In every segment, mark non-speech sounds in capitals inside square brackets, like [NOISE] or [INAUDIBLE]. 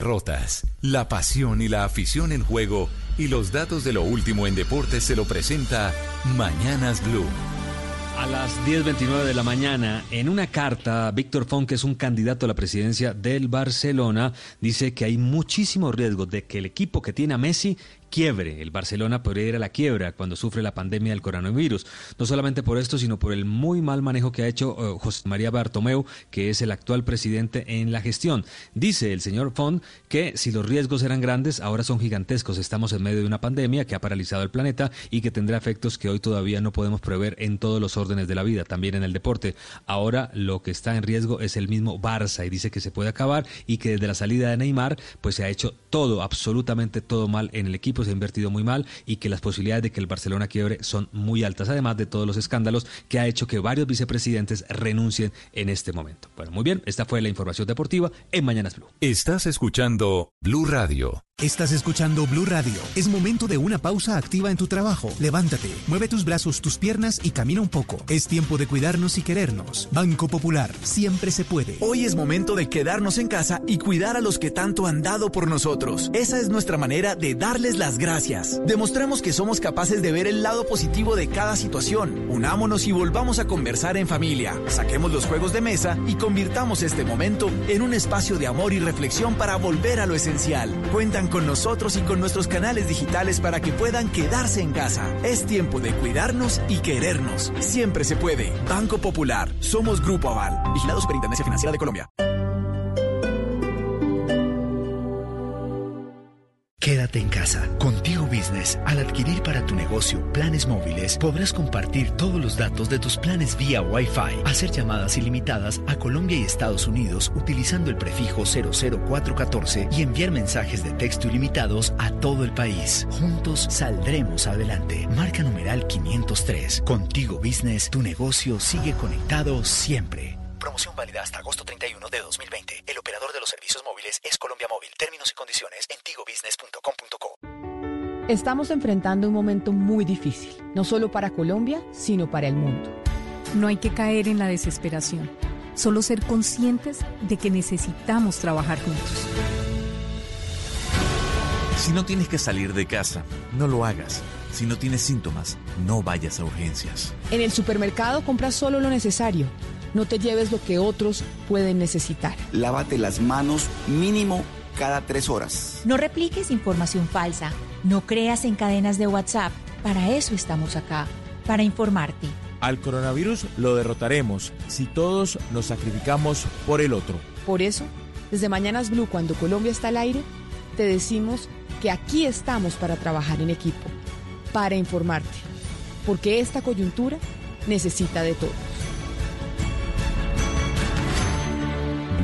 Rotas, la pasión y la afición en juego y los datos de lo último en deportes se lo presenta Mañanas Blue. A las 10.29 de la mañana, en una carta, Víctor Font, que es un candidato a la presidencia del Barcelona, dice que hay muchísimo riesgo de que el equipo que tiene a Messi quiebre. El Barcelona podría ir a la quiebra cuando sufre la pandemia del coronavirus. No solamente por esto, sino por el muy mal manejo que ha hecho eh, José María Bartomeu, que es el actual presidente en la gestión. Dice el señor Font que si los riesgos eran grandes, ahora son gigantescos. Estamos en medio de una pandemia que ha paralizado el planeta y que tendrá efectos que hoy todavía no podemos prever en todos los órdenes de la vida, también en el deporte. Ahora lo que está en riesgo es el mismo Barça y dice que se puede acabar y que desde la salida de Neymar pues se ha hecho todo, absolutamente todo mal en el equipo se ha invertido muy mal y que las posibilidades de que el Barcelona quiebre son muy altas, además de todos los escándalos que ha hecho que varios vicepresidentes renuncien en este momento. Bueno, muy bien, esta fue la información deportiva en Mañanas Blue. Estás escuchando Blue Radio. Estás escuchando Blue Radio. Es momento de una pausa activa en tu trabajo. Levántate, mueve tus brazos, tus piernas y camina un poco. Es tiempo de cuidarnos y querernos. Banco Popular, siempre se puede. Hoy es momento de quedarnos en casa y cuidar a los que tanto han dado por nosotros. Esa es nuestra manera de darles gracias. Demostremos que somos capaces de ver el lado positivo de cada situación. Unámonos y volvamos a conversar en familia. Saquemos los juegos de mesa y convirtamos este momento en un espacio de amor y reflexión para volver a lo esencial. Cuentan con nosotros y con nuestros canales digitales para que puedan quedarse en casa. Es tiempo de cuidarnos y querernos. Siempre se puede. Banco Popular. Somos Grupo Aval. Vigilado Superintendencia Financiera de Colombia. Quédate en casa. Contigo Business, al adquirir para tu negocio planes móviles, podrás compartir todos los datos de tus planes vía Wi-Fi, hacer llamadas ilimitadas a Colombia y Estados Unidos utilizando el prefijo 00414 y enviar mensajes de texto ilimitados a todo el país. Juntos saldremos adelante. Marca numeral 503. Contigo Business, tu negocio sigue conectado siempre. Promoción válida hasta agosto 31 de 2020. El operador de los servicios móviles es Colombia Móvil. Términos y condiciones en tigobusiness.com.co. Estamos enfrentando un momento muy difícil, no solo para Colombia, sino para el mundo. No hay que caer en la desesperación, solo ser conscientes de que necesitamos trabajar juntos. Si no tienes que salir de casa, no lo hagas. Si no tienes síntomas, no vayas a urgencias. En el supermercado compras solo lo necesario. No te lleves lo que otros pueden necesitar. Lávate las manos mínimo cada tres horas. No repliques información falsa. No creas en cadenas de WhatsApp. Para eso estamos acá, para informarte. Al coronavirus lo derrotaremos si todos nos sacrificamos por el otro. Por eso, desde Mañanas Blue, cuando Colombia está al aire, te decimos que aquí estamos para trabajar en equipo, para informarte, porque esta coyuntura necesita de todos.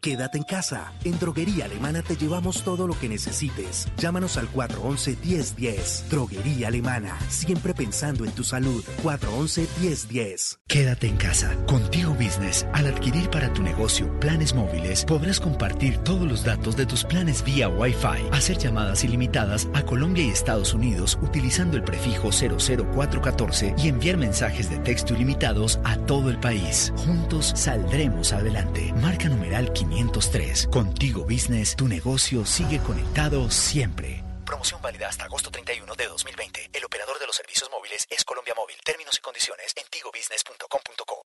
Quédate en casa. En Droguería Alemana te llevamos todo lo que necesites. Llámanos al 411-1010. Droguería Alemana. Siempre pensando en tu salud. 411-1010. Quédate en casa. Contigo Business. Al adquirir para tu negocio planes móviles, podrás compartir todos los datos de tus planes vía Wi-Fi, hacer llamadas ilimitadas a Colombia y Estados Unidos utilizando el prefijo 00414 y enviar mensajes de texto ilimitados a todo el país. Juntos saldremos adelante. Marca numeral 503. Contigo Business, tu negocio sigue conectado siempre. Promoción válida hasta agosto 31 de 2020. El operador de los servicios móviles es Colombia Móvil. Términos y condiciones en tigobusiness.com.co.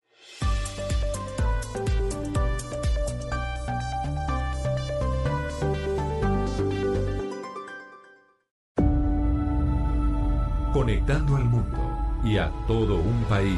Conectando al mundo y a todo un país.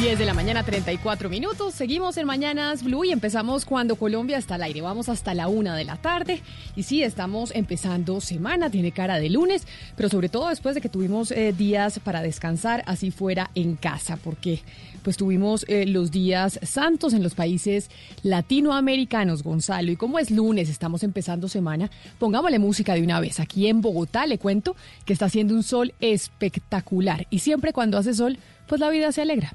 10 de la mañana, 34 minutos. Seguimos en Mañanas Blue y empezamos cuando Colombia está al aire. Vamos hasta la una de la tarde. Y sí, estamos empezando semana, tiene cara de lunes, pero sobre todo después de que tuvimos eh, días para descansar, así fuera en casa, porque pues tuvimos eh, los días santos en los países latinoamericanos, Gonzalo. Y como es lunes, estamos empezando semana, pongámosle música de una vez. Aquí en Bogotá le cuento que está haciendo un sol espectacular. Y siempre cuando hace sol, pues la vida se alegra.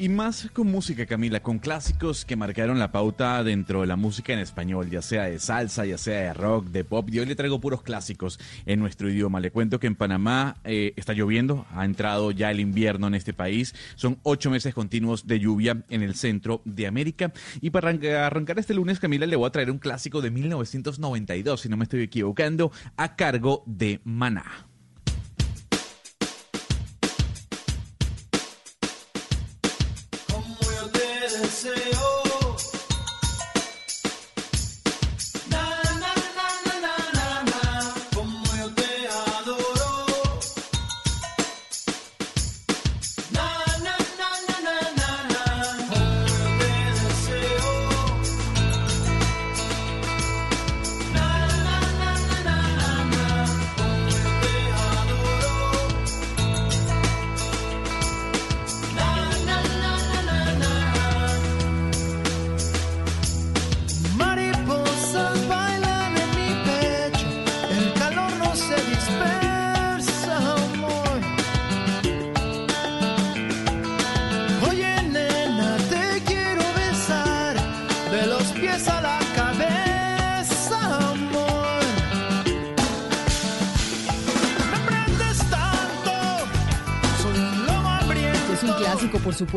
Y más con música, Camila, con clásicos que marcaron la pauta dentro de la música en español, ya sea de salsa, ya sea de rock, de pop. Y hoy le traigo puros clásicos en nuestro idioma. Le cuento que en Panamá eh, está lloviendo, ha entrado ya el invierno en este país. Son ocho meses continuos de lluvia en el centro de América. Y para arrancar este lunes, Camila, le voy a traer un clásico de 1992, si no me estoy equivocando, a cargo de Maná.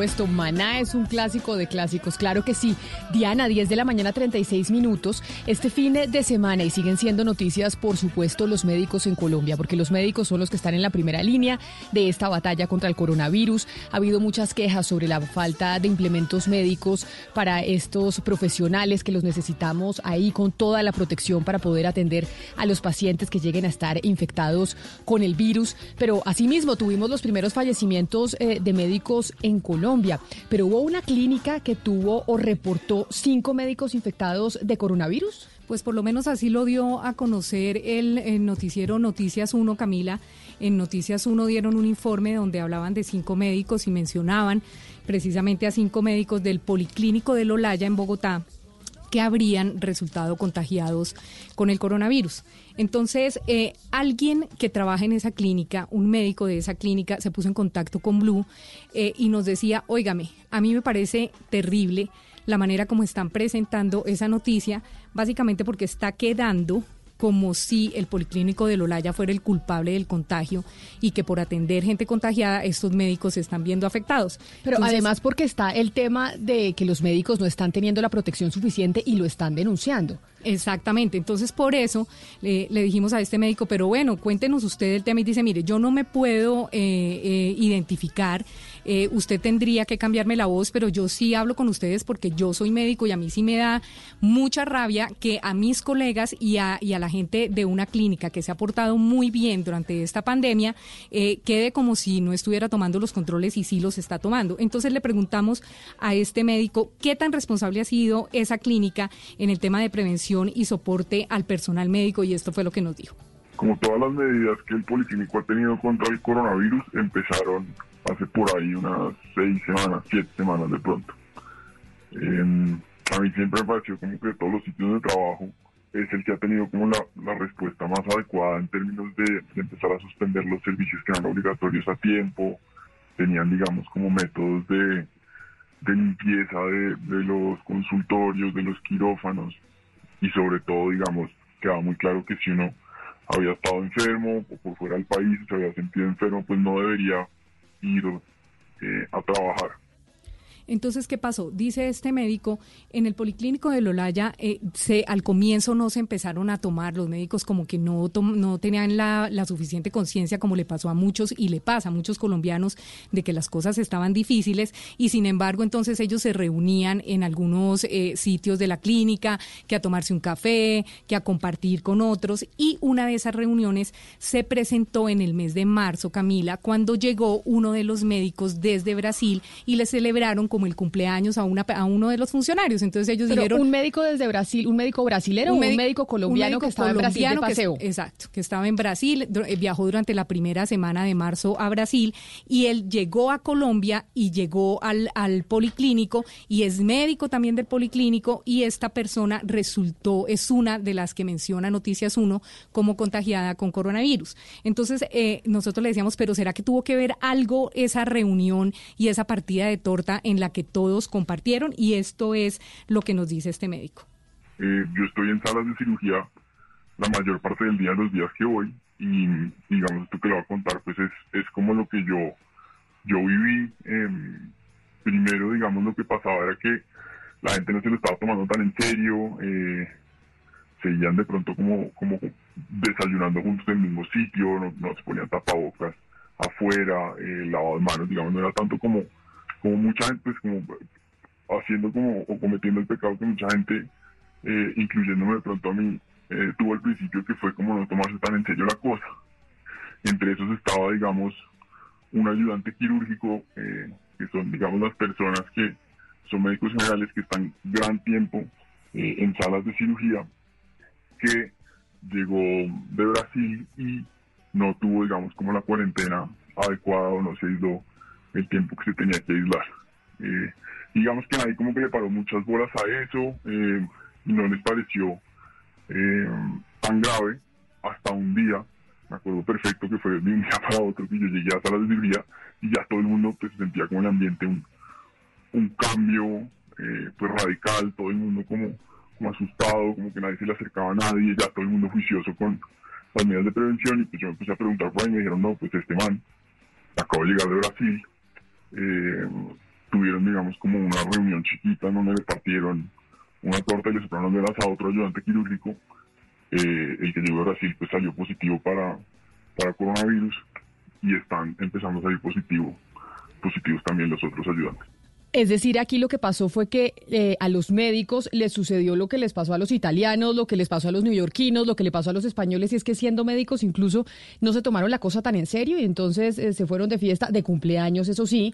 Supuesto. Maná es un clásico de clásicos, claro que sí. Diana, 10 de la mañana, 36 minutos. Este fin de semana y siguen siendo noticias, por supuesto, los médicos en Colombia, porque los médicos son los que están en la primera línea de esta batalla contra el coronavirus. Ha habido muchas quejas sobre la falta de implementos médicos para estos profesionales que los necesitamos ahí con toda la protección para poder atender a los pacientes que lleguen a estar infectados con el virus. Pero asimismo tuvimos los primeros fallecimientos eh, de médicos en Colombia, pero hubo una clínica que tuvo o reportó cinco médicos infectados de coronavirus. Pues por lo menos así lo dio a conocer el, noticiero Noticias 1, Camila. En Noticias 1 dieron un informe donde hablaban de cinco médicos y mencionaban precisamente a cinco médicos del Policlínico de Lolaya en Bogotá que habrían resultado contagiados con el coronavirus. Entonces, eh, alguien que trabaja en esa clínica, un médico de esa clínica, se puso en contacto con Blue eh, y nos decía, óigame, a mí me parece terrible la manera como están presentando esa noticia, básicamente porque está quedando como si el policlínico de Lolaya fuera el culpable del contagio y que por atender gente contagiada estos médicos se están viendo afectados. Pero además porque está el tema de que los médicos no están teniendo la protección suficiente y lo están denunciando. Exactamente, entonces por eso le dijimos a este médico, pero bueno, cuéntenos usted el tema y dice, mire, yo no me puedo eh, eh, identificar eh, usted tendría que cambiarme la voz, pero yo sí hablo con ustedes porque yo soy médico y a mí sí me da mucha rabia que a mis colegas y a, y a la gente de una clínica que se ha portado muy bien durante esta pandemia eh, quede como si no estuviera tomando los controles y sí los está tomando. Entonces le preguntamos a este médico qué tan responsable ha sido esa clínica en el tema de prevención y soporte al personal médico y esto fue lo que nos dijo. Como todas las medidas que el Policlínico ha tenido contra el coronavirus, empezaron hace por ahí unas seis semanas, siete semanas de pronto. a mí siempre me pareció como que todos los sitios de trabajo es el que ha tenido como la, respuesta más adecuada en términos de, empezar a suspender los servicios que eran obligatorios a tiempo, tenían digamos como métodos de, limpieza de, de los consultorios, de los quirófanos y sobre todo digamos quedaba muy claro que si uno había estado enfermo o por fuera del país se había sentido enfermo pues no debería ir eh, a trabajar. Entonces, ¿qué pasó? Dice este médico, en el policlínico de Lolaya, eh, se, al comienzo no se empezaron a tomar, los médicos como que no, no tenían la, la suficiente conciencia como le pasó a muchos y le pasa a muchos colombianos de que las cosas estaban difíciles y sin embargo entonces ellos se reunían en algunos eh, sitios de la clínica, que a tomarse un café, que a compartir con otros y una de esas reuniones se presentó en el mes de marzo, Camila, cuando llegó uno de los médicos desde Brasil y le celebraron como el cumpleaños a, una, a uno de los funcionarios. Entonces ellos Pero dijeron... ¿Un médico desde Brasil, un médico brasilero un o un médico colombiano que estaba en Brasil de paseo? exacto, que estaba en Brasil, eh, viajó durante la primera semana de marzo a Brasil y él llegó a Colombia y llegó al, al policlínico y es médico también del policlínico y esta persona resultó, es una de las que menciona Noticias 1 como contagiada con coronavirus. Entonces eh, nosotros le decíamos, pero ¿será que tuvo que ver algo esa reunión y esa partida de torta en la que todos compartieron? Y esto es lo que nos dice este médico. Eh, yo estoy en salas de cirugía la mayor parte del día, los días que voy, y digamos, esto que le voy a contar, pues es, es como lo que yo, yo viví. Em, primero, digamos, lo que pasaba era que la gente no se lo estaba tomando tan en serio, eh, seguían de pronto como, como desayunando juntos en el mismo sitio, no, se ponían tapabocas afuera, eh, lavado de manos, digamos, no era tanto como, como mucha gente, pues como haciendo como, o cometiendo el pecado que mucha gente, eh, incluyéndome de pronto a mí, eh, tuvo al principio que fue como no tomarse tan en serio la cosa. Entre esos estaba, digamos, un ayudante quirúrgico, eh, que son, digamos, las personas que son médicos generales que están gran tiempo en salas de cirugía, que llegó de Brasil y no tuvo, digamos, como la cuarentena adecuada o no se aisló el tiempo que se tenía que aislar. Eh, digamos que nadie como que le paró muchas bolas a eso, eh, no les pareció eh, tan grave hasta un día, me acuerdo perfecto que fue de un día [LAUGHS] para otro que yo llegué a sala de cirugía y ya todo el mundo pues sentía como el ambiente un, un cambio pues radical, todo el mundo como como asustado, como que nadie se le acercaba a nadie, ya todo el mundo juicioso con las medidas de prevención y pues yo me empecé a preguntar por ahí y me dijeron, no, pues este man acabo de llegar de Brasil, eh, tuvieron digamos como una reunión chiquita donde le partieron una torta y le soplaron velas a otro ayudante quirúrgico, eh, el que llegó de Brasil pues salió positivo para, para coronavirus y están empezando a salir positivo, positivos también los otros ayudantes. Es decir, aquí lo que pasó fue que eh, a los médicos les sucedió lo que les pasó a los italianos, lo que les pasó a los neoyorquinos, lo que le pasó a los españoles, y es que siendo médicos incluso no se tomaron la cosa tan en serio y entonces eh, se fueron de fiesta, de cumpleaños, eso sí,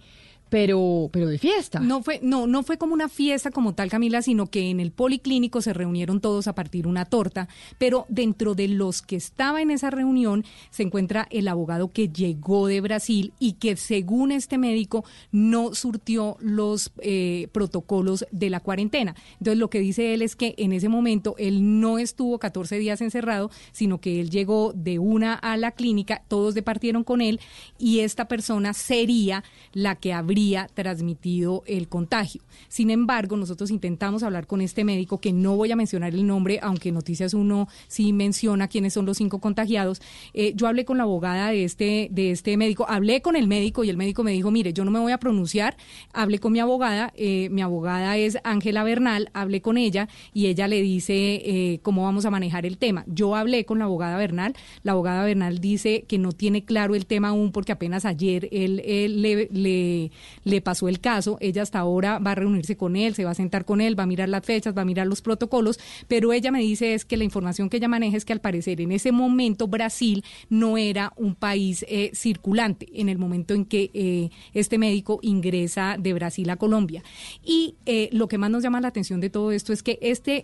pero, pero de fiesta. No fue, no, no fue como una fiesta como tal, Camila, sino que en el policlínico se reunieron todos a partir una torta, pero dentro de los que estaba en esa reunión se encuentra el abogado que llegó de Brasil y que según este médico no surtió los eh, protocolos de la cuarentena. Entonces lo que dice él es que en ese momento él no estuvo 14 días encerrado, sino que él llegó de una a la clínica, todos departieron con él y esta persona sería la que habría transmitido el contagio. Sin embargo, nosotros intentamos hablar con este médico, que no voy a mencionar el nombre, aunque Noticias 1 sí menciona quiénes son los cinco contagiados. Eh, yo hablé con la abogada de este, de este médico, hablé con el médico y el médico me dijo, mire, yo no me voy a pronunciar, hablé con mi abogada, eh, mi abogada es Ángela Bernal, hablé con ella y ella le dice eh, cómo vamos a manejar el tema. Yo hablé con la abogada Bernal, la abogada Bernal dice que no tiene claro el tema aún porque apenas ayer él, le, le pasó el caso, ella hasta ahora va a reunirse con él, se va a sentar con él, va a mirar las fechas, va a mirar los protocolos, pero ella me dice es que la información que ella maneja es que al parecer en ese momento Brasil no era un país eh, circulante en el momento en que eh, este médico ingresa de Brasil a Colombia. Y eh, lo que más nos llama la atención de todo esto es que este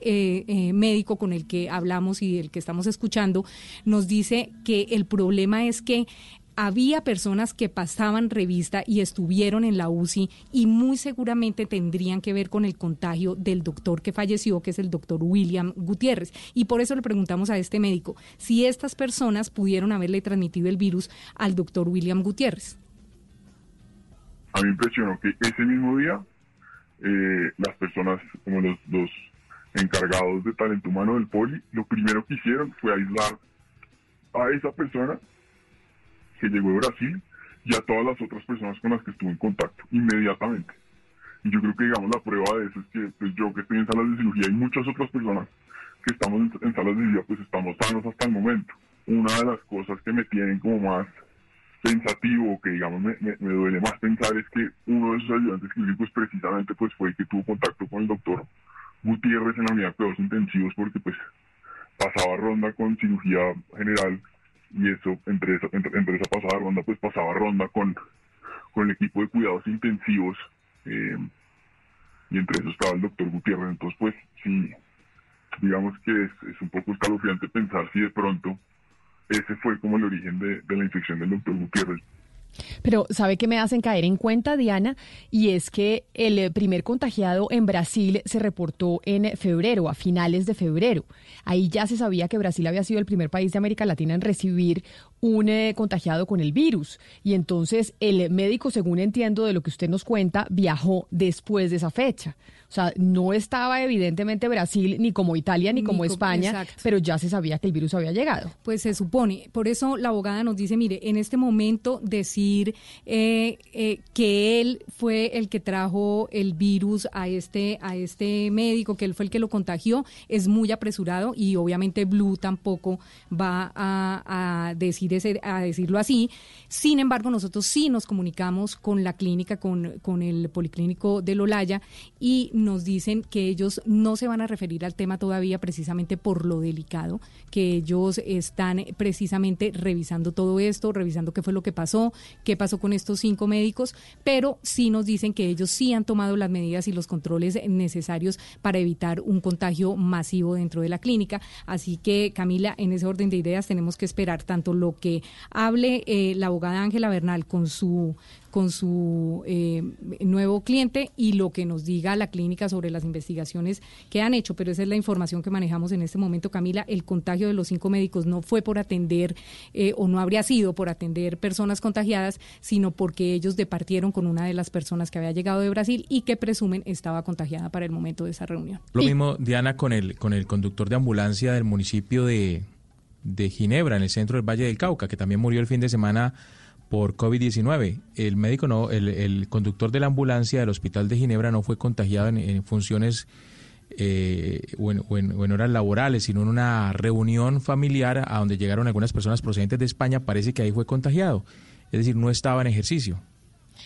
médico con el que hablamos y el que estamos escuchando nos dice que el problema es que había personas que pasaban revista y estuvieron en la UCI y muy seguramente tendrían que ver con el contagio del doctor que falleció, que es el doctor William Gutiérrez. Y por eso le preguntamos a este médico si estas personas pudieron haberle transmitido el virus al doctor William Gutiérrez. A mí me impresionó que ese mismo día eh, las personas, como los, los encargados de talento humano del poli, lo primero que hicieron fue aislar a esa persona que llegó de Brasil y a todas las otras personas con las que estuvo en contacto inmediatamente. Y yo creo que, digamos, la prueba de eso es que pues, yo que estoy en salas de cirugía y muchas otras personas que estamos en, salas de cirugía, pues estamos sanos hasta el momento. Una de las cosas que me tienen como más pensativo, que digamos me, me, duele más pensar, es que uno de esos ayudantes clínicos precisamente pues fue el que tuvo contacto con el doctor Gutiérrez en la unidad de cuidados intensivos porque pues pasaba ronda con cirugía general y eso, entre esa, entre, esa pasada ronda, pues pasaba ronda con, con el equipo de cuidados intensivos eh, y entre eso estaba el doctor Gutiérrez. Entonces, pues sí, digamos que es, es un poco escalofriante pensar si de pronto ese fue como el origen de, de la infección del doctor Gutiérrez. Pero ¿sabe qué me hacen caer en cuenta, Diana? Y es que el eh, primer contagiado en Brasil se reportó en febrero, a finales de febrero. Ahí ya se sabía que Brasil había sido el primer país de América Latina en recibir un eh, contagiado con el virus. Y entonces el médico, según entiendo de lo que usted nos cuenta, viajó después de esa fecha. O sea, no estaba evidentemente Brasil ni como Italia ni, como, España, pero ya se sabía que el virus había llegado. Pues se supone. Por eso la abogada nos dice, mire, en este momento decir eh, eh, que él fue el que trajo el virus a este, a este médico, que él fue el que lo contagió, es muy apresurado y obviamente Blue tampoco va a, decir a decirlo así. Sin embargo, nosotros sí nos comunicamos con la clínica, con, con el policlínico de Lolaya y nos dicen que ellos no se van a referir al tema todavía precisamente por lo delicado, que ellos están precisamente revisando todo esto, revisando qué fue lo que pasó, qué pasó con estos cinco médicos, pero sí nos dicen que ellos sí han tomado las medidas y los controles necesarios para evitar un contagio masivo dentro de la clínica. Así que, Camila, en ese orden de ideas tenemos que esperar tanto lo que hable eh, la abogada Ángela Bernal con su con su eh, nuevo cliente y lo que nos diga la clínica sobre las investigaciones que han hecho. Pero esa es la información que manejamos en este momento, Camila. El contagio de los cinco médicos no fue por atender eh, o no habría sido por atender personas contagiadas, sino porque ellos departieron con una de las personas que había llegado de Brasil y que presumen estaba contagiada para el momento de esa reunión. Lo mismo, Diana, con el, con el conductor de ambulancia del municipio de, de Ginebra, en el centro del Valle del Cauca, que también murió el fin de semana por COVID-19. El médico no, el, conductor de la ambulancia del Hospital de Ginebra no fue contagiado en, funciones eh, o, en, horas laborales, sino en una reunión familiar a donde llegaron algunas personas procedentes de España, parece que ahí fue contagiado. Es decir, no estaba en ejercicio.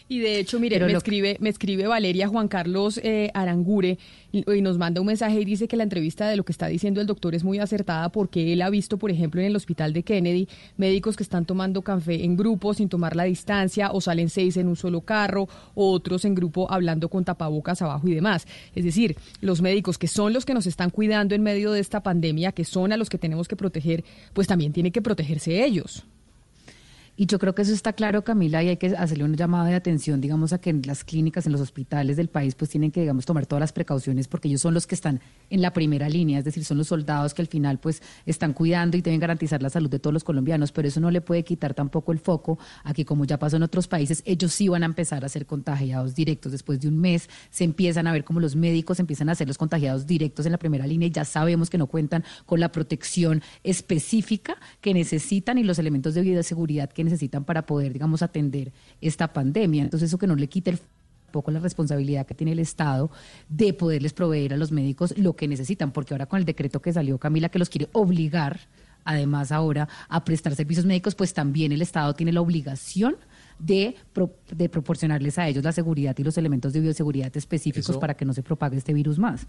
Y de hecho, mire, me, escribe, me escribe Valeria Juan Carlos eh, Arangure y, nos manda un mensaje y dice que la entrevista de lo que está diciendo el doctor es muy acertada porque él ha visto, por ejemplo, en el hospital de Kennedy, médicos que están tomando café en grupo sin tomar la distancia o salen seis en un solo carro o otros en grupo hablando con tapabocas abajo y demás. Es decir, los médicos que son los que nos están cuidando en medio de esta pandemia, que son a los que tenemos que proteger, pues también tienen que protegerse ellos. Y yo creo que eso está claro, Camila, y hay que hacerle un llamado de atención, digamos, a que en las clínicas, en los hospitales del país, pues tienen que, digamos, tomar todas las precauciones porque ellos son los que están en la primera línea, es decir, son los soldados que al final, pues, están cuidando y deben garantizar la salud de todos los colombianos, pero eso no le puede quitar tampoco el foco a que, como ya pasó en otros países, ellos sí van a empezar a ser contagiados directos. Después de un mes se empiezan a ver como los médicos empiezan a ser los contagiados directos en la primera línea y ya sabemos que no cuentan con la protección específica que necesitan y los elementos de seguridad que necesitan para poder, digamos, atender esta pandemia. Entonces, eso que no le quite el poco la responsabilidad que tiene el Estado de poderles proveer a los médicos lo que necesitan, porque ahora con el decreto que salió Camila, que los quiere obligar, además ahora, a prestar servicios médicos, pues también el Estado tiene la obligación de, de proporcionarles a ellos la seguridad y los elementos de bioseguridad específicos para que no se propague este virus más.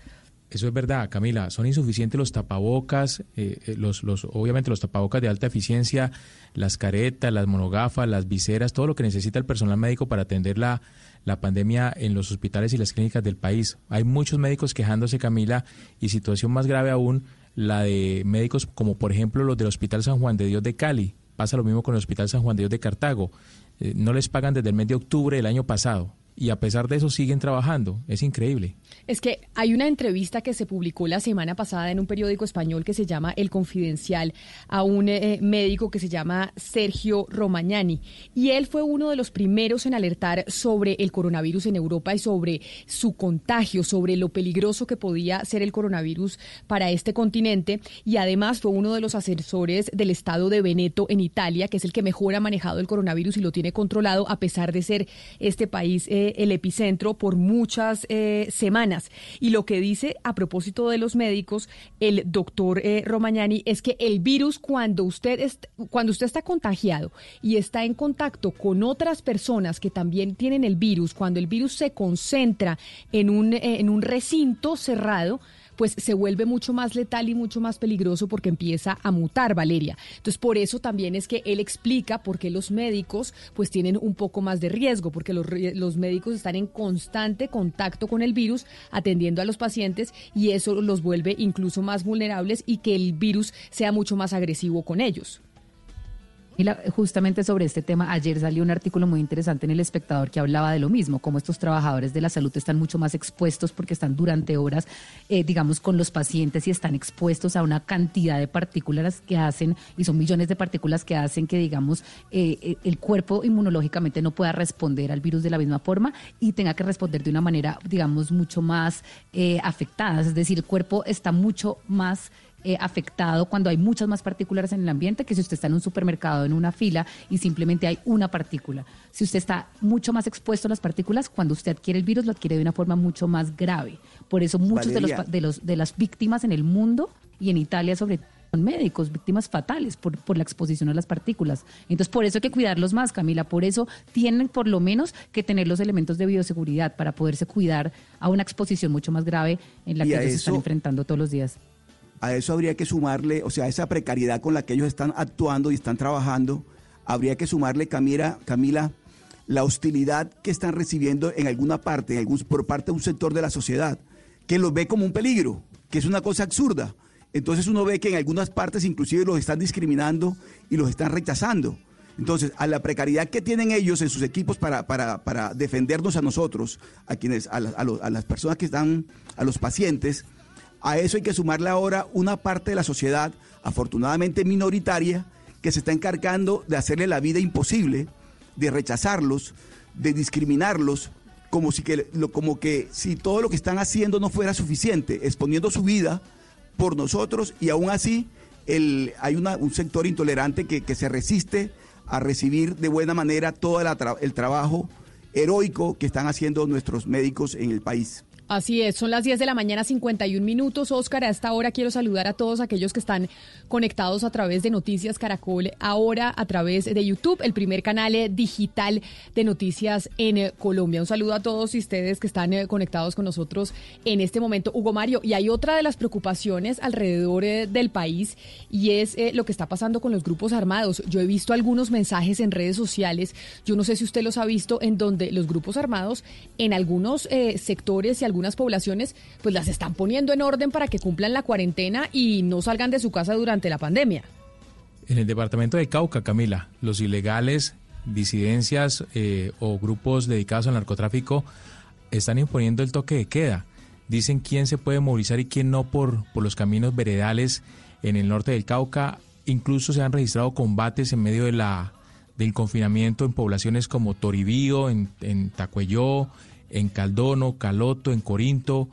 Eso es verdad, Camila. Son insuficientes los tapabocas, eh, eh, los, los, obviamente los tapabocas de alta eficiencia, las caretas, las monogafas, las viseras, todo lo que necesita el personal médico para atender la, la pandemia en los hospitales y las clínicas del país. Hay muchos médicos quejándose, Camila, y situación más grave aún, la de médicos como por ejemplo los del Hospital San Juan de Dios de Cali. Pasa lo mismo con el Hospital San Juan de Dios de Cartago. Eh, no les pagan desde el mes de octubre del año pasado y a pesar de eso siguen trabajando. Es increíble. Es que hay una entrevista que se publicó la semana pasada en un periódico español que se llama El Confidencial a un eh, médico que se llama Sergio Romagnani y él fue uno de los primeros en alertar sobre el coronavirus en Europa y sobre su contagio, sobre lo peligroso que podía ser el coronavirus para este continente y además fue uno de los asesores del estado de Veneto en Italia, que es el que mejor ha manejado el coronavirus y lo tiene controlado a pesar de ser este país eh, el epicentro por muchas eh, semanas. Y lo que dice a propósito de los médicos, el doctor eh, Romagnani, es que el virus cuando usted, cuando usted está contagiado y está en contacto con otras personas que también tienen el virus, cuando el virus se concentra en un, en un recinto cerrado, pues se vuelve mucho más letal y mucho más peligroso porque empieza a mutar, Valeria. Entonces, por eso también es que él explica por qué los médicos pues tienen un poco más de riesgo, porque los, los médicos están en constante contacto con el virus, atendiendo a los pacientes y eso los vuelve incluso más vulnerables y que el virus sea mucho más agresivo con ellos. Y justamente sobre este tema, ayer salió un artículo muy interesante en El Espectador que hablaba de lo mismo, cómo estos trabajadores de la salud están mucho más expuestos porque están durante horas, eh, digamos, con los pacientes y están expuestos a una cantidad de partículas que hacen, y son millones de partículas que hacen que, digamos, eh, eh, el cuerpo inmunológicamente no pueda responder al virus de la misma forma y tenga que responder de una manera, digamos, mucho más afectada. Es decir, el cuerpo está mucho más eh, afectado cuando hay muchas más partículas en el ambiente que si usted está en un supermercado en una fila y simplemente hay una partícula. Si usted está mucho más expuesto a las partículas, cuando usted adquiere el virus lo adquiere de una forma mucho más grave. Por eso muchos de los, de los de las víctimas en el mundo y en Italia sobre todo son médicos, víctimas fatales por, por la exposición a las partículas. Entonces, por eso hay que cuidarlos más, Camila. Por eso tienen por lo menos que tener los elementos de bioseguridad para poderse cuidar a una exposición mucho más grave en la que ellos se están enfrentando todos los días a eso habría que sumarle, o sea, esa precariedad con la que ellos están actuando y están trabajando, habría que sumarle, Camila, Camila la hostilidad que están recibiendo en alguna parte, por parte de un sector de la sociedad, que los ve como un peligro, que es una cosa absurda. Entonces uno ve que en algunas partes inclusive los están discriminando y los están rechazando. Entonces, a la precariedad que tienen ellos en sus equipos para, para, para defendernos a nosotros, a quienes, a las personas que están, a los pacientes, a eso hay que sumarle ahora una parte de la sociedad, afortunadamente minoritaria, que se está encargando de hacerle la vida imposible, de rechazarlos, de discriminarlos, como si, que, como que si todo lo que están haciendo no fuera suficiente, exponiendo su vida por nosotros y aún así el, hay un sector intolerante que, se resiste a recibir de buena manera todo el trabajo heroico que están haciendo nuestros médicos en el país. Así es, son las 10 de la mañana, 51 minutos. Oscar, a esta hora quiero saludar a todos aquellos que están conectados a través de Noticias Caracol, ahora a través de YouTube, el primer canal eh, digital de noticias en eh, Colombia. Un saludo a todos ustedes que están eh, conectados con nosotros en este momento. Hugo Mario, y hay otra de las preocupaciones alrededor del país y es lo que está pasando con los grupos armados. Yo he visto algunos mensajes en redes sociales, yo no sé si usted los ha visto, en donde los grupos armados en algunos sectores y algunos algunas poblaciones pues las están poniendo en orden para que cumplan la cuarentena y no salgan de su casa durante la pandemia. En el departamento de Cauca, Camila, los ilegales, disidencias eh, o grupos dedicados al narcotráfico están imponiendo el toque de queda. Dicen quién se puede movilizar y quién no por, por los caminos veredales en el norte del Cauca. Incluso se han registrado combates en medio de la, del confinamiento en poblaciones como Toribío, en, en en Caldono, Caloto, en Corinto,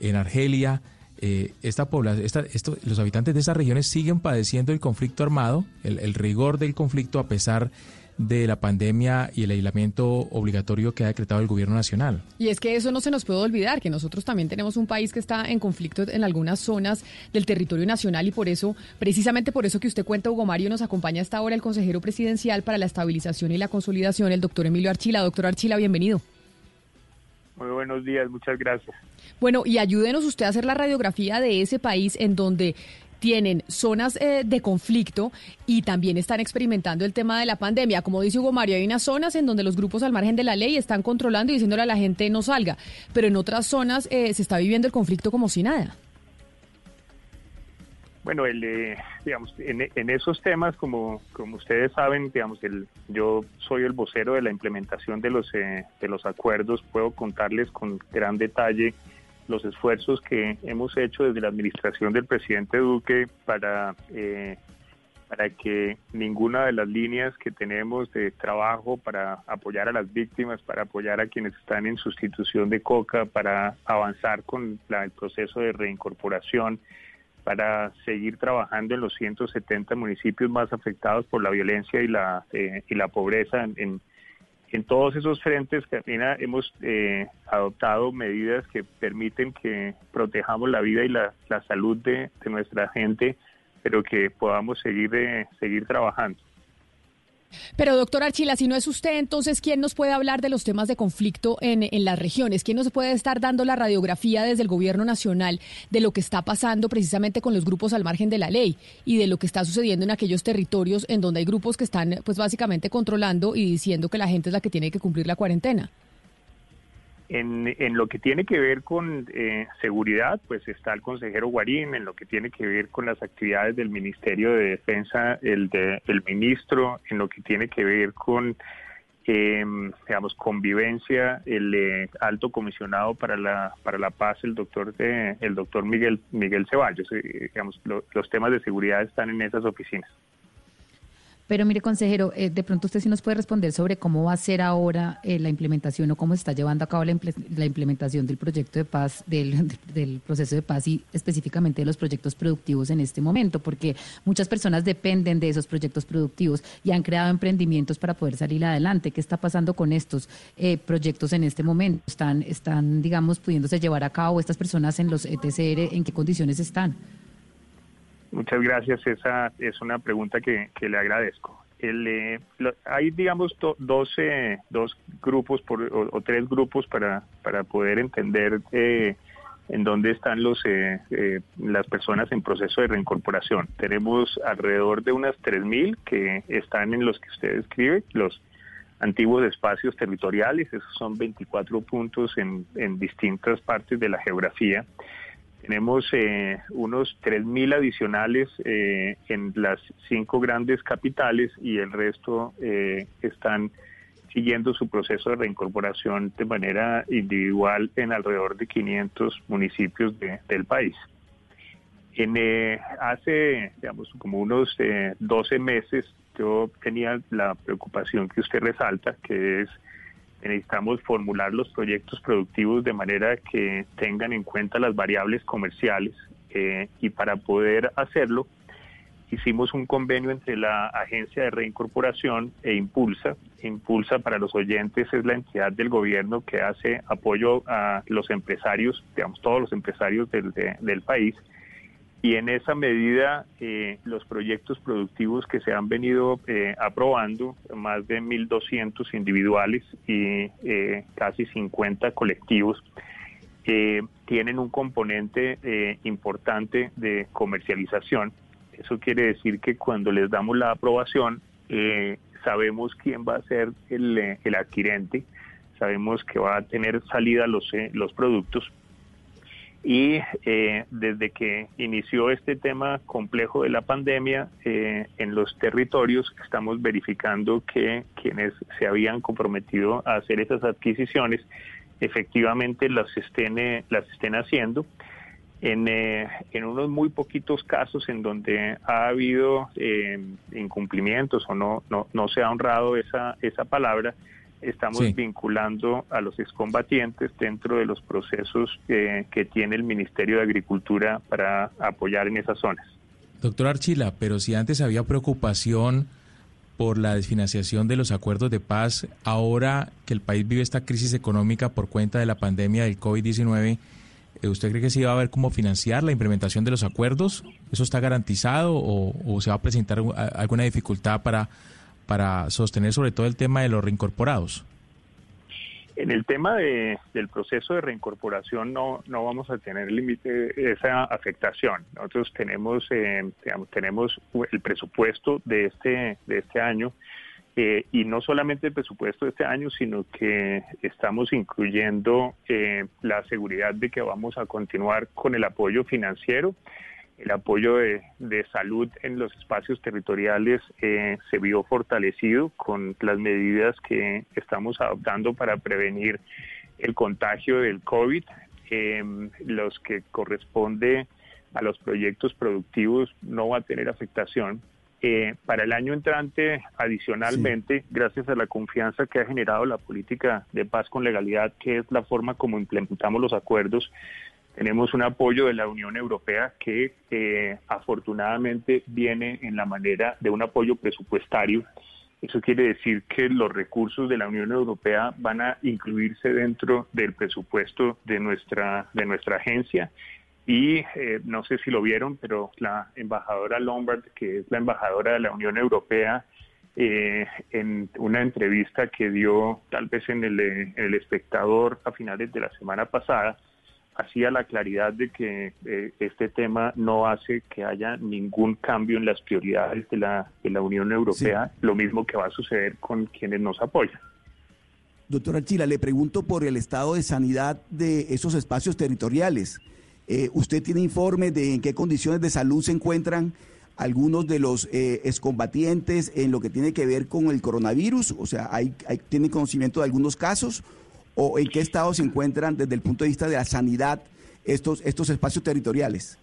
en Argelia. Eh, esta población, los habitantes de esas regiones siguen padeciendo el conflicto armado, el, rigor del conflicto a pesar de la pandemia y el aislamiento obligatorio que ha decretado el gobierno nacional. Y es que eso no se nos puede olvidar, que nosotros también tenemos un país que está en conflicto en algunas zonas del territorio nacional y por eso, precisamente por eso que usted cuenta, Hugo Mario, nos acompaña hasta ahora el consejero presidencial para la estabilización y la consolidación, el doctor Emilio Archila. Doctor Archila, bienvenido. Muy buenos días, muchas gracias. Bueno, y ayúdenos usted a hacer la radiografía de ese país en donde tienen zonas eh, de conflicto y también están experimentando el tema de la pandemia. Como dice Hugo Mario, hay unas zonas en donde los grupos al margen de la ley están controlando y diciéndole a la gente no salga, pero en otras zonas eh, se está viviendo el conflicto como si nada. Bueno, el, eh, digamos, en, esos temas, como, como ustedes saben, digamos, el, yo soy el vocero de la implementación de los, eh, de los acuerdos. Puedo contarles con gran detalle los esfuerzos que hemos hecho desde la administración del presidente Duque para, eh, para que ninguna de las líneas que tenemos de trabajo para apoyar a las víctimas, para apoyar a quienes están en sustitución de coca, para avanzar con el proceso de reincorporación, para seguir trabajando en los 170 municipios más afectados por la violencia y la, eh, y la pobreza en, en todos esos frentes, Carolina, hemos eh, adoptado medidas que permiten que protejamos la vida y la, salud de, nuestra gente, pero que podamos seguir, eh, seguir trabajando. Pero doctor Archila, si no es usted, entonces, ¿quién nos puede hablar de los temas de conflicto en, en, las regiones? ¿Quién nos puede estar dando la radiografía desde el gobierno nacional de lo que está pasando precisamente con los grupos al margen de la ley y de lo que está sucediendo en aquellos territorios en donde hay grupos que están, pues básicamente controlando y diciendo que la gente es la que tiene que cumplir la cuarentena? En, en, lo que tiene que ver con eh, seguridad, pues está el consejero Guarín, en lo que tiene que ver con las actividades del Ministerio de Defensa, el, de, el ministro, en lo que tiene que ver con, eh, digamos, convivencia, el eh, alto comisionado para la, para la paz, el doctor, de, el doctor Miguel, Miguel Ceballos. Eh, digamos, los temas de seguridad están en esas oficinas. Pero mire, consejero, eh, de pronto usted sí nos puede responder sobre cómo va a ser ahora eh, la implementación o cómo se está llevando a cabo la, implementación del proyecto de paz, del, [LAUGHS] del, proceso de paz y específicamente de los proyectos productivos en este momento, porque muchas personas dependen de esos proyectos productivos y han creado emprendimientos para poder salir adelante. ¿Qué está pasando con estos eh, proyectos en este momento? ¿Están, están, digamos, pudiéndose llevar a cabo estas personas en los ETCR? ¿En qué condiciones están? Muchas gracias. Esa es una pregunta que, le agradezco. Eh, hay, digamos, dos, dos grupos por, o, tres grupos para, para poder entender eh, en dónde están los eh, las personas en proceso de reincorporación. Tenemos alrededor de unas 3.000 que están en los que usted describe, los antiguos espacios territoriales, esos son 24 puntos en, en distintas partes de la geografía. Tenemos eh, unos 3.000 adicionales eh, en las cinco grandes capitales y el resto eh, están siguiendo su proceso de reincorporación de manera individual en alrededor de 500 municipios del país. En, hace, digamos, como unos 12 meses yo tenía la preocupación que usted resalta, que es necesitamos formular los proyectos productivos de manera que tengan en cuenta las variables comerciales eh, y para poder hacerlo hicimos un convenio entre la Agencia de Reincorporación e Impulsa. Impulsa para los oyentes es la entidad del gobierno que hace apoyo a los empresarios, digamos todos los empresarios del, del país y en esa medida eh, los proyectos productivos que se han venido eh, aprobando, más de 1.200 individuales y eh, casi 50 colectivos, tienen un componente importante de comercialización. Eso quiere decir que cuando les damos la aprobación, sabemos quién va a ser el, el adquirente, sabemos que va a tener salida los, los productos y eh, desde que inició este tema complejo de la pandemia eh, en los territorios estamos verificando que quienes se habían comprometido a hacer esas adquisiciones efectivamente las estén, eh, las estén haciendo. En, en unos muy poquitos casos en donde ha habido incumplimientos o no, no, no se ha honrado esa, esa palabra, estamos vinculando a los excombatientes dentro de los procesos que tiene el Ministerio de Agricultura para apoyar en esas zonas. Doctor Archila, pero si antes había preocupación por la desfinanciación de los acuerdos de paz, ahora que el país vive esta crisis económica por cuenta de la pandemia del COVID-19, eh, ¿usted cree que se va a ver cómo financiar la implementación de los acuerdos? ¿Eso está garantizado o, o se va a presentar alguna dificultad para para sostener sobre todo el tema de los reincorporados? En el tema de, del proceso de reincorporación no, no vamos a tener límite esa afectación. Nosotros tenemos, eh, tenemos el presupuesto de este, de este año eh, y no solamente el presupuesto de este año, sino que estamos incluyendo eh, la seguridad de que vamos a continuar con el apoyo financiero el apoyo de, salud en los espacios territoriales eh, se vio fortalecido con las medidas que estamos adoptando para prevenir el contagio del COVID, em, los que corresponde a los proyectos productivos no va a tener afectación. Eh, para el año entrante, adicionalmente, gracias a la confianza que ha generado la política de paz con legalidad, que es la forma como implementamos los acuerdos, tenemos un apoyo de la Unión Europea que eh, afortunadamente viene en la manera de un apoyo presupuestario Eso quiere decir que los recursos de la Unión Europea van a incluirse dentro del presupuesto de nuestra, de nuestra agencia. Y eh, no sé si lo vieron, pero la embajadora Lombard, que es la embajadora de la Unión Europea, eh, en una entrevista que dio tal vez en el, en el espectador a finales de la semana pasada, hacía la claridad de que eh, este tema no hace que haya ningún cambio en las prioridades de la, de la Unión Europea, lo mismo que va a suceder con quienes nos apoyan. Doctora Chila, le pregunto por el estado de sanidad de esos espacios territoriales. Eh, ¿Usted tiene informe de en qué condiciones de salud se encuentran algunos de los eh, excombatientes en lo que tiene que ver con el coronavirus? O sea, ¿hay, hay, ¿tiene conocimiento de algunos casos? O en qué estado se encuentran desde el punto de vista de la sanidad estos, estos espacios territoriales?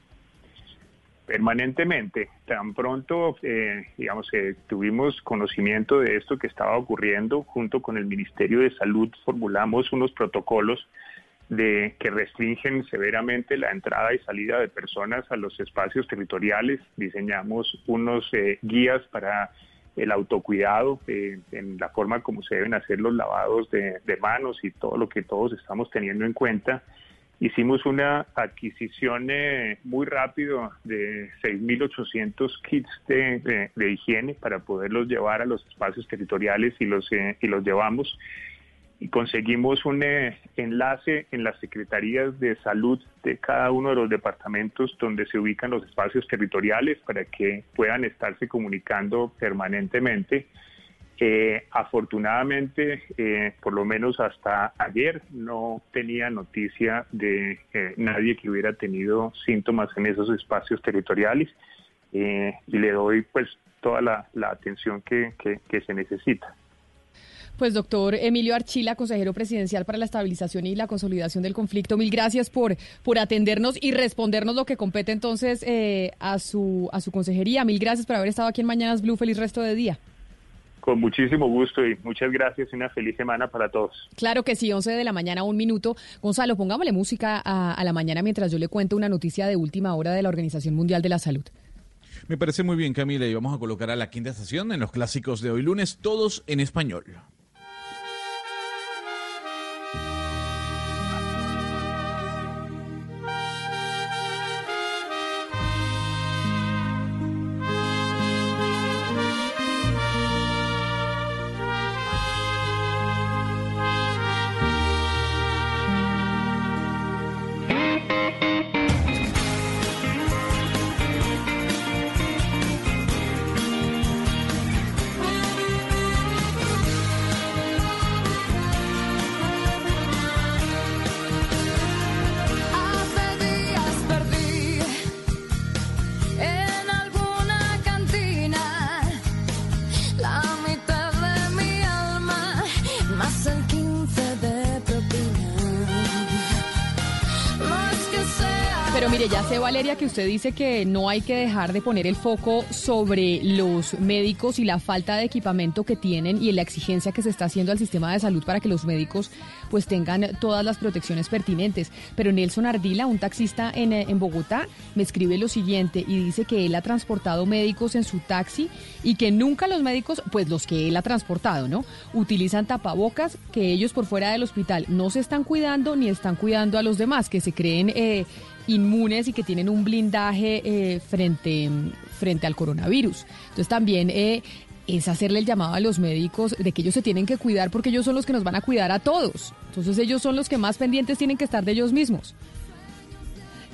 Permanentemente, tan pronto, eh, digamos, que tuvimos conocimiento de esto que estaba ocurriendo, junto con el Ministerio de Salud formulamos unos protocolos de que restringen severamente la entrada y salida de personas a los espacios territoriales. Diseñamos unos eh, guías para el autocuidado, eh, en la forma como se deben hacer los lavados de, manos y todo lo que todos estamos teniendo en cuenta. Hicimos una adquisición eh, muy rápido de 6.800 kits de, de, higiene para poderlos llevar a los espacios territoriales y los, eh, y los llevamos conseguimos un eh, enlace en las secretarías de salud de cada uno de los departamentos donde se ubican los espacios territoriales para que puedan estarse comunicando permanentemente. Eh, afortunadamente, eh, por lo menos hasta ayer, no tenía noticia de nadie que hubiera tenido síntomas en esos espacios territoriales y le doy pues toda la, atención que se necesita. Pues doctor Emilio Archila, consejero presidencial para la estabilización y la consolidación del conflicto, mil gracias por, por atendernos y respondernos lo que compete entonces eh, a, su, a su consejería. Mil gracias por haber estado aquí en Mañanas Blue. Feliz resto de día. Con muchísimo gusto y muchas gracias y una feliz semana para todos. Claro que sí, 11 de la mañana, un minuto. Gonzalo, pongámosle música a, a la mañana mientras yo le cuento una noticia de última hora de la Organización Mundial de la Salud. Me parece muy bien, Camila, y vamos a colocar a la quinta estación en los clásicos de hoy lunes, todos en español. Usted dice que no hay que dejar de poner el foco sobre los médicos y la falta de equipamiento que tienen y la exigencia que se está haciendo al sistema de salud para que los médicos pues tengan todas las protecciones pertinentes. Pero Nelson Ardila, un taxista en, en Bogotá, me escribe lo siguiente y dice que él ha transportado médicos en su taxi y que nunca los médicos, pues los que él ha transportado, ¿no? Utilizan tapabocas, que ellos por fuera del hospital no se están cuidando ni están cuidando a los demás, que se creen... Eh, inmunes y que tienen un blindaje eh, frente, frente al coronavirus. Entonces también eh, es hacerle el llamado a los médicos de que ellos se tienen que cuidar porque ellos son los que nos van a cuidar a todos. Entonces ellos son los que más pendientes tienen que estar de ellos mismos.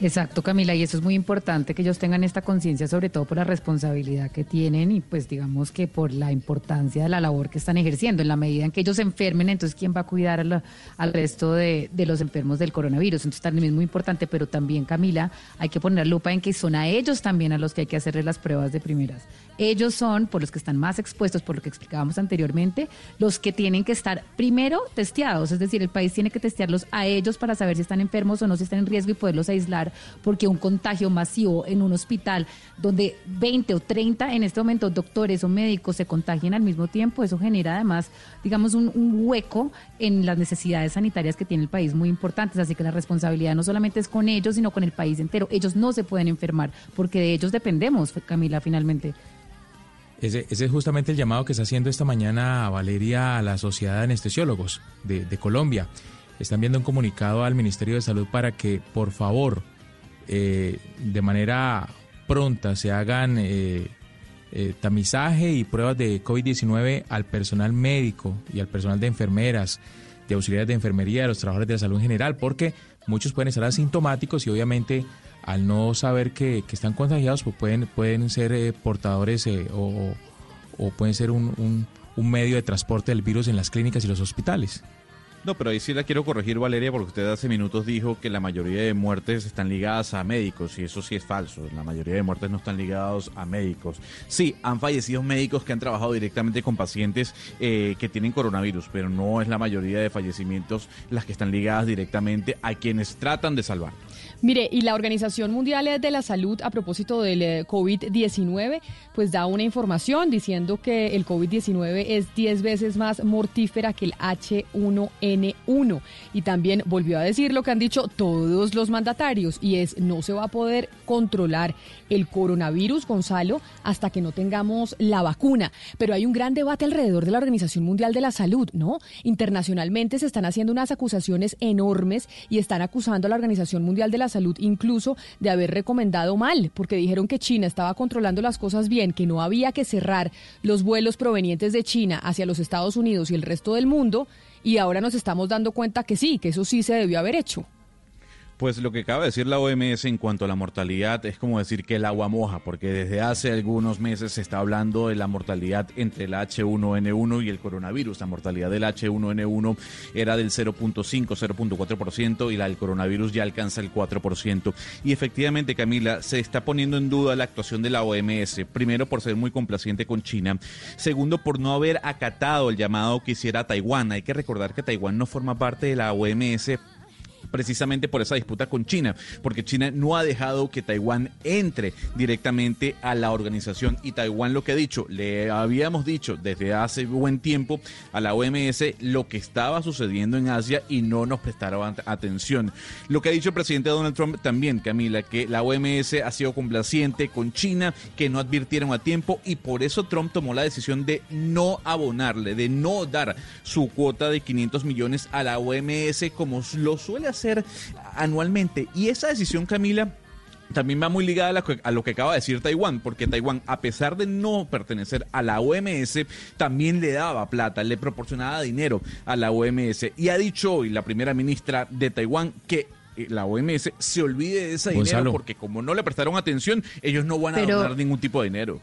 Exacto, Camila, y eso es muy importante que ellos tengan esta conciencia, sobre todo por la responsabilidad que tienen y pues digamos que por la importancia de la labor que están ejerciendo. En la medida en que ellos se enfermen, entonces ¿quién va a cuidar al, resto de, de, los enfermos del coronavirus? Entonces también es muy importante, pero también, Camila, hay que poner lupa en que son a ellos también a los que hay que hacerles las pruebas de primeras ellos son, por los que están más expuestos, por lo que explicábamos anteriormente, los que tienen que estar primero testeados, es decir, el país tiene que testearlos a ellos para saber si están enfermos o no, si están en riesgo y poderlos aislar, porque un contagio masivo en un hospital donde 20 o 30 en este momento doctores o médicos se contagien al mismo tiempo, eso genera además, digamos, un, hueco en las necesidades sanitarias que tiene el país muy importantes, así que la responsabilidad no solamente es con ellos, sino con el país entero. Ellos no se pueden enfermar porque de ellos dependemos, Camila, finalmente. Ese, ese, es justamente el llamado que está haciendo esta mañana Valeria a la Sociedad de Anestesiólogos de, de Colombia. Están viendo un comunicado al Ministerio de Salud para que, por favor, eh, de manera pronta se hagan eh, eh, tamizaje y pruebas de COVID-19 al personal médico y al personal de enfermeras, de auxiliares de enfermería, de los trabajadores de la salud en general, porque muchos pueden estar asintomáticos y obviamente al no saber que, están contagiados, pues pueden, pueden ser eh, portadores eh, o, pueden ser un, medio de transporte del virus en las clínicas y los hospitales. No, pero ahí sí la quiero corregir, Valeria, porque usted hace minutos dijo que la mayoría de muertes están ligadas a médicos, y eso sí es falso. La mayoría de muertes no están ligados a médicos. Sí, han fallecido médicos que han trabajado directamente con pacientes eh, que tienen coronavirus, pero no es la mayoría de fallecimientos las que están ligadas directamente a quienes tratan de salvar. Mire, y la Organización Mundial de la Salud, a propósito del eh, COVID-19, pues da una información diciendo que el COVID-19 es 10 veces más mortífera que el H1N1. Y también volvió a decir lo que han dicho todos los mandatarios, y es no se va a poder controlar el coronavirus, Gonzalo, hasta que no tengamos la vacuna. Pero hay un gran debate alrededor de la Organización Mundial de la Salud, ¿no? Internacionalmente se están haciendo unas acusaciones enormes y están acusando a la Organización Mundial de la Salud incluso de haber recomendado mal, porque dijeron que China estaba controlando las cosas bien, que no había que cerrar los vuelos provenientes de China hacia los Estados Unidos y el resto del mundo, y ahora nos estamos dando cuenta que sí, que eso sí se debió haber hecho. Pues lo que acaba de decir la OMS en cuanto a la mortalidad es como decir que el agua moja, porque desde hace algunos meses se está hablando de la mortalidad entre el H1N1 y el coronavirus. La mortalidad del H1N1 era del 0.5, 0.4% y la del coronavirus ya alcanza el 4%. Y efectivamente, Camila, se está poniendo en duda la actuación de la OMS, primero por ser muy complaciente con China, segundo por no haber acatado el llamado que hiciera Taiwán. Hay que recordar que Taiwán no forma parte de la OMS precisamente por esa disputa con China, porque China no ha dejado que Taiwán entre directamente a la organización y Taiwán lo que ha dicho, le habíamos dicho desde hace buen tiempo a la OMS lo que estaba sucediendo en Asia y no nos prestaron atención. Lo que ha dicho el presidente Donald Trump también, Camila, que la OMS ha sido complaciente con China, que no advirtieron a tiempo y por eso Trump tomó la decisión de no abonarle, de no dar su cuota de 500 millones a la OMS como lo suele hacer hacer anualmente. Y esa decisión, Camila, también va muy ligada a, lo que acaba de decir Taiwán, porque Taiwán, a pesar de no pertenecer a la OMS, también le daba plata, le proporcionaba dinero a la OMS. Y ha dicho hoy la primera ministra de Taiwán que eh, la OMS se olvide de ese dinero porque como no le prestaron atención, ellos no van a dar ningún tipo de dinero.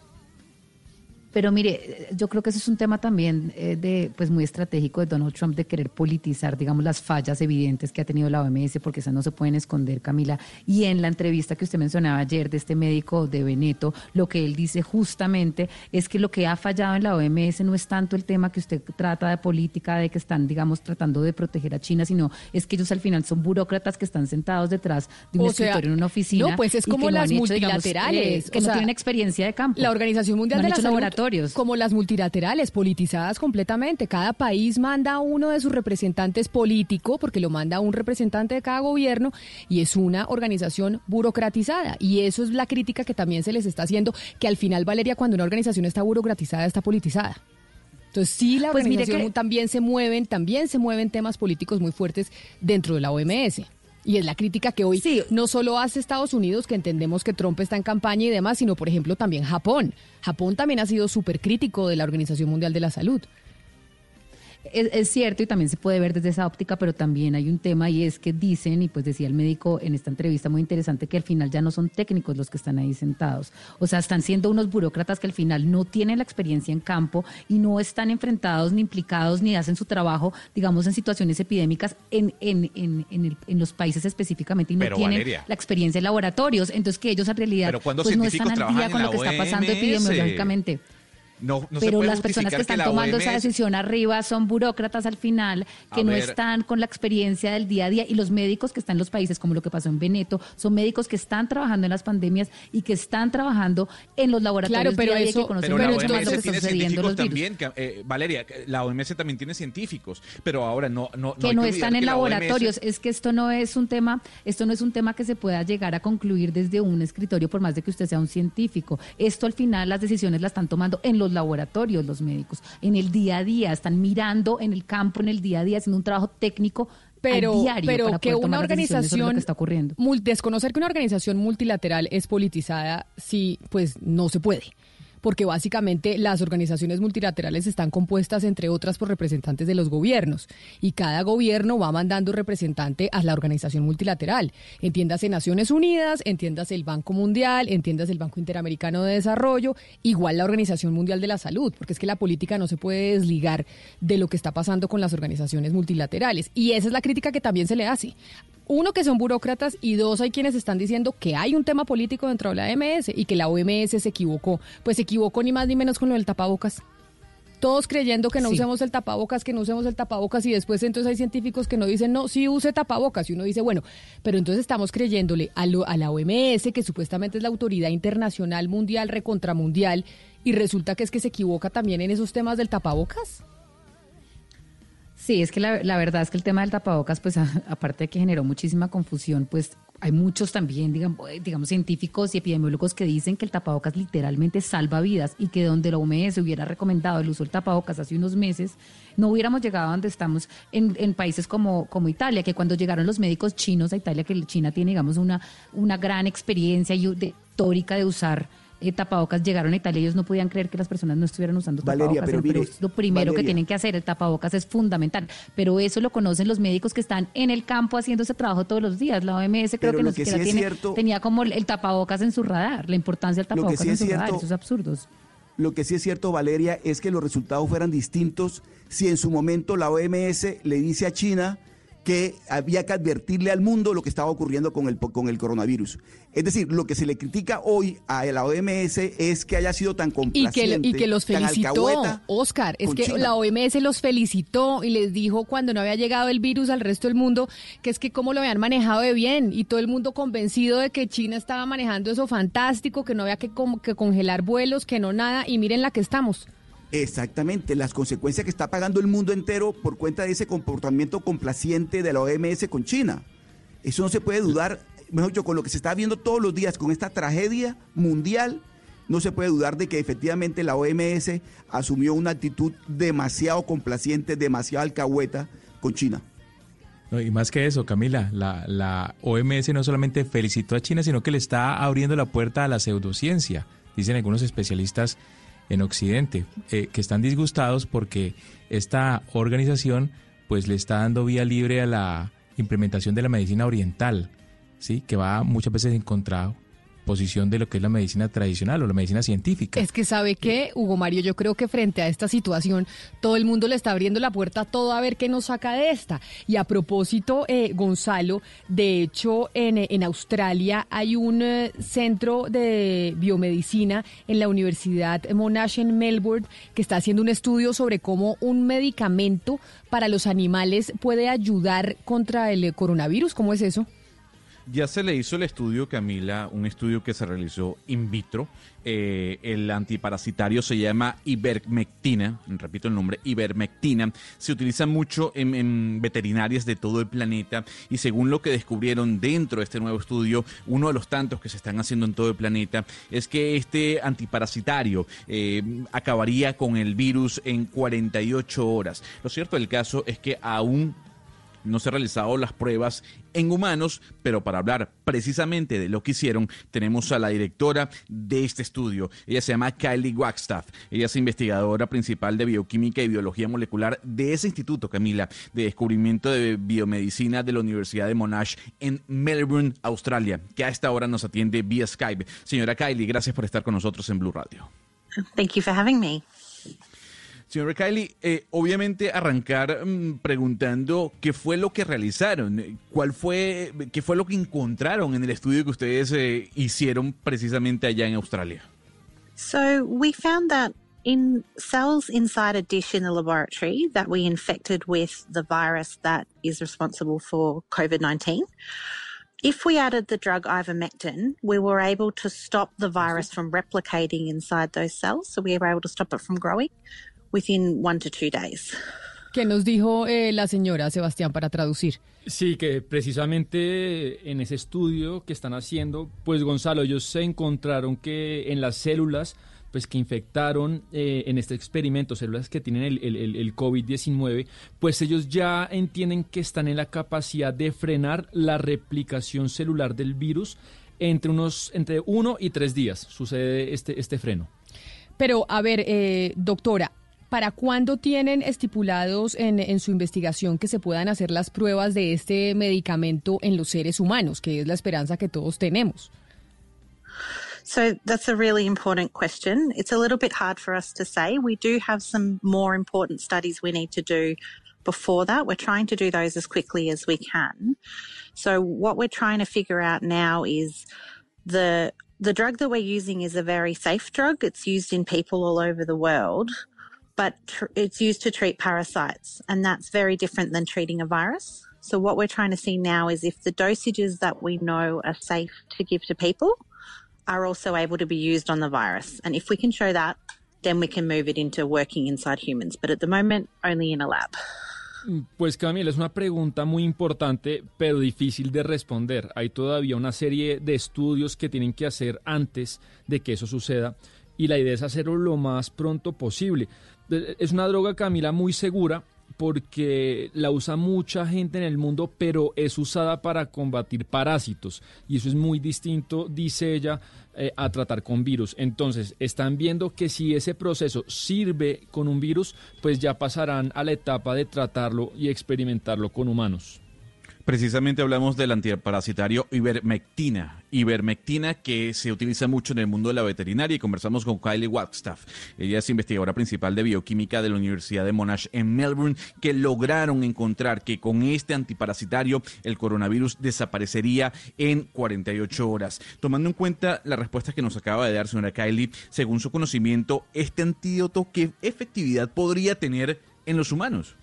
Pero mire, yo creo que ese es un tema también eh, de, pues muy estratégico de Donald Trump de querer politizar, digamos, las fallas evidentes que ha tenido la OMS, porque esas no se pueden esconder, Camila. Y en la entrevista que usted mencionaba ayer de este médico de Veneto, lo que él dice justamente es que lo que ha fallado en la OMS no es tanto el tema que usted trata de política, de que están, digamos, tratando de proteger a China, sino es que ellos al final son burócratas que están sentados detrás de un escritorio en una oficina. No, pues es como las multilaterales. Eh, que no tienen experiencia de campo. La Organización Mundial de la Salud como las multilaterales, politizadas completamente. Cada país manda a uno de sus representantes político, porque lo manda un representante de cada gobierno, y es una organización burocratizada. Y eso es la crítica que también se les está haciendo, que al final, Valeria, cuando una organización está burocratizada, está politizada. Entonces sí, la pues también se mueven, también se mueven temas políticos muy fuertes dentro de la OMS. Y es la crítica que hoy no solo hace Estados Unidos, que entendemos que Trump está en campaña y demás, sino por ejemplo también Japón. Japón también ha sido súper crítico de la Organización Mundial de la Salud. Es, cierto y también se puede ver desde esa óptica, pero también hay un tema y es que dicen, y pues decía el médico en esta entrevista muy interesante, que al final ya no son técnicos los que están ahí sentados. O sea, están siendo unos burócratas que al final no tienen la experiencia en campo y no están enfrentados ni implicados ni hacen su trabajo, digamos, en situaciones epidémicas en, en, en, en, los países específicamente y no tienen la experiencia en laboratorios. Entonces, que ellos en realidad pues, no están al día con lo que está pasando epidemiológicamente pero las personas que están tomando esa decisión arriba son burócratas al final, que no están con la experiencia del día a día. Y los médicos que están en los países, como lo que pasó en Veneto, son médicos que están trabajando en las pandemias y que están trabajando en los laboratorios claro, pero día eso, que pero la OMS tiene científicos también, eh, Valeria, la OMS también tiene científicos, pero ahora no no que no, están en laboratorios. Es que esto no es un tema, esto no es un tema que se pueda llegar a concluir desde un escritorio por más de que usted sea un científico. Esto al final las decisiones las están tomando en los los laboratorios, los médicos, en el día a día, están mirando en el campo, en el día a día, haciendo un trabajo técnico pero, diario pero para que una organización que está ocurriendo. desconocer que una organización multilateral es politizada, sí, pues no se puede. Porque básicamente las organizaciones multilaterales están compuestas, entre otras, por representantes de los gobiernos. Y cada gobierno va mandando representante a la organización multilateral. Entiéndase Naciones Unidas, entiéndase el Banco Mundial, entiéndase el Banco Interamericano de Desarrollo, igual la Organización Mundial de la Salud, porque es que la política no se puede desligar de lo que está pasando con las organizaciones multilaterales. Y esa es la crítica que también se le hace. Uno, que son burócratas y dos, hay quienes están diciendo que hay un tema político dentro de la OMS y que la OMS se equivocó. Pues se equivocó ni más ni menos con lo del tapabocas. Todos creyendo que no Sí. usemos el tapabocas, que no usemos el tapabocas y después entonces hay científicos que no dicen, no, sí use tapabocas. Y uno dice, bueno, pero entonces estamos creyéndole a, lo- a la OMS, que supuestamente es la autoridad internacional, mundial, recontramundial, y resulta que es que se equivoca también en esos temas del tapabocas. Sí, es que la, la verdad es que el tema del tapabocas, pues [LAUGHS] aparte de que generó muchísima confusión, pues hay muchos también, digamos, eh, digamos, científicos y epidemiólogos que dicen que el tapabocas literalmente salva vidas y que donde la OMS hubiera recomendado el uso del tapabocas hace unos meses, no hubiéramos llegado a donde estamos en, en países como, como Italia, que cuando llegaron los médicos chinos a Italia, que China tiene, digamos, una, una gran experiencia y de- histórica de usar eh, tapabocas, llegaron a Italia, ellos no podían creer que las personas no estuvieran usando Valeria, tapabocas, pero mire, lo primero que tienen que hacer, el tapabocas es fundamental, pero eso lo conocen los médicos que están en el campo haciendo ese trabajo todos los días. La OMS creo Pero que no que siquiera sí tiene- cierto- tenía como el, tapabocas en su radar, la importancia del tapabocas sí en su radar, cierto- esos absurdos. Lo que sí es cierto, Valeria, es que los resultados fueran distintos si en su momento la OMS le dice a China que había que advertirle al mundo lo que estaba ocurriendo con el, con el coronavirus. Es decir, lo que se le critica hoy a la OMS es que haya sido tan Y que, complaciente, y que los felicitó, Oscar. Es que China. la OMS los felicitó y les dijo cuando no había llegado el virus al resto del mundo que es que cómo lo habían manejado de bien y todo el mundo convencido de que China estaba manejando eso fantástico, que no había que, como que congelar vuelos, que no nada y miren la que estamos. Exactamente, las consecuencias que está pagando el mundo entero por cuenta de ese comportamiento complaciente de la OMS con China. Eso no se puede dudar, mejor dicho, con lo que se está viendo todos los días, con esta tragedia mundial, no se puede dudar de que efectivamente la OMS asumió una actitud demasiado complaciente, demasiado alcahueta con China. Y más que eso, Camila, la, la OMS no solamente felicitó a China, sino que le está abriendo la puerta a la pseudociencia, dicen algunos especialistas en Occidente, eh, que están disgustados porque esta organización pues le está dando vía libre a la implementación de la medicina oriental, ¿sí? que va muchas veces en contraposición de lo que es la medicina tradicional o la medicina científica. Es que sabe que, Hugo Mario, yo creo que frente a esta situación, todo el mundo le está abriendo la puerta a todo a ver qué nos saca de esta. Y a propósito, eh, Gonzalo, de hecho, en, en Australia hay un eh, centro de biomedicina en la Universidad Monash en Melbourne que está haciendo un estudio sobre cómo un medicamento para los animales puede ayudar contra el coronavirus. ¿Cómo es eso? Ya se le hizo el estudio, Camila, un estudio que se realizó in vitro. Eh, el antiparasitario se llama ivermectina, repito el nombre, ivermectina. Se utiliza mucho en, veterinarias de todo el planeta y según lo que descubrieron dentro de este nuevo estudio, uno de los tantos que se están haciendo en todo el planeta es que este antiparasitario eh, acabaría con el virus en 48 horas. Lo cierto del caso es que aún no se han realizado las pruebas en humanos, pero para hablar precisamente de lo que hicieron, tenemos a la directora de este estudio. Ella se llama Kylie Wagstaff. Ella es investigadora principal de bioquímica y biología molecular de ese instituto, Camila, de descubrimiento de biomedicina de la Universidad de Monash en Melbourne, Australia, que a esta hora nos atiende vía Skype. Señora Kylie, gracias por estar con nosotros en Blue Radio. Thank you for having me. Señora Kylie, eh, obviamente arrancar mm, preguntando qué fue lo que realizaron, eh, cuál fue, qué fue lo que encontraron en el estudio que ustedes eh, hicieron precisamente allá en Australia. So we found that in cells inside a dish in the laboratory that we infected with the virus that is responsible for COVID 19. If we added the drug ivermectin, we were able to stop the virus from replicating inside those cells. So we were able to stop it from growing within one to two days. ¿Qué nos dijo eh, la señora Sebastián para traducir? Sí, que precisamente en ese estudio que están haciendo, pues Gonzalo, ellos se encontraron que en las células pues que infectaron eh, en este experimento células que tienen el, el, el COVID-19, pues ellos ya entienden que están en la capacidad de frenar la replicación celular del virus entre unos entre uno y tres días sucede este, este freno. Pero, a ver, eh, doctora, ¿para cuándo tienen estipulados en, en, su investigación que se puedan hacer las pruebas de este medicamento en los seres humanos, que es la esperanza que todos tenemos? So that's a really important question. It's a little bit hard for us to say. We do have some more important studies we need to do before that. We're trying to do those as quickly as we can. So what we're trying to figure out now is the the drug that we're using is a very safe drug. It's used in people all over the world, but tr- it's used to treat parasites, and that's very different than treating a virus. So what we're trying to see now is if the dosages that we know are safe to give to people are also able to be used on the virus. And if we can show that, then we can move it into working inside humans. But at the moment, only in a lab. Pues Camila, es una pregunta muy importante, pero difícil de responder. Hay todavía una serie de estudios que tienen que hacer antes de que eso suceda y la idea es hacerlo lo más pronto posible. Es una droga, Camila, muy segura porque la usa mucha gente en el mundo, pero es usada para combatir parásitos y eso es muy distinto, dice ella, eh, a tratar con virus. Entonces, están viendo que si ese proceso sirve con un virus, pues ya pasarán a la etapa de tratarlo y experimentarlo con humanos. Precisamente hablamos del antiparasitario ivermectina, ivermectina que se utiliza mucho en el mundo de la veterinaria y conversamos con Kylie Wagstaff. Ella es investigadora principal de bioquímica de la Universidad de Monash en Melbourne, que lograron encontrar que con este antiparasitario el coronavirus desaparecería en 48 horas. Tomando en cuenta la respuesta que nos acaba de dar señora Kylie, según su conocimiento, este antídoto, ¿qué efectividad podría tener en los humanos?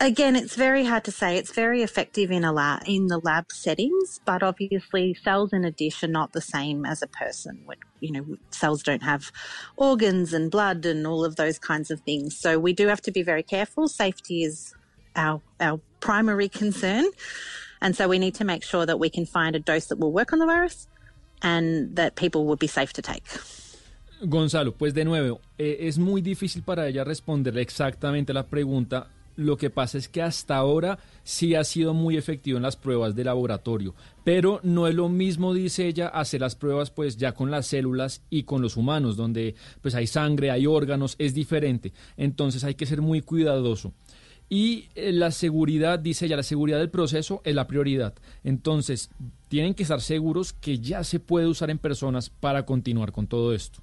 Again, it's very hard to say. It's very effective in a lab, in the lab settings, but obviously cells in a dish are not the same as a person. You know, cells don't have organs and blood and all of those kinds of things. So we do have to be very careful. Safety is our our primary concern, and so we need to make sure that we can find a dose that will work on the virus, and that people will be safe to take. Gonzalo, pues de nuevo, eh, es muy difícil para ella responderle exactamente la pregunta Lo que pasa es que hasta ahora sí ha sido muy efectivo en las pruebas de laboratorio, pero no es lo mismo, dice ella, hacer las pruebas pues ya con las células y con los humanos, donde pues hay sangre, hay órganos, es diferente. Entonces hay que ser muy cuidadoso. Y eh, la seguridad, dice ella, la seguridad del proceso es la prioridad. Entonces, tienen que estar seguros que ya se puede usar en personas para continuar con todo esto.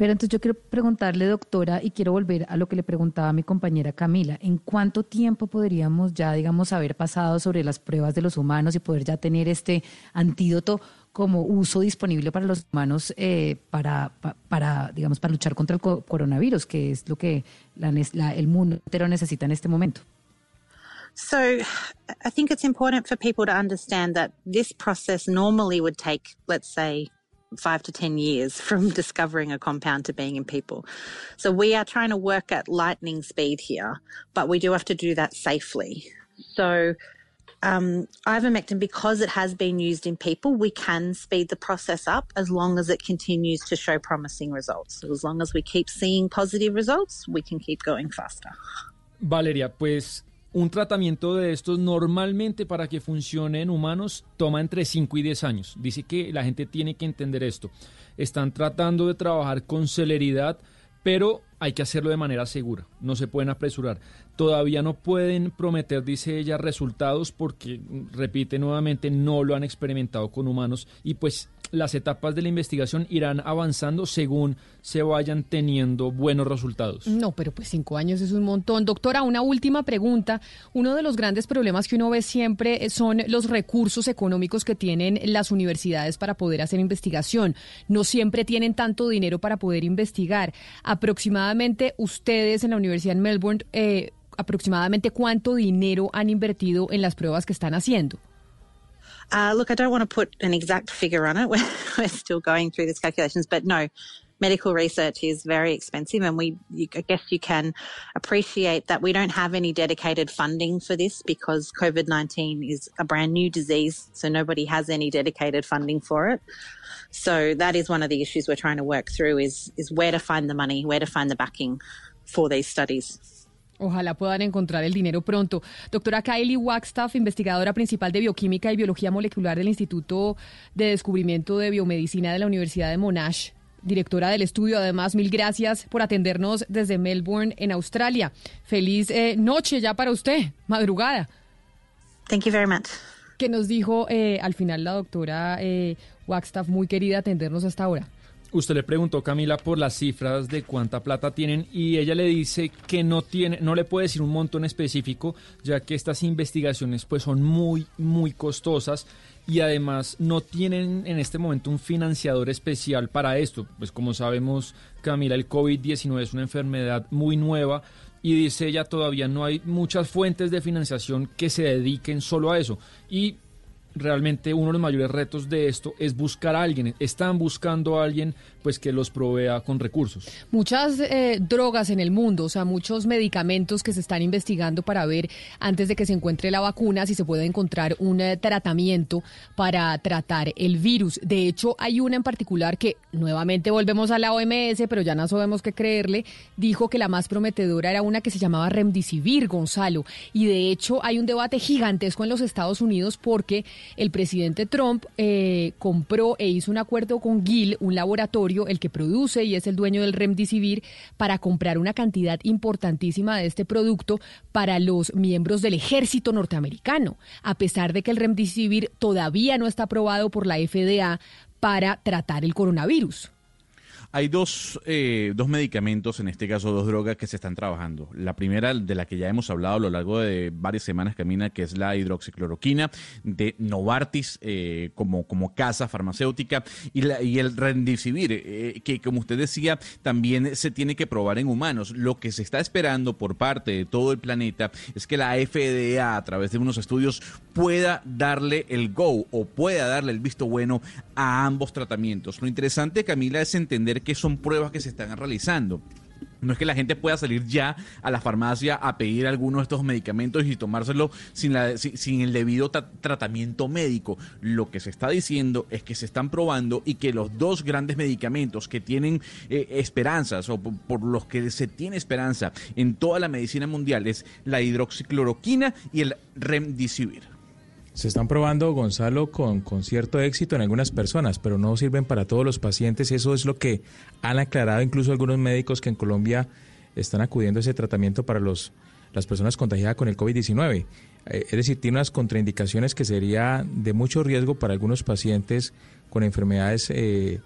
Pero entonces yo quiero preguntarle, doctora, y quiero volver a lo que le preguntaba mi compañera Camila, ¿en cuánto tiempo podríamos ya, digamos, haber pasado sobre las pruebas de los humanos y poder ya tener este antídoto como uso disponible para los humanos eh, para, para, digamos, para luchar contra el coronavirus, que es lo que la, el mundo entero necesita en este momento? So, I think it's important for people to understand that this process normally would take, let's say, five to 10 years [LAUGHS] from discovering a compound to being in people. So we are trying to work at lightning speed here, but we do have to do that safely. So, um, ivermectin, because it has been used in people, we can speed the process up as long as it continues to show promising results. So as long as we keep seeing positive results, we can keep going faster. Valeria, pues Un tratamiento de estos normalmente para que funcione en humanos toma entre 5 y 10 años. Dice que la gente tiene que entender esto. Están tratando de trabajar con celeridad, pero hay que hacerlo de manera segura. No se pueden apresurar. Todavía no pueden prometer, dice ella, resultados porque, repite nuevamente, no lo han experimentado con humanos y pues las etapas de la investigación irán avanzando según se vayan teniendo buenos resultados. No, pero pues cinco años es un montón. Doctora, una última pregunta. Uno de los grandes problemas que uno ve siempre son los recursos económicos que tienen las universidades para poder hacer investigación. No siempre tienen tanto dinero para poder investigar. Aproximadamente ustedes en la Universidad de Melbourne, eh, aproximadamente cuánto dinero han invertido en las pruebas que están haciendo. Uh, look, I don't want to put an exact figure on it. [LAUGHS] We're, we're still going through these calculations, but no, medical research is very expensive, and we, you, I guess, you can appreciate that we don't have any dedicated funding for this because COVID nineteen is a brand new disease, so nobody has any dedicated funding for it. So that is one of the issues we're trying to work through is is where to find the money, where to find the backing for these studies. Ojalá puedan encontrar el dinero pronto. Doctora Kylie Wagstaff, investigadora principal de bioquímica y biología molecular del Instituto de Descubrimiento de Biomedicina de la Universidad de Monash, directora del estudio. Además, mil gracias por atendernos desde Melbourne, en Australia. Feliz eh, noche ya para usted, madrugada. Thank you very much. Que nos dijo eh, al final la doctora eh, Wagstaff, muy querida, atendernos hasta ahora. Usted le preguntó, Camila, por las cifras de cuánta plata tienen y ella le dice que no tiene, no le puede decir un monto en específico, ya que estas investigaciones pues son muy, muy costosas y además no tienen en este momento un financiador especial para esto. Pues como sabemos, Camila, el COVID-19 es una enfermedad muy nueva y dice ella todavía no hay muchas fuentes de financiación que se dediquen solo a eso. Y realmente uno de los mayores retos de esto es buscar a alguien. Están buscando a alguien pues que los provea con recursos. Muchas eh, drogas en el mundo, o sea, muchos medicamentos que se están investigando para ver antes de que se encuentre la vacuna si se puede encontrar un eh, tratamiento para tratar el virus. De hecho, hay una en particular que nuevamente volvemos a la OMS, pero ya no sabemos qué creerle, dijo que la más prometedora era una que se llamaba Remdesivir, Gonzalo, y de hecho hay un debate gigantesco en los Estados Unidos porque el presidente Trump eh, compró e hizo un acuerdo con Gill, un laboratorio, el que produce y es el dueño del Remdesivir, para comprar una cantidad importantísima de este producto para los miembros del ejército norteamericano, a pesar de que el Remdesivir todavía no está aprobado por la FDA para tratar el coronavirus. Hay dos, eh, dos medicamentos, en este caso dos drogas que se están trabajando. La primera, de la que ya hemos hablado a lo largo de varias semanas, Camina, que es la hidroxicloroquina de Novartis eh, como, como casa farmacéutica y, la, y el Rendicivir, eh, que como usted decía, también se tiene que probar en humanos. Lo que se está esperando por parte de todo el planeta es que la FDA, a través de unos estudios, pueda darle el go o pueda darle el visto bueno a ambos tratamientos. Lo interesante, Camila, es entender que son pruebas que se están realizando. No es que la gente pueda salir ya a la farmacia a pedir alguno de estos medicamentos y tomárselo sin, la, sin, el debido tratamiento médico. Lo que se está diciendo es que se están probando y que los dos grandes medicamentos que tienen eh, esperanzas o por, por los que se tiene esperanza en toda la medicina mundial es la hidroxicloroquina y el remdesivir. Se están probando, Gonzalo, con, con, cierto éxito en algunas personas, pero no sirven para todos los pacientes. Eso es lo que han aclarado incluso algunos médicos que en Colombia están acudiendo a ese tratamiento para los, las personas contagiadas con el COVID-19. Eh, es decir, tiene unas contraindicaciones que sería de mucho riesgo para algunos pacientes con enfermedades eh,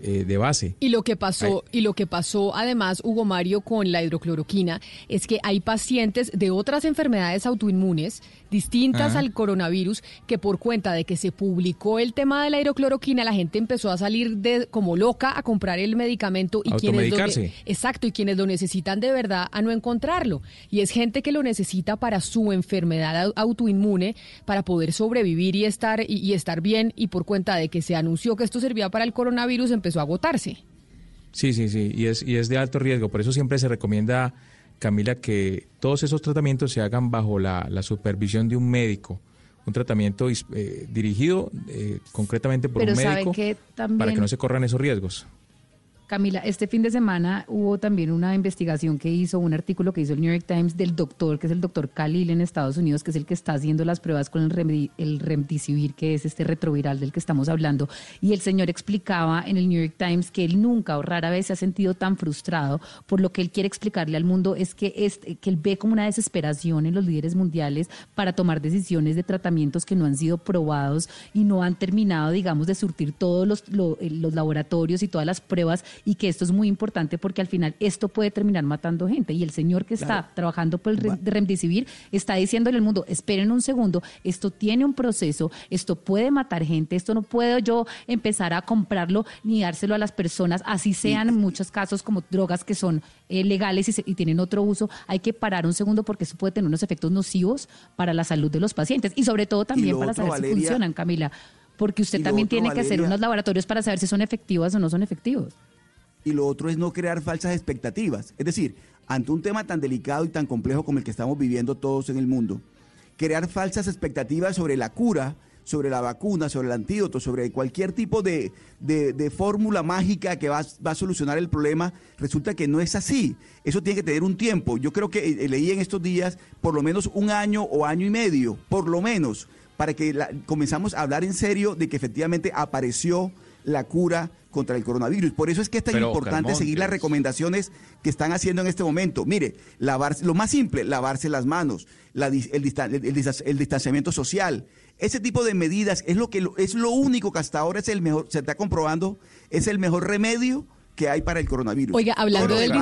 eh, de base. Y lo que pasó, y lo que pasó además, Hugo Mario, con la hidrocloroquina, es que hay pacientes de otras enfermedades autoinmunes distintas al coronavirus que por cuenta de que se publicó el tema de la hidrocloroquina, la gente empezó a salir de como loca a comprar el medicamento y quienes lo, exacto y quienes lo necesitan de verdad a no encontrarlo. Y es gente que lo necesita para su enfermedad autoinmune, para poder sobrevivir y estar y, y estar bien y por cuenta de que se anunció que esto servía para el coronavirus empezó a agotarse. Sí, sí, sí, y es, y es de alto riesgo, por eso siempre se recomienda, Camila, que todos esos tratamientos se hagan bajo la, la supervisión de un médico, un tratamiento eh, dirigido eh, concretamente por Pero un médico que también... para que no se corran esos riesgos. Camila, este fin de semana hubo también una investigación que hizo, un artículo que hizo el New York Times del doctor, que es el doctor Khalil en Estados Unidos, que es el que está haciendo las pruebas con el, remdi, el remdesivir, que es este retroviral del que estamos hablando. Y el señor explicaba en el New York Times que él nunca o rara vez se ha sentido tan frustrado por lo que él quiere explicarle al mundo es que, es, que él ve como una desesperación en los líderes mundiales para tomar decisiones de tratamientos que no han sido probados y no han terminado, digamos, de surtir todos los, los, los laboratorios y todas las pruebas y que esto es muy importante porque al final esto puede terminar matando gente. Y el señor que está trabajando por el rem- remdesivir está diciéndole al mundo, esperen un segundo, esto tiene un proceso, esto puede matar gente, esto no puedo yo empezar a comprarlo ni dárselo a las personas, así sean en muchos casos como drogas que son eh, legales y, se- y tienen otro uso, hay que parar un segundo porque eso puede tener unos efectos nocivos para la salud de los pacientes y sobre todo también para otro, saber si funcionan, Camila. Porque usted también otro, tiene que hacer unos laboratorios para saber si son efectivas o no son efectivos. Y lo otro es no crear falsas expectativas. Es decir, ante un tema tan delicado y tan complejo como el que estamos viviendo todos en el mundo, crear falsas expectativas sobre la cura, sobre la vacuna, sobre el antídoto, sobre cualquier tipo de, de, fórmula mágica que va, va, a solucionar el problema, resulta que no es así. Eso tiene que tener un tiempo. Yo creo que eh, leí en estos días por lo menos un año o año y medio, por lo menos, para que comenzamos a hablar en serio de que efectivamente apareció la cura contra el coronavirus. Por eso es que es tan importante seguir las recomendaciones que están haciendo en este momento. Mire, lavarse, lo más simple, lavarse las manos, el, el, distanciamiento social, ese tipo de medidas es lo que es lo único que hasta ahora es el mejor, se está comprobando, es el mejor remedio que hay para el coronavirus. Oiga, hablando del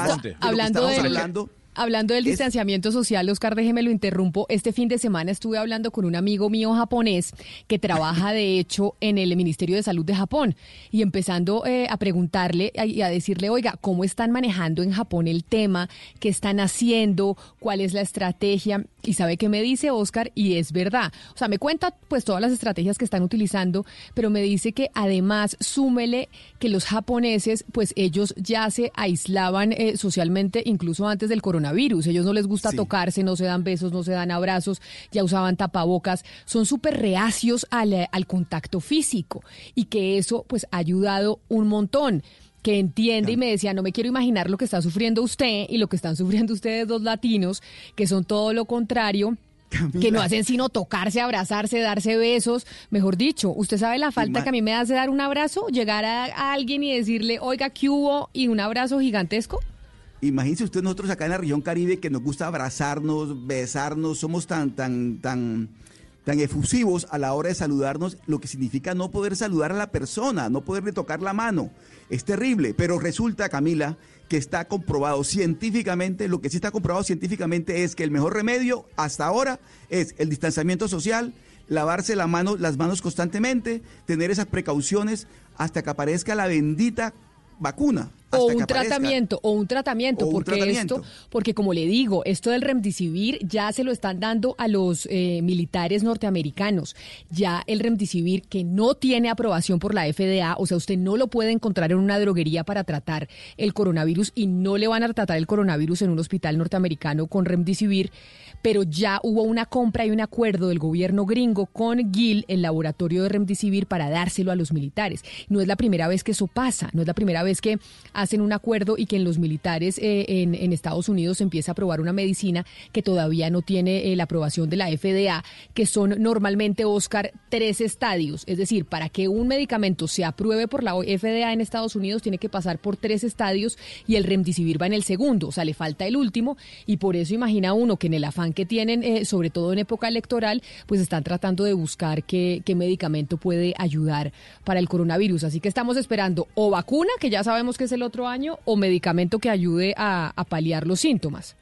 hablando del Hablando del distanciamiento social, Oscar, déjeme lo interrumpo. Este fin de semana estuve hablando con un amigo mío japonés que trabaja, de hecho, en el Ministerio de Salud de Japón y empezando eh, a preguntarle y a decirle, oiga, ¿cómo están manejando en Japón el tema? ¿Qué están haciendo? ¿Cuál es la estrategia? Y sabe qué me dice Oscar y es verdad. O sea, me cuenta pues todas las estrategias que están utilizando, pero me dice que además súmele que los japoneses, pues ellos ya se aislaban eh, socialmente incluso antes del coronavirus virus. Ellos no les gusta tocarse, no se dan besos, no se dan abrazos, ya usaban tapabocas. Son súper reacios al, eh, al contacto físico y que eso pues ha ayudado un montón que entiende y me decía, no me quiero imaginar lo que está sufriendo usted y lo que están [LAUGHS] sufriendo ustedes dos latinos, que son todo lo contrario. Que no hacen sino tocarse, abrazarse, darse besos. Mejor dicho, ¿usted sabe la falta que a mí me hace dar un abrazo? Llegar a, alguien y decirle, oiga, ¿qué hubo? Y un abrazo gigantesco. Imagínese usted nosotros acá en la región Caribe que nos gusta abrazarnos, besarnos, somos tan, tan, tan, tan efusivos a la hora de saludarnos, lo que significa no poder saludar a la persona, no poderle tocar la mano. Es terrible, pero resulta, Camila, que está comprobado científicamente, lo que sí está comprobado científicamente es que el mejor remedio hasta ahora es el distanciamiento social, lavarse las manos constantemente, tener esas precauciones hasta que aparezca la bendita vacuna. O un tratamiento, o un tratamiento, porque esto, porque como le digo, esto del remdesivir ya se lo están dando a los eh, militares norteamericanos. Ya el remdesivir que no tiene aprobación por la FDA, o sea, usted no lo puede encontrar en una droguería para tratar el coronavirus y no le van a tratar el coronavirus en un hospital norteamericano con remdesivir pero ya hubo una compra y un acuerdo del gobierno gringo con GIL, el laboratorio de Remdesivir, para dárselo a los militares. No es la primera vez que eso pasa, no es la primera vez que hacen un acuerdo y que en los militares eh, en, Estados Unidos se empieza a aprobar una medicina que todavía no tiene eh, la aprobación de la FDA, que son normalmente, Oscar, tres estadios. Es decir, para que un medicamento se apruebe por la FDA en Estados Unidos, tiene que pasar por tres estadios y el Remdesivir va en el segundo, o sea, le falta el último y por eso imagina uno que en el afán que tienen, eh, sobre todo en época electoral, pues están tratando de buscar qué, qué medicamento puede ayudar para el coronavirus. Así que estamos esperando o vacuna, que ya sabemos que es el otro año, o medicamento que ayude a, paliar los síntomas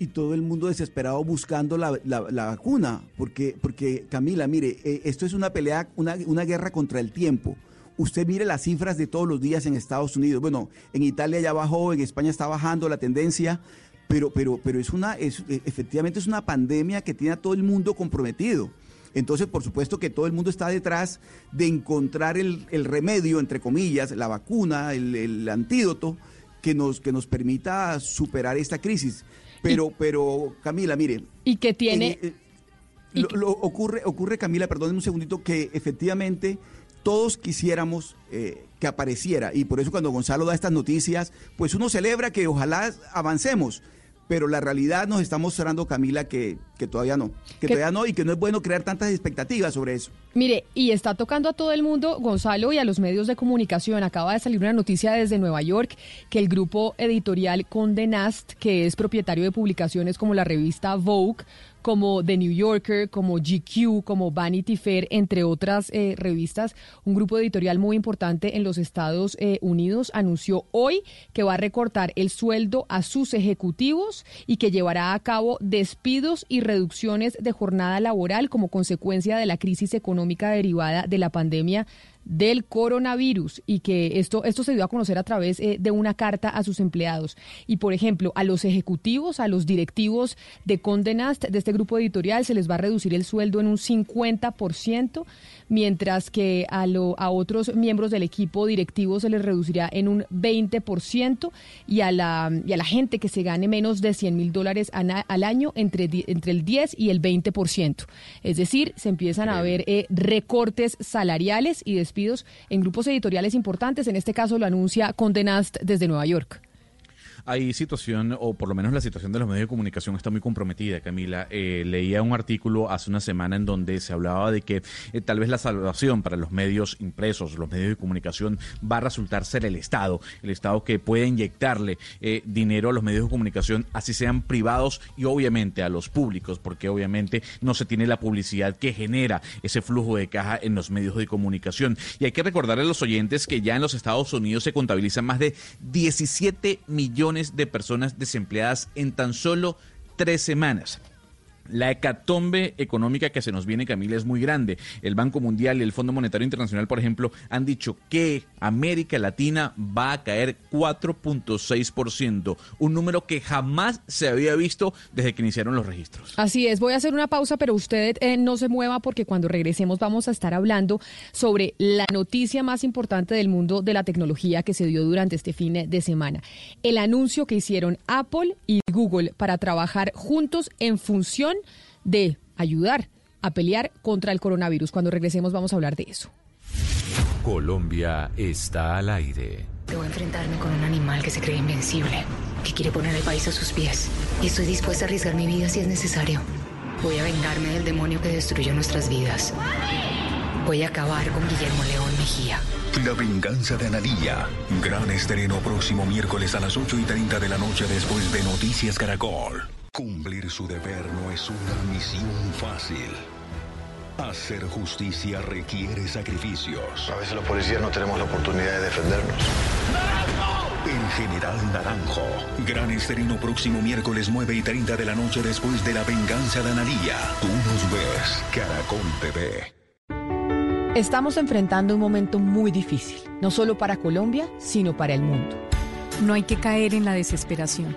y todo el mundo desesperado buscando la, la, vacuna, porque, porque Camila, mire, eh, esto es una pelea, una, una, guerra contra el tiempo. Usted mire las cifras de todos los días en Estados Unidos. Bueno, en Italia ya bajó, en España está bajando la tendencia, pero, pero, pero es una, es, e, efectivamente es una pandemia que tiene a todo el mundo comprometido. Entonces, por supuesto que todo el mundo está detrás de encontrar el, remedio, entre comillas, la vacuna, el, antídoto que nos, que nos permita superar esta crisis. Pero, pero Camila, mire. Y que tiene. Eh, lo, ocurre, ocurre, Camila, perdónenme un segundito, que efectivamente todos quisiéramos eh, que apareciera. Y por eso cuando Gonzalo da estas noticias, pues uno celebra que ojalá avancemos pero la realidad nos está mostrando, Camila, que, que todavía no, que todavía no y que no es bueno crear tantas expectativas sobre eso. Mire, y está tocando a todo el mundo, Gonzalo, y a los medios de comunicación. Acaba de salir una noticia desde Nueva York que el grupo editorial Conde Nast, que es propietario de publicaciones como la revista Vogue, como The New Yorker, como GQ, como Vanity Fair, entre otras eh, revistas, un grupo editorial muy importante en los Estados eh, Unidos anunció hoy que va a recortar el sueldo a sus ejecutivos y que llevará a cabo despidos y reducciones de jornada laboral como consecuencia de la crisis económica derivada de la pandemia del coronavirus y que esto, esto se dio a conocer a través eh, de una carta a sus empleados. Y, por ejemplo, a los ejecutivos, a los directivos de Condenast, de este grupo editorial, se les va a reducir el sueldo en un 50%, mientras que a, lo, a otros miembros del equipo directivo se les reducirá en un 20% y a la, y a la gente que se gane menos de 100 mil dólares al año entre, entre el 10 y el 20%. Es decir, se empiezan a ver eh, recortes salariales y despidos en grupos editoriales importantes. En este caso lo anuncia Condenast desde Nueva York hay situación, o por lo menos la situación de los medios de comunicación está muy comprometida, Camila. Eh, leía un artículo hace una semana en donde se hablaba de que eh, tal vez la salvación para los medios impresos, los medios de comunicación, va a resultar ser el Estado, el Estado que puede inyectarle eh, dinero a los medios de comunicación, así sean privados y obviamente a los públicos, porque obviamente no se tiene la publicidad que genera ese flujo de caja en los medios de comunicación. Y hay que recordarle a los oyentes que ya en los Estados Unidos se contabilizan más de 17 millones de personas desempleadas en tan solo tres semanas. La hecatombe económica que se nos viene, Camila, es muy grande. El Banco Mundial y el Fondo Monetario Internacional, por ejemplo, han dicho que América Latina va a caer 4.6%, un número que jamás se había visto desde que iniciaron los registros. Así es, voy a hacer una pausa, pero usted eh, no se mueva porque cuando regresemos vamos a estar hablando sobre la noticia más importante del mundo de la tecnología que se dio durante este fin de semana. El anuncio que hicieron Apple y Google para trabajar juntos en función de ayudar a pelear contra el coronavirus. Cuando regresemos vamos a hablar de eso. Colombia está al aire. Debo enfrentarme con un animal que se cree invencible, que quiere poner el país a sus pies. Y estoy dispuesta a arriesgar mi vida si es necesario. Voy a vengarme del demonio que destruyó nuestras vidas. Voy a acabar con Guillermo León Mejía. La venganza de Analía. Gran estreno próximo miércoles a las 8 y 30 de la noche después de Noticias Caracol. Cumplir su deber no es una misión fácil. Hacer justicia requiere sacrificios. A veces los policías no tenemos la oportunidad de defendernos. El General Naranjo. Gran estreno próximo miércoles 9 y 30 de la noche después de La Venganza de Analía. Tú nos ves, Caracol TV. Estamos enfrentando un momento muy difícil, no solo para Colombia, sino para el mundo. No hay que caer en la desesperación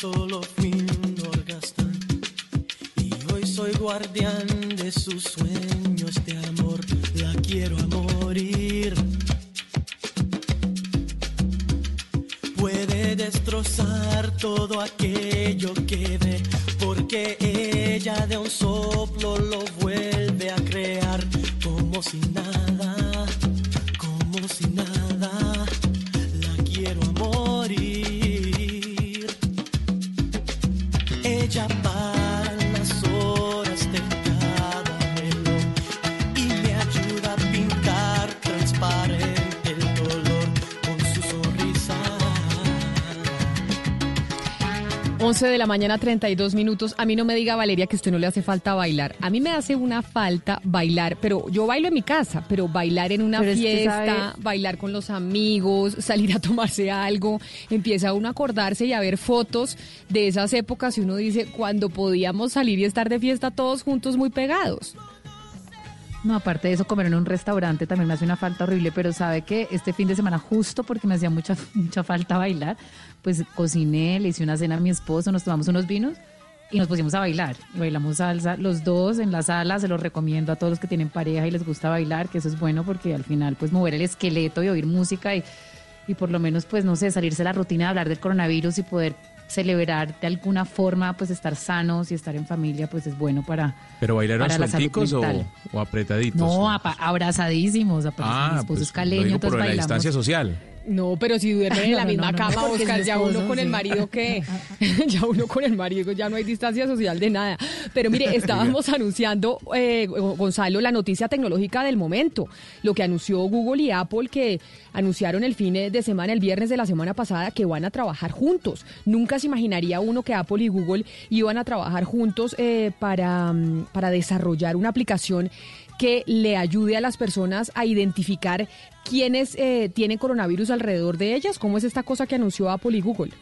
Solo fui un y hoy soy guardián de sus sueños de amor. La quiero a morir. Puede destrozar todo aquello que ve, porque ella de un soplo lo vuelve a crear como si nada, 11 de la mañana, 32 minutos. A mí no me diga, Valeria, que a usted no le hace falta bailar. A mí me hace una falta bailar, pero yo bailo en mi casa, pero bailar en una Pero es que fiesta, sabe- bailar con los amigos, [LAUGHS] salir a tomarse algo, empieza uno a acordarse y a ver fotos de esas épocas y uno dice, cuando podíamos salir y estar de fiesta todos juntos muy pegados. No, aparte de eso, comer en un restaurante también me hace una falta horrible, pero sabe que este fin de semana, justo porque me hacía mucha, [LAUGHS] mucha falta bailar, pues cociné, le hice una cena a mi esposo, nos tomamos unos vinos y nos pusimos a bailar. Bailamos salsa los dos en la sala, se los recomiendo a todos los que tienen pareja y les gusta bailar, que eso es bueno porque al final pues mover el esqueleto y oír música y, y por lo menos pues no sé, salirse de la rutina de hablar del coronavirus y poder celebrar de alguna forma, pues estar sanos y estar en familia, pues es bueno para. ¿Pero bailaron para suelticos o, apretaditos? No, apa- abrazadísimos, apa- mi Ah, esposo pues es caleño, entonces por la distancia social. No, pero si duermen en [LAUGHS] la no, misma no, no, cama, Oscar, ya uno con el marido que [LAUGHS] [LAUGHS] ya uno con el marido ya no hay distancia social de nada. Pero mire, estábamos anunciando eh, Gonzalo la noticia tecnológica del momento, lo que anunció Google y Apple que anunciaron el fin de semana, el viernes de la semana pasada que van a trabajar juntos. Nunca se imaginaría uno que Apple y Google iban a trabajar juntos eh, para mm, para desarrollar una aplicación que le ayude a las personas a identificar quiénes eh, tienen coronavirus alrededor de ellas. ¿Cómo es esta cosa que anunció Apple y Google?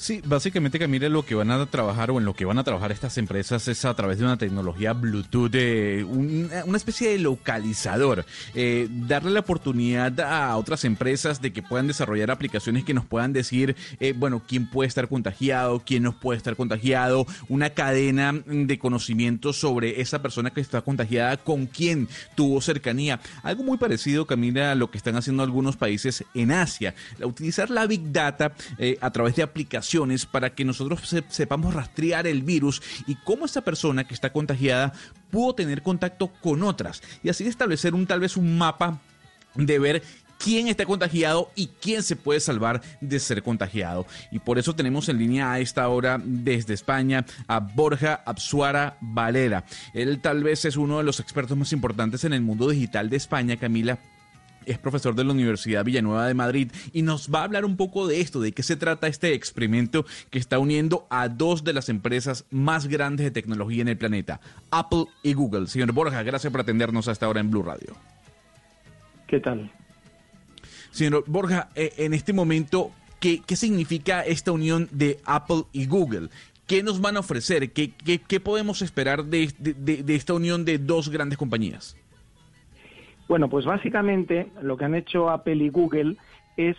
Sí, básicamente Camila lo que van a trabajar o en lo que van a trabajar estas empresas es a través de una tecnología Bluetooth, eh, un- una especie de localizador, eh, darle la oportunidad a otras empresas de que puedan desarrollar aplicaciones que nos puedan decir, eh, bueno, quién puede estar contagiado, quién no puede estar contagiado, una cadena de conocimiento sobre esa persona que está contagiada, con quién tuvo cercanía. Algo muy parecido, Camila, a lo que están haciendo algunos países en Asia. Utilizar la Big Data eh, a través de aplicaciones para que nosotros se- sepamos rastrear el virus y cómo esta persona que está contagiada pudo tener contacto con otras. Y así establecer un tal vez un mapa de ver quién está contagiado y quién se puede salvar de ser contagiado. Y por eso tenemos en línea a esta hora desde España a Borja Absuara Valera. Él tal vez es uno de los expertos más importantes en el mundo digital de España, Camila es profesor de la Universidad Villanueva de Madrid y nos va a hablar un poco de esto, de qué se trata este experimento que está uniendo a dos de las empresas más grandes de tecnología en el planeta, Apple y Google. Señor Borja, gracias por atendernos hasta ahora en Blue Radio. ¿Qué tal? Señor Borja, eh, en este momento, ¿qué, qué significa esta unión de Apple y Google? ¿Qué nos van a ofrecer? ¿Qué, qué- qué podemos esperar de- de esta unión de dos grandes compañías? Bueno, pues básicamente lo que han hecho Apple y Google es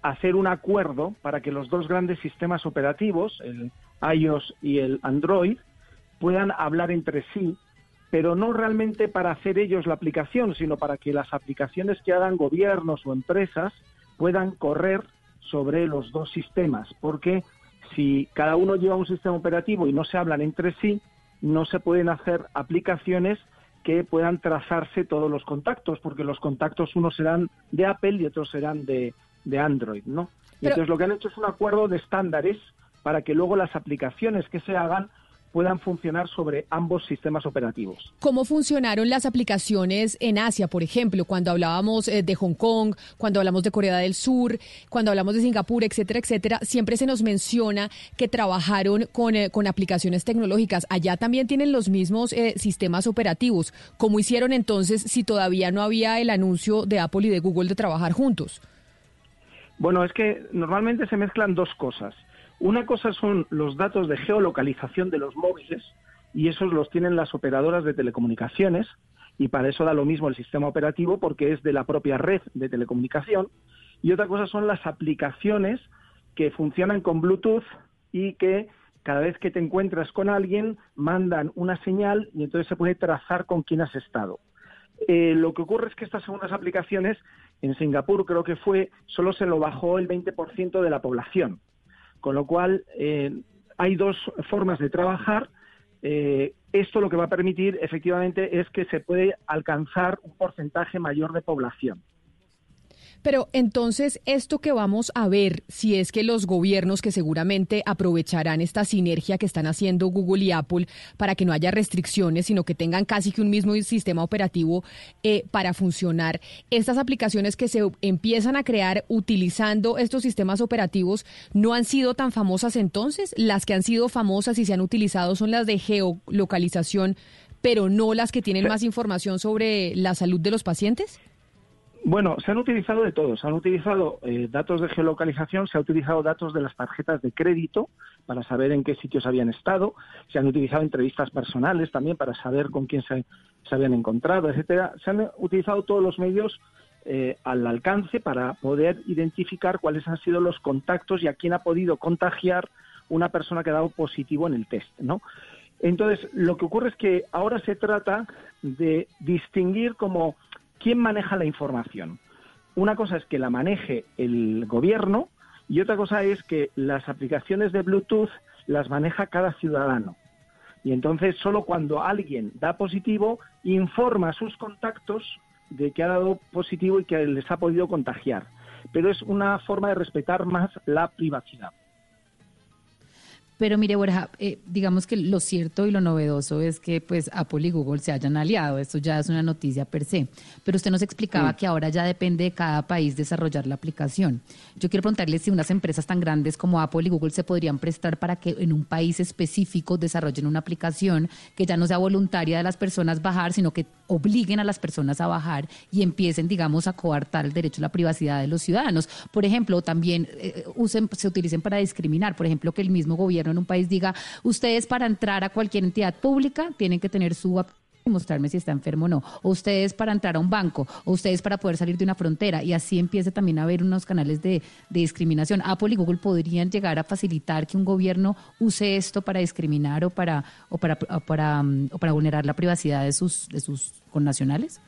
hacer un acuerdo para que los dos grandes sistemas operativos, el iOS y el Android, puedan hablar entre sí, pero no realmente para hacer ellos la aplicación, sino para que las aplicaciones que hagan gobiernos o empresas puedan correr sobre los dos sistemas, porque si cada uno lleva un sistema operativo y no se hablan entre sí, no se pueden hacer aplicaciones que puedan trazarse todos los contactos, porque los contactos unos serán de Apple y otros serán de, de Android, ¿no? Pero- entonces lo que han hecho es un acuerdo de estándares para que luego las aplicaciones que se hagan puedan funcionar sobre ambos sistemas operativos. ¿Cómo funcionaron las aplicaciones en Asia, por ejemplo, cuando hablábamos eh, de Hong Kong, cuando hablamos de Corea del Sur, cuando hablamos de Singapur, etcétera, etcétera? Siempre se nos menciona que trabajaron con, eh, con aplicaciones tecnológicas. Allá también tienen los mismos eh, sistemas operativos. ¿Cómo hicieron entonces si todavía no había el anuncio de Apple y de Google de trabajar juntos? Bueno, es que normalmente se mezclan dos cosas. Una cosa son los datos de geolocalización de los móviles y esos los tienen las operadoras de telecomunicaciones y para eso da lo mismo el sistema operativo porque es de la propia red de telecomunicación. Y otra cosa son las aplicaciones que funcionan con Bluetooth y que cada vez que te encuentras con alguien mandan una señal y entonces se puede trazar con quién has estado. Eh, lo que ocurre es que estas segundas aplicaciones, en Singapur creo que fue, solo se lo bajó el 20% de la población. Con lo cual, eh, hay dos formas de trabajar. Eh, esto lo que va a permitir, efectivamente, es que se puede alcanzar un porcentaje mayor de población. Pero entonces, esto que vamos a ver, si es que los gobiernos que seguramente aprovecharán esta sinergia que están haciendo Google y Apple para que no haya restricciones, sino que tengan casi que un mismo sistema operativo eh, para funcionar, estas aplicaciones que se empiezan a crear utilizando estos sistemas operativos no han sido tan famosas entonces. Las que han sido famosas y se han utilizado son las de geolocalización, pero no las que tienen más información sobre la salud de los pacientes. Bueno, se han utilizado de todo. Se han utilizado eh, datos de geolocalización, se han utilizado datos de las tarjetas de crédito para saber en qué sitios habían estado, se han utilizado entrevistas personales también para saber con quién se, se habían encontrado, etcétera. Se han utilizado todos los medios eh, al alcance para poder identificar cuáles han sido los contactos y a quién ha podido contagiar una persona que ha dado positivo en el test, ¿no? Entonces, lo que ocurre es que ahora se trata de distinguir como quién maneja la información. Una cosa es que la maneje el gobierno y otra cosa es que las aplicaciones de Bluetooth las maneja cada ciudadano. Y entonces solo cuando alguien da positivo informa a sus contactos de que ha dado positivo y que les ha podido contagiar. Pero es una forma de respetar más la privacidad. Pero mire, Borja, eh, digamos que lo cierto y lo novedoso es que pues Apple y Google se hayan aliado. Esto ya es una noticia per se. Pero usted nos explicaba que ahora ya depende de cada país desarrollar la aplicación. Yo quiero preguntarle si unas empresas tan grandes como Apple y Google se podrían prestar para que en un país específico desarrollen una aplicación que ya no sea voluntaria de las personas bajar, sino que obliguen a las personas a bajar y empiecen, digamos, a coartar el derecho a la privacidad de los ciudadanos. Por ejemplo, también eh, usen, se utilicen para discriminar. Por ejemplo, que el mismo gobierno en un país diga, ustedes para entrar a cualquier entidad pública tienen que tener su y mostrarme si está enfermo o no, o ustedes para entrar a un banco, o ustedes para poder salir de una frontera, y así empieza también a haber unos canales de, discriminación. Apple y Google podrían llegar a facilitar que un gobierno use esto para discriminar o para, o para, o para, mm, o para vulnerar la privacidad de sus, de sus connacionales.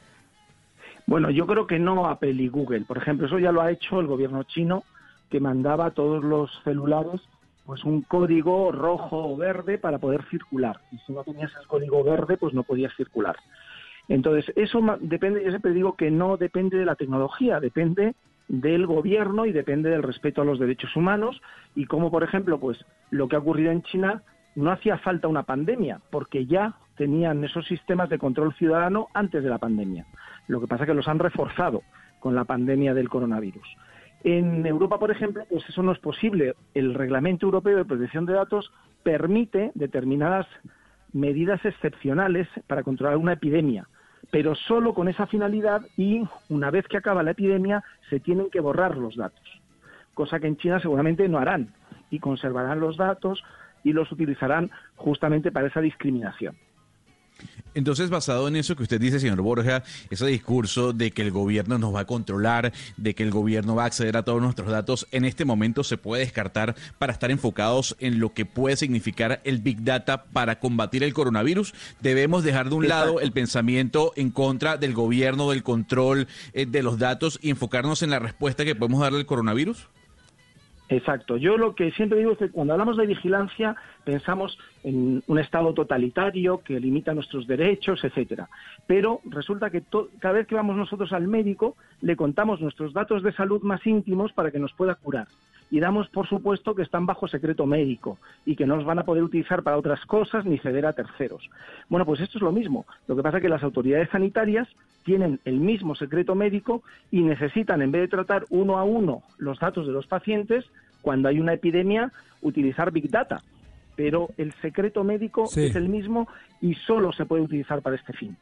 Bueno, yo creo que no Apple y Google. Por ejemplo, eso ya lo ha hecho el gobierno chino, que mandaba todos los celulares pues un código rojo o verde para poder circular. Y si no tenías el código verde, pues no podías circular. Entonces, eso depende, yo siempre digo que no depende de la tecnología, depende del gobierno y depende del respeto a los derechos humanos y como por ejemplo, pues lo que ha ocurrido en China no hacía falta una pandemia, porque ya tenían esos sistemas de control ciudadano antes de la pandemia. Lo que pasa es que los han reforzado con la pandemia del coronavirus. En Europa, por ejemplo, pues eso no es posible. El Reglamento Europeo de Protección de Datos permite determinadas medidas excepcionales para controlar una epidemia, pero solo con esa finalidad y una vez que acaba la epidemia se tienen que borrar los datos, cosa que en China seguramente no harán y conservarán los datos y los utilizarán justamente para esa discriminación. Entonces, basado en eso que usted dice, señor Borja, ese discurso de que el gobierno nos va a controlar, de que el gobierno va a acceder a todos nuestros datos, en este momento se puede descartar para estar enfocados en lo que puede significar el Big Data para combatir el coronavirus. Debemos dejar de un lado el pensamiento en contra del gobierno, del control eh, de los datos y enfocarnos en la respuesta que podemos darle al coronavirus. Exacto. Yo lo que siempre digo es que cuando hablamos de vigilancia pensamos en un Estado totalitario que limita nuestros derechos, etcétera. Pero resulta que cada vez que vamos nosotros al médico le contamos nuestros datos de salud más íntimos para que nos pueda curar y damos por supuesto que están bajo secreto médico y que no los van a poder utilizar para otras cosas ni ceder a terceros. Bueno, pues esto es lo mismo. Lo que pasa es que las autoridades sanitarias tienen el mismo secreto médico y necesitan, en vez de tratar uno a uno los datos de los pacientes, cuando hay una epidemia, utilizar Big Data. Pero el secreto médico es el mismo y solo se puede utilizar para este fin.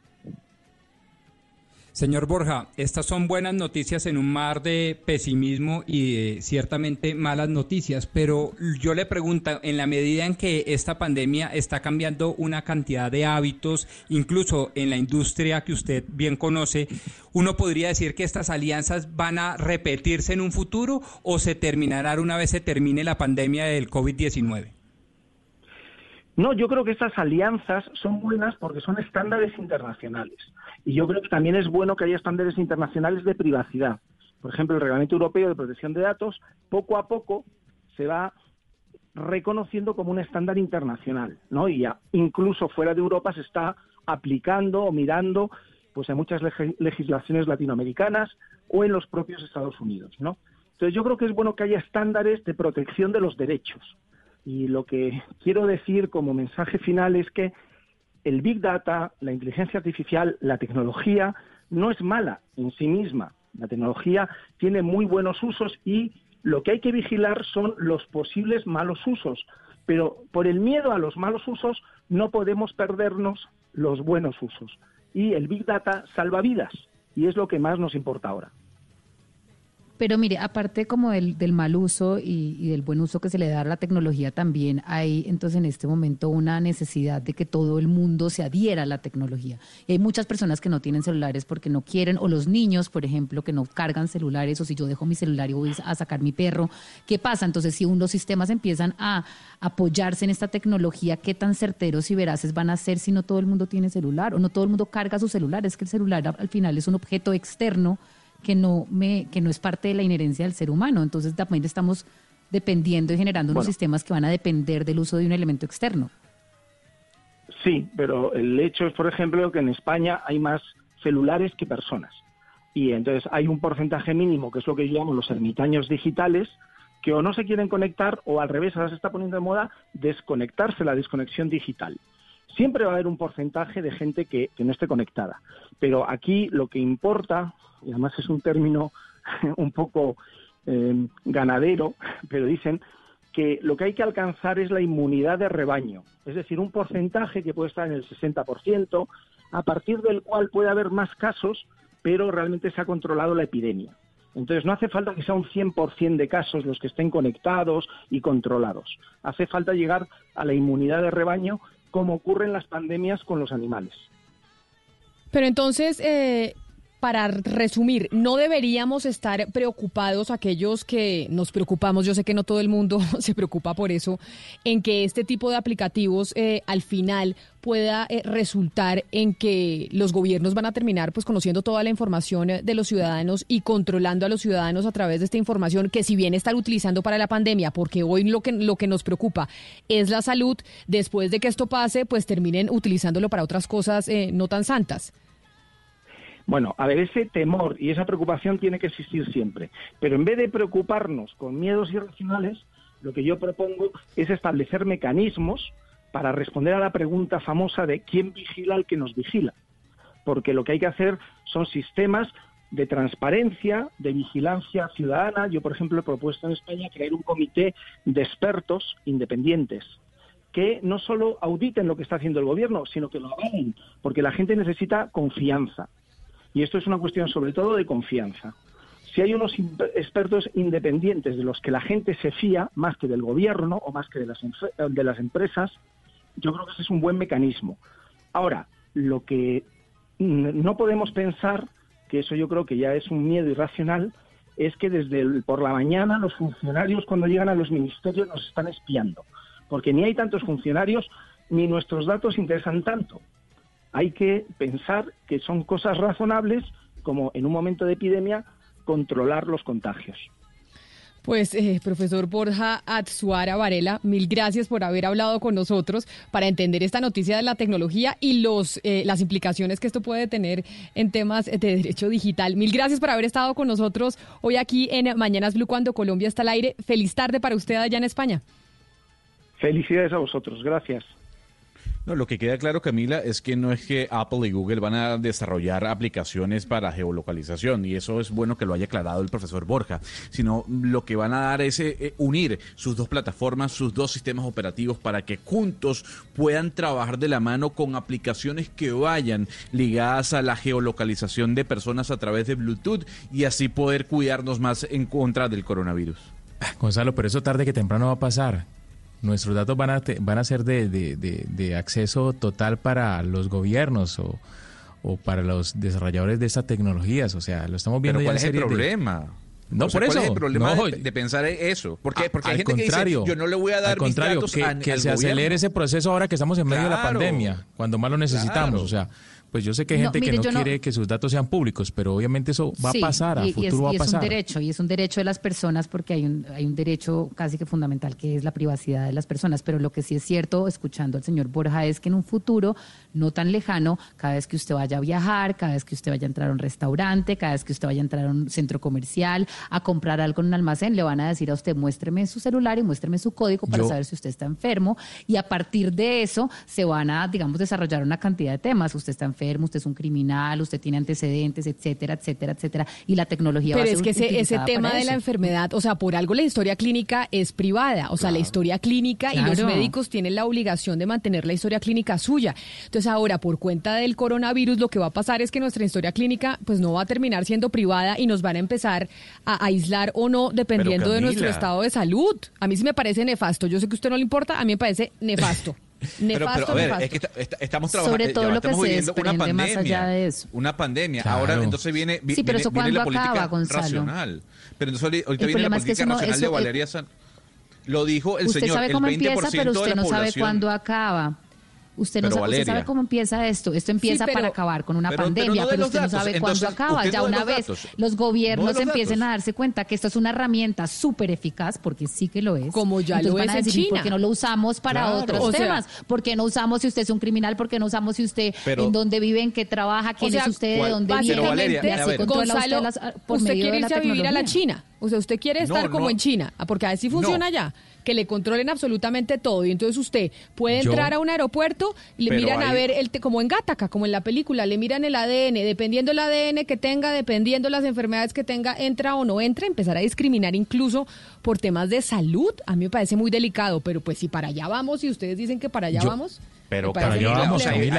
Señor Borja, estas son buenas noticias en un mar de pesimismo y ciertamente malas noticias, pero yo le pregunto, en la medida en que esta pandemia está cambiando una cantidad de hábitos, incluso en la industria que usted bien conoce, ¿uno podría decir que estas alianzas van a repetirse en un futuro o se terminarán una vez se termine la pandemia del COVID-19? No, yo creo que estas alianzas son buenas porque son estándares internacionales. Y yo creo que también es bueno que haya estándares internacionales de privacidad. Por ejemplo, el Reglamento Europeo de Protección de Datos, poco a poco se va reconociendo como un estándar internacional, ¿no? Y ya, incluso fuera de Europa se está aplicando o mirando pues en muchas legislaciones latinoamericanas o en los propios Estados Unidos, ¿no? Entonces yo creo que es bueno que haya estándares de protección de los derechos. Y lo que quiero decir como mensaje final es que el Big Data, la inteligencia artificial, la tecnología, no es mala en sí misma. La tecnología tiene muy buenos usos y lo que hay que vigilar son los posibles malos usos. Pero por el miedo a los malos usos no podemos perdernos los buenos usos. Y el Big Data salva vidas y es lo que más nos importa ahora. Pero mire, aparte como del, mal uso y, del buen uso que se le da a la tecnología, también hay entonces en este momento una necesidad de que todo el mundo se adhiera a la tecnología. Y hay muchas personas que no tienen celulares porque no quieren, o los niños, por ejemplo, que no cargan celulares, o si yo dejo mi celular y voy a sacar mi perro, ¿qué pasa? Entonces, si los sistemas empiezan a apoyarse en esta tecnología, ¿qué tan certeros y veraces van a ser si no todo el mundo tiene celular o no todo el mundo carga su celular? Es que el celular al final es un objeto externo que no, me, que no es parte de la inherencia del ser humano. Entonces también estamos dependiendo y generando unos sistemas que van a depender del uso de un elemento externo. Sí, pero el hecho es, por ejemplo, que en España hay más celulares que personas. Y entonces hay un porcentaje mínimo, que es lo que llamamos los ermitaños digitales, que o no se quieren conectar o al revés, ahora se está poniendo de moda desconectarse, la desconexión digital. Siempre va a haber un porcentaje de gente que, no esté conectada. Pero aquí lo que importa, y además es un término [LAUGHS] un poco eh, ganadero, [LAUGHS] pero dicen que lo que hay que alcanzar es la inmunidad de rebaño, es decir, un porcentaje que puede estar en el 60%, a partir del cual puede haber más casos, pero realmente se ha controlado la epidemia. Entonces no hace falta que sea un 100% de casos los que estén conectados y controlados. Hace falta llegar a la inmunidad de rebaño como ocurre en las pandemias con los animales. Pero entonces, eh, para resumir, no deberíamos estar preocupados aquellos que nos preocupamos, yo sé que no todo el mundo [LAUGHS] se preocupa por eso, en que este tipo de aplicativos eh, al final pueda eh, resultar en que los gobiernos van a terminar pues conociendo toda la información de los ciudadanos y controlando a los ciudadanos a través de esta información que si bien están utilizando para la pandemia, porque hoy lo que lo que nos preocupa es la salud, después de que esto pase, pues terminen utilizándolo para otras cosas eh, no tan santas. Bueno, a ver, ese temor y esa preocupación tiene que existir siempre. Pero en vez de preocuparnos con miedos irracionales, lo que yo propongo es establecer mecanismos para responder a la pregunta famosa de quién vigila al que nos vigila. Porque lo que hay que hacer son sistemas de transparencia, de vigilancia ciudadana. Yo, por ejemplo, he propuesto en España crear un comité de expertos independientes que no solo auditen lo que está haciendo el gobierno, sino que lo avalen, porque la gente necesita confianza. Y esto es una cuestión sobre todo de confianza. Si hay unos expertos independientes de los que la gente se fía, más que del gobierno o más que de las, las empresas, yo creo que ese es un buen mecanismo. Ahora, lo que no podemos pensar, que eso yo creo que ya es un miedo irracional, es que desde por la mañana los funcionarios cuando llegan a los ministerios nos están espiando, porque ni hay tantos funcionarios ni nuestros datos interesan tanto hay que pensar que son cosas razonables, como en un momento de epidemia, controlar los contagios. Pues, eh, profesor Borja Atsuara Varela, mil gracias por haber hablado con nosotros para entender esta noticia de la tecnología y los, eh, las implicaciones que esto puede tener en temas de derecho digital. Mil gracias por haber estado con nosotros hoy aquí en Mañanas Blue cuando Colombia está al aire. Feliz tarde para usted allá en España. Felicidades a vosotros. Gracias. No, lo que queda claro, Camila, es que no es que Apple y Google van a desarrollar aplicaciones para geolocalización, y eso es bueno que lo haya aclarado el profesor Borja, sino lo que van a dar es eh, eh, unir sus dos plataformas, sus dos sistemas operativos para que juntos puedan trabajar de la mano con aplicaciones que vayan ligadas a la geolocalización de personas a través de Bluetooth y así poder cuidarnos más en contra del coronavirus. Gonzalo, pero eso tarde que temprano va a pasar nuestros datos van a, van a ser de, de, acceso total para los gobiernos o, o, para los desarrolladores de estas tecnologías. O sea, lo estamos viendo ¿Pero cuál es el problema? No, por eso. ¿Cuál es el problema de, pensar eso? Porque, porque hay gente que dice, yo no le voy a dar al contrario, mis datos que, que se acelere ese proceso ahora que estamos en medio de la pandemia, cuando más lo necesitamos. O sea, pues yo sé que hay gente que no quiere que sus datos sean públicos, pero obviamente eso va a pasar, a futuro va a pasar. Y es un derecho, y es un derecho de las personas porque hay un, hay un derecho casi que fundamental que es la privacidad de las personas. Pero lo que sí es cierto, escuchando al señor Borja, es que en un futuro no tan lejano, cada vez que usted vaya a viajar, cada vez que usted vaya a entrar a un restaurante, cada vez que usted vaya a entrar a un centro comercial, a comprar algo en un almacén, le van a decir a usted, muéstreme su celular y muéstreme su código para saber si usted está enfermo. Y a partir de eso se van a, digamos, desarrollar una cantidad de temas. Usted está enfermo enfermo, usted es un criminal, usted tiene antecedentes, etcétera, etcétera, etcétera. Y la tecnología Pero va a es ser que ese, ese tema de la enfermedad, o sea, por algo la historia clínica es privada, o sea, la historia clínica y los médicos tienen la obligación de mantener la historia clínica suya. Entonces ahora, por cuenta del coronavirus, lo que va a pasar es que nuestra historia clínica pues no va a terminar siendo privada y nos van a empezar a aislar o no dependiendo de nuestro estado de salud. A mí sí me parece nefasto. Yo sé que a usted no le importa, a mí me parece nefasto. Pero, Nefasto, pero a ver, nefasto. es que esta- estamos trabajando, Sobre eh, todo lo que estamos se viviendo una más pandemia, allá de eso. una pandemia. Claro. Ahora entonces viene, vi- Sí, pero viene, eso viene la ¿cuándo política acaba, Gonzalo? racional. Pero entonces ahorita El viene la problema es que política no- racional de eso- Valeria San. Lo dijo el usted señor, sabe el cómo 20% empieza, pero de usted la no sabe cuándo acaba. Usted no sabe, usted sabe cómo empieza esto. Esto empieza pero- para acabar con una Pero- pero pandemia, no pero, los usted datos. no sabe Entonces, cuándo acaba. Ya no una los vez datos. los gobiernos No los empiecen datos. a darse cuenta que esto es una herramienta súper eficaz, porque sí que lo es. Como ya Entonces lo van es a en decir, ¿y China. ¿por qué no lo usamos para Claro. otros O sea- temas? ¿Por qué no usamos si usted es un criminal? ¿Por qué no usamos si usted Pero- en dónde vive, en qué trabaja, quién O sea, es usted, de ¿cuál- dónde vive? Así controla usted las- por usted medio quiere irse a vivir a la. China. O sea, usted quiere No, estar como no. en China, ah, porque así funciona No. Que le controlen absolutamente todo. Y entonces usted puede Yo- entrar a un aeropuerto, le miran a ver, el, como en Gataca, como en la película, le miran el ADN, dependiendo el ADN que tenga, dependiendo las enfermedades que tenga, entra o no entra, empezar a discriminar incluso por temas de salud. A mí me parece muy delicado, pero pues si para allá vamos y ustedes dicen que para allá Yo- vamos. Pero,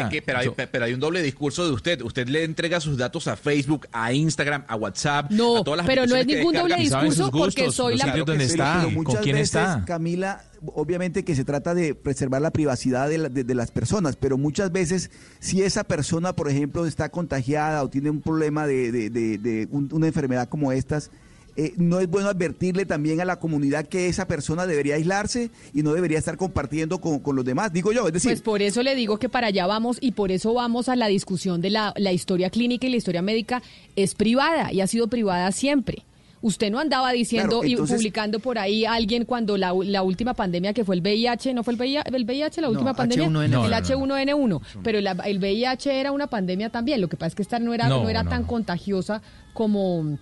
hay que- pero, hay, yo- pero hay un doble discurso de usted. Usted le entrega sus datos a Facebook, a Instagram, a WhatsApp, No, a todas las pero no es ningún doble discurso porque soy la- Claro sí, está, pero con muchas quién veces, está. Camila, obviamente que se trata de preservar la privacidad de, la- de- de las personas, pero muchas veces si esa persona, por ejemplo, está contagiada o tiene un problema de, de- de- de un- una enfermedad como estas, eh, no es bueno advertirle también a la comunidad que esa persona debería aislarse y no debería estar compartiendo con, con los demás, digo yo, es decir, Pues por eso le digo que para allá vamos y por eso vamos a la discusión de la, la historia clínica y la historia médica es privada y ha sido privada siempre. Usted no andaba diciendo Claro, y publicando por ahí a alguien cuando la, la última pandemia que fue el VIH, ¿no fue el VIH, el VIH la última pandemia? H1N1. No, el no, no. H1N1, pero la- el VIH era una pandemia también, lo que pasa es que esta no era, no, No, era no, tan no. contagiosa como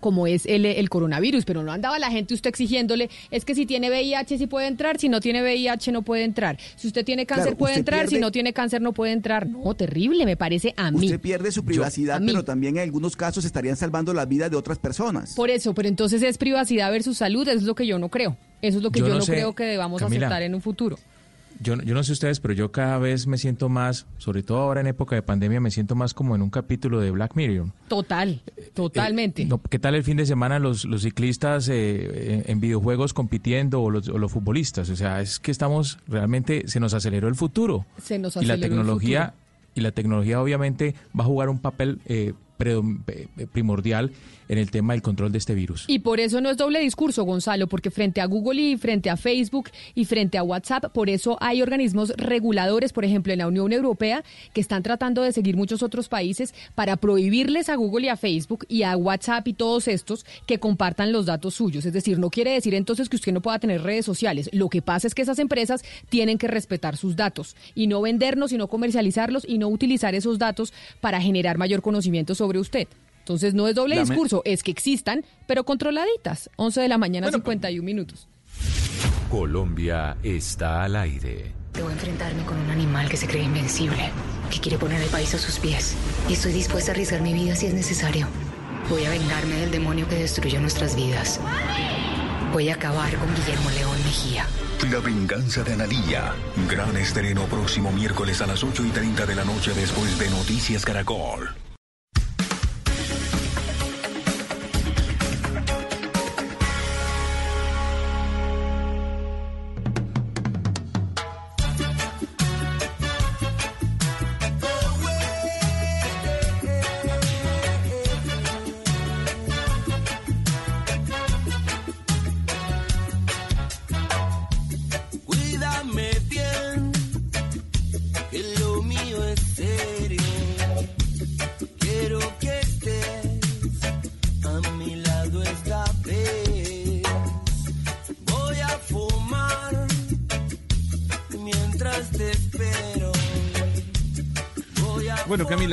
como es el, el coronavirus, pero no andaba la gente usted exigiéndole, es que si tiene VIH sí puede entrar, si no tiene VIH no puede entrar, si usted tiene cáncer Claro, puede entrar, si no tiene cáncer no puede entrar. No, terrible, me parece a mí. usted pierde su privacidad, pero también en algunos casos estarían salvando la vida de otras personas. Por eso, pero entonces es privacidad versus salud, eso es lo que yo no creo. Eso es lo que Yo yo, no no, sé, creo que debamos Camila. aceptar en un futuro. Yo, yo no sé ustedes, pero yo cada vez me siento más, sobre todo ahora en época de pandemia, me siento más como en un capítulo de Black Mirror. Total, totalmente. Eh, no, ¿Qué tal el fin de semana los, los ciclistas eh, en, en videojuegos compitiendo o los, o los futbolistas? O sea, es que estamos, realmente se nos aceleró el futuro. Se nos y la aceleró el tecnología futuro. y la tecnología obviamente va a jugar un papel eh, eh, primordial en el tema del control de este virus. Y por eso no es doble discurso, Gonzalo, porque frente a Google y frente a Facebook y frente a WhatsApp, por eso hay organismos reguladores, por ejemplo, en la Unión Europea, que están tratando de seguir muchos otros países para prohibirles a Google y a Facebook y a WhatsApp y todos estos que compartan los datos suyos. Es decir, no quiere decir entonces que usted no pueda tener redes sociales. Lo que pasa es que esas empresas tienen que respetar sus datos y no vendernos y no comercializarlos y no utilizar esos datos para generar mayor conocimiento sobre usted. Entonces no es doble Lame- discurso, es que existan, pero controladitas. 11 de la mañana, 51 minutos. Colombia está al aire. Debo enfrentarme con un animal que se cree invencible, que quiere poner el país a sus pies. Y estoy dispuesta a arriesgar mi vida si es necesario. Voy a vengarme del demonio que destruyó nuestras vidas. Voy a acabar con Guillermo León Mejía. La venganza de Analía. Gran estreno próximo miércoles a las 8 y 30 de la noche después de Noticias Caracol.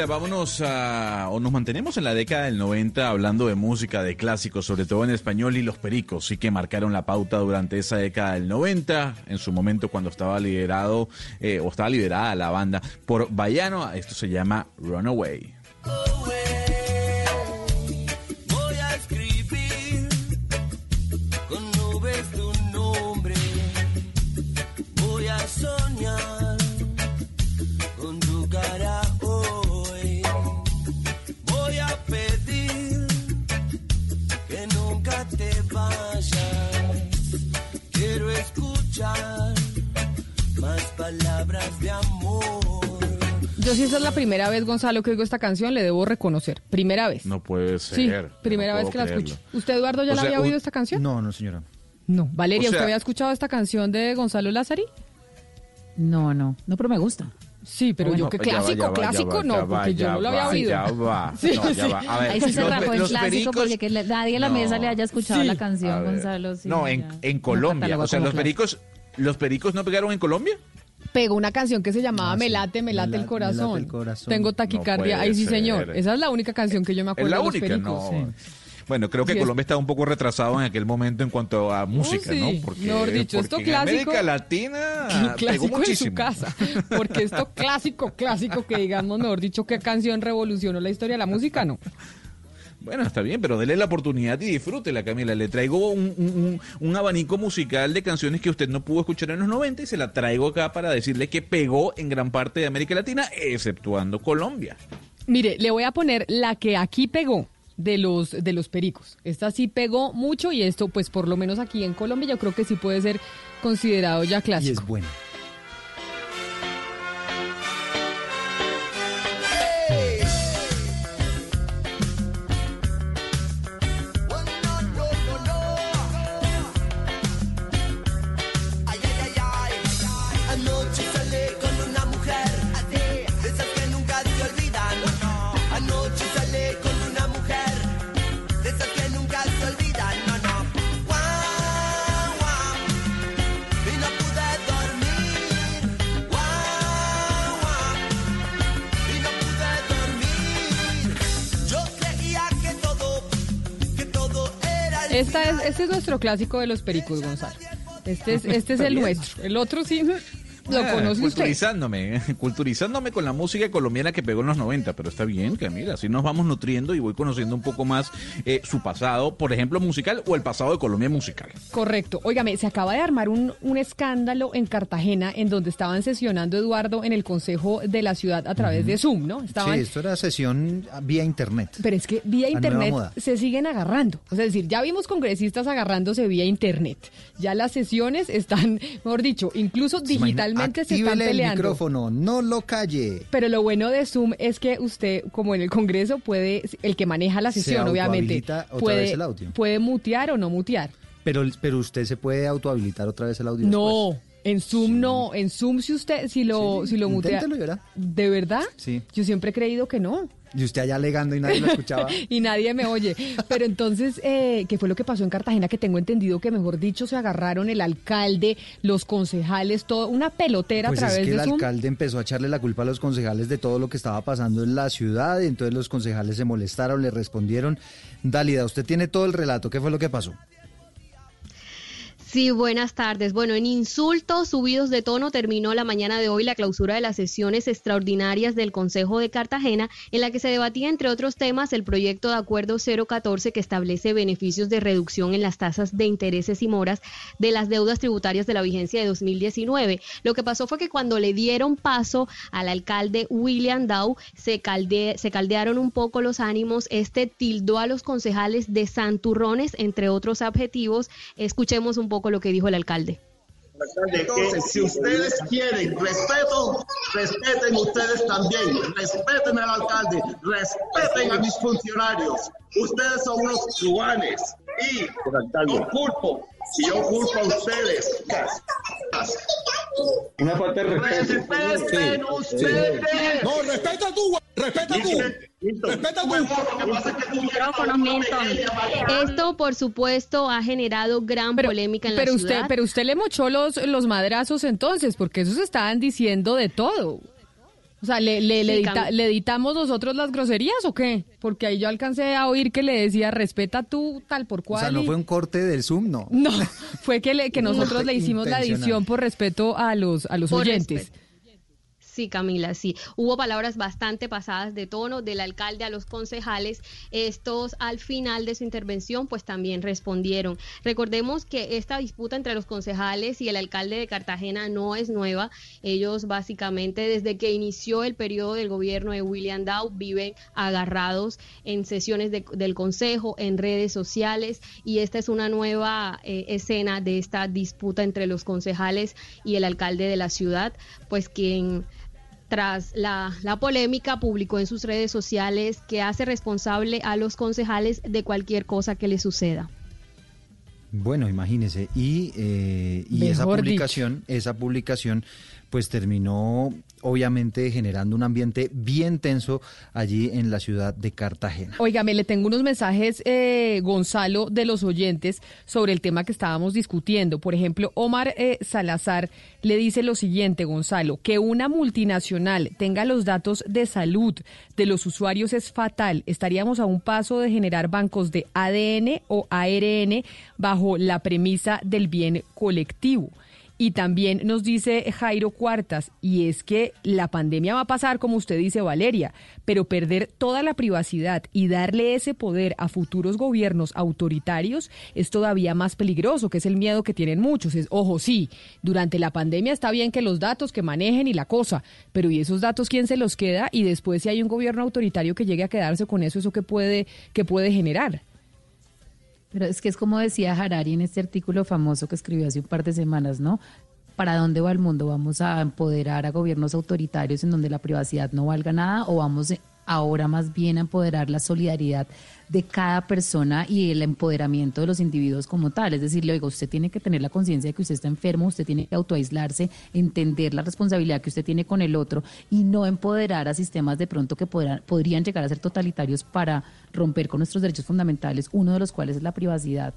Vámonos a. o nos mantenemos en la década del 90 hablando de música, de clásicos, sobre todo en español, y los pericos, sí que marcaron la pauta durante esa década del 90, en su momento cuando estaba liderado, eh, o estaba liderada la banda por Bayano. Esto se llama Runaway. Escuchar más palabras de amor. Yo sí esa es la primera vez, Gonzalo, que oigo esta canción, le debo reconocer. Primera vez. No puede Sí, ser. primera no vez que la creerlo. escucho. ¿Usted, Eduardo, ya O la sea, había oído esta canción? No, no, señora. No. Valeria, O sea- ¿usted había escuchado esta canción de Gonzalo Lázari? No, no, no, pero me gusta. Sí, pero yo que clásico, va, clásico va, no, va, porque yo no lo había va, oído. Ya va. [LAUGHS] Sí, No, ya sí. va. A ver, Ahí sí se rajó el clásico pericos- porque que le- nadie en la No. mesa le haya escuchado Sí. la canción. Gonzalo. sí, no, en, en Colombia. O sea, los pericos, ¿los pericos no pegaron en Colombia? Pegó una canción que se llamaba Ah, Me sí. late, me Me late la- el me corazón. late el corazón. Tengo taquicardia. Ay, sí, ser. señor. Esa es la única canción que yo me Es acuerdo de los única, pericos. no. sí. Bueno, creo que Sí, es- Colombia estaba un poco retrasado en aquel momento en cuanto a música, Oh, sí. ¿no? Porque, Mejor dicho, esto en clásico- América Latina [LAUGHS] pegó en su muchísimo. casa. Porque esto [LAUGHS] clásico, clásico, que digamos, mejor dicho, qué canción revolucionó la historia de la música, no. Bueno, está bien, pero dele la oportunidad y disfrútela, Camila. Le traigo un, un- un- un abanico musical de canciones que usted no pudo escuchar en los 90 y se la traigo acá para decirle que pegó en gran parte de América Latina, exceptuando Colombia. Mire, le voy a poner la que aquí pegó de los de los pericos. Esta sí pegó mucho y esto, pues por lo menos aquí en Colombia, yo creo que sí puede ser considerado ya Y clásico. es buena. Esta es, final. este es nuestro clásico de los pericos, Gonzalo. Este es, este es el nuestro. El otro sí lo Ah, conoce usted. culturizándome, [LAUGHS] culturizándome con la música colombiana que pegó en los 90, pero está bien, Camila, así nos vamos nutriendo y voy conociendo un poco más eh, su pasado, por ejemplo, musical o el pasado de Colombia musical. Correcto. Óigame, se acaba de armar un, un escándalo en Cartagena en donde estaban sesionando Eduardo en el Consejo de la Ciudad a través de Zoom, ¿no? Estaban Sí, esto era sesión vía internet. Pero es que vía internet se siguen agarrando. O sea, es decir, ya vimos congresistas agarrándose vía internet. Ya las sesiones están, mejor dicho, incluso digitalmente se están Actívele el peleando. micrófono, no lo calle. Pero lo bueno de Zoom es que usted, como en el Congreso, puede, el que maneja la Se sesión, obviamente, puede, vez el audio. puede mutear o no mutear. Pero, pero usted se puede autohabilitar otra vez el audio. No, en Zoom no. En Zoom si usted, si lo, si lo mutea. ¿De verdad? Sí. Yo siempre he creído que no. Y usted allá alegando y nadie lo escuchaba. [LAUGHS] y nadie me oye. Pero entonces, eh, ¿qué fue lo que pasó en Cartagena? Que tengo entendido que, mejor dicho, se agarraron el alcalde, los concejales, todo, una pelotera Pues a es través que el de Zoom. alcalde empezó a echarle la culpa a los concejales de todo lo que estaba pasando en la ciudad y entonces los concejales se molestaron, le respondieron. Dálida, usted tiene todo el relato, ¿qué fue lo que pasó? Sí, buenas tardes. Bueno, en insultos subidos de tono terminó la mañana de hoy la clausura de las sesiones extraordinarias del Consejo de Cartagena, en la que se debatía, entre otros temas, el proyecto de acuerdo 014 que establece beneficios de reducción en las tasas de intereses y moras de las deudas tributarias de la vigencia de 2019. Lo que pasó fue que cuando le dieron paso al alcalde William Dow, se, se caldearon un poco los ánimos. Este tildó a los concejales de santurrones, entre otros adjetivos. Escuchemos un poco lo que dijo el alcalde. Entonces, si ustedes quieren respeto, respeten ustedes también, respeten al alcalde, respeten a mis funcionarios. Ustedes son unos truanes y yo culpo, si yo culpo a ustedes. Una falta de respeto. Respeten ustedes. No, respeta tú, respeta tú. Respeta tú. Esto, por supuesto, ha generado gran polémica en Pero la usted, ciudad. pero usted le mochó los, los madrazos entonces, porque esos estaban diciendo de todo. O sea, ¿le, le, le, editamos nosotros las groserías o qué? Porque ahí yo alcancé a oír que le decía, respeta tú tal por cual. O sea, no fue un corte del Zoom, no. [LAUGHS] No, fue que, le, que nosotros le hicimos la edición por respeto a los, a los oyentes. Sí, Camila, sí. Hubo palabras bastante pasadas de tono del alcalde a los concejales. Estos al final de su intervención pues también respondieron. Recordemos que esta disputa entre los concejales y el alcalde de Cartagena no es nueva. Ellos básicamente desde que inició el periodo del gobierno de William Dow viven agarrados en sesiones del consejo, en redes sociales y esta es una nueva eh, escena de esta disputa entre los concejales y el alcalde de la ciudad, pues quien tras la, polémica, publicó en sus redes sociales que hace responsable a los concejales de cualquier cosa que le suceda. Bueno, imagínese. Y, eh, y esa publicación, esa publicación, pues terminó obviamente generando un ambiente bien tenso allí en la ciudad de Cartagena. Óigame, le tengo unos mensajes, eh, Gonzalo, de los oyentes sobre el tema que estábamos discutiendo. Por ejemplo, Omar eh, Salazar le dice lo siguiente, Gonzalo, que una multinacional tenga los datos de salud de los usuarios es fatal. Estaríamos a un paso de generar bancos de ADN o ARN bajo la premisa del bien colectivo. Y también nos dice Jairo Cuartas, y es que la pandemia va a pasar, como usted dice, Valeria, pero perder toda la privacidad y darle ese poder a futuros gobiernos autoritarios es todavía más peligroso, que es el miedo que tienen muchos. Es, ojo, sí, durante la pandemia está bien que los datos que manejen y la cosa, pero ¿y esos datos quién se los queda? Y después si hay un gobierno autoritario que llegue a quedarse con eso, ¿eso qué puede, qué puede generar? Pero es que es como decía Harari en este artículo famoso que escribió hace un par de semanas, ¿no? ¿Para dónde va el mundo? ¿Vamos a empoderar a gobiernos autoritarios en donde la privacidad no valga nada o vamos ahora más bien a empoderar la solidaridad de cada persona y el empoderamiento de los individuos como tal. Es decir, oiga, usted tiene que tener la conciencia de que usted está enfermo, usted tiene que autoaislarse, entender la responsabilidad que usted tiene con el otro y no empoderar a sistemas de pronto que podrían llegar a ser totalitarios para romper con nuestros derechos fundamentales, uno de los cuales es la privacidad.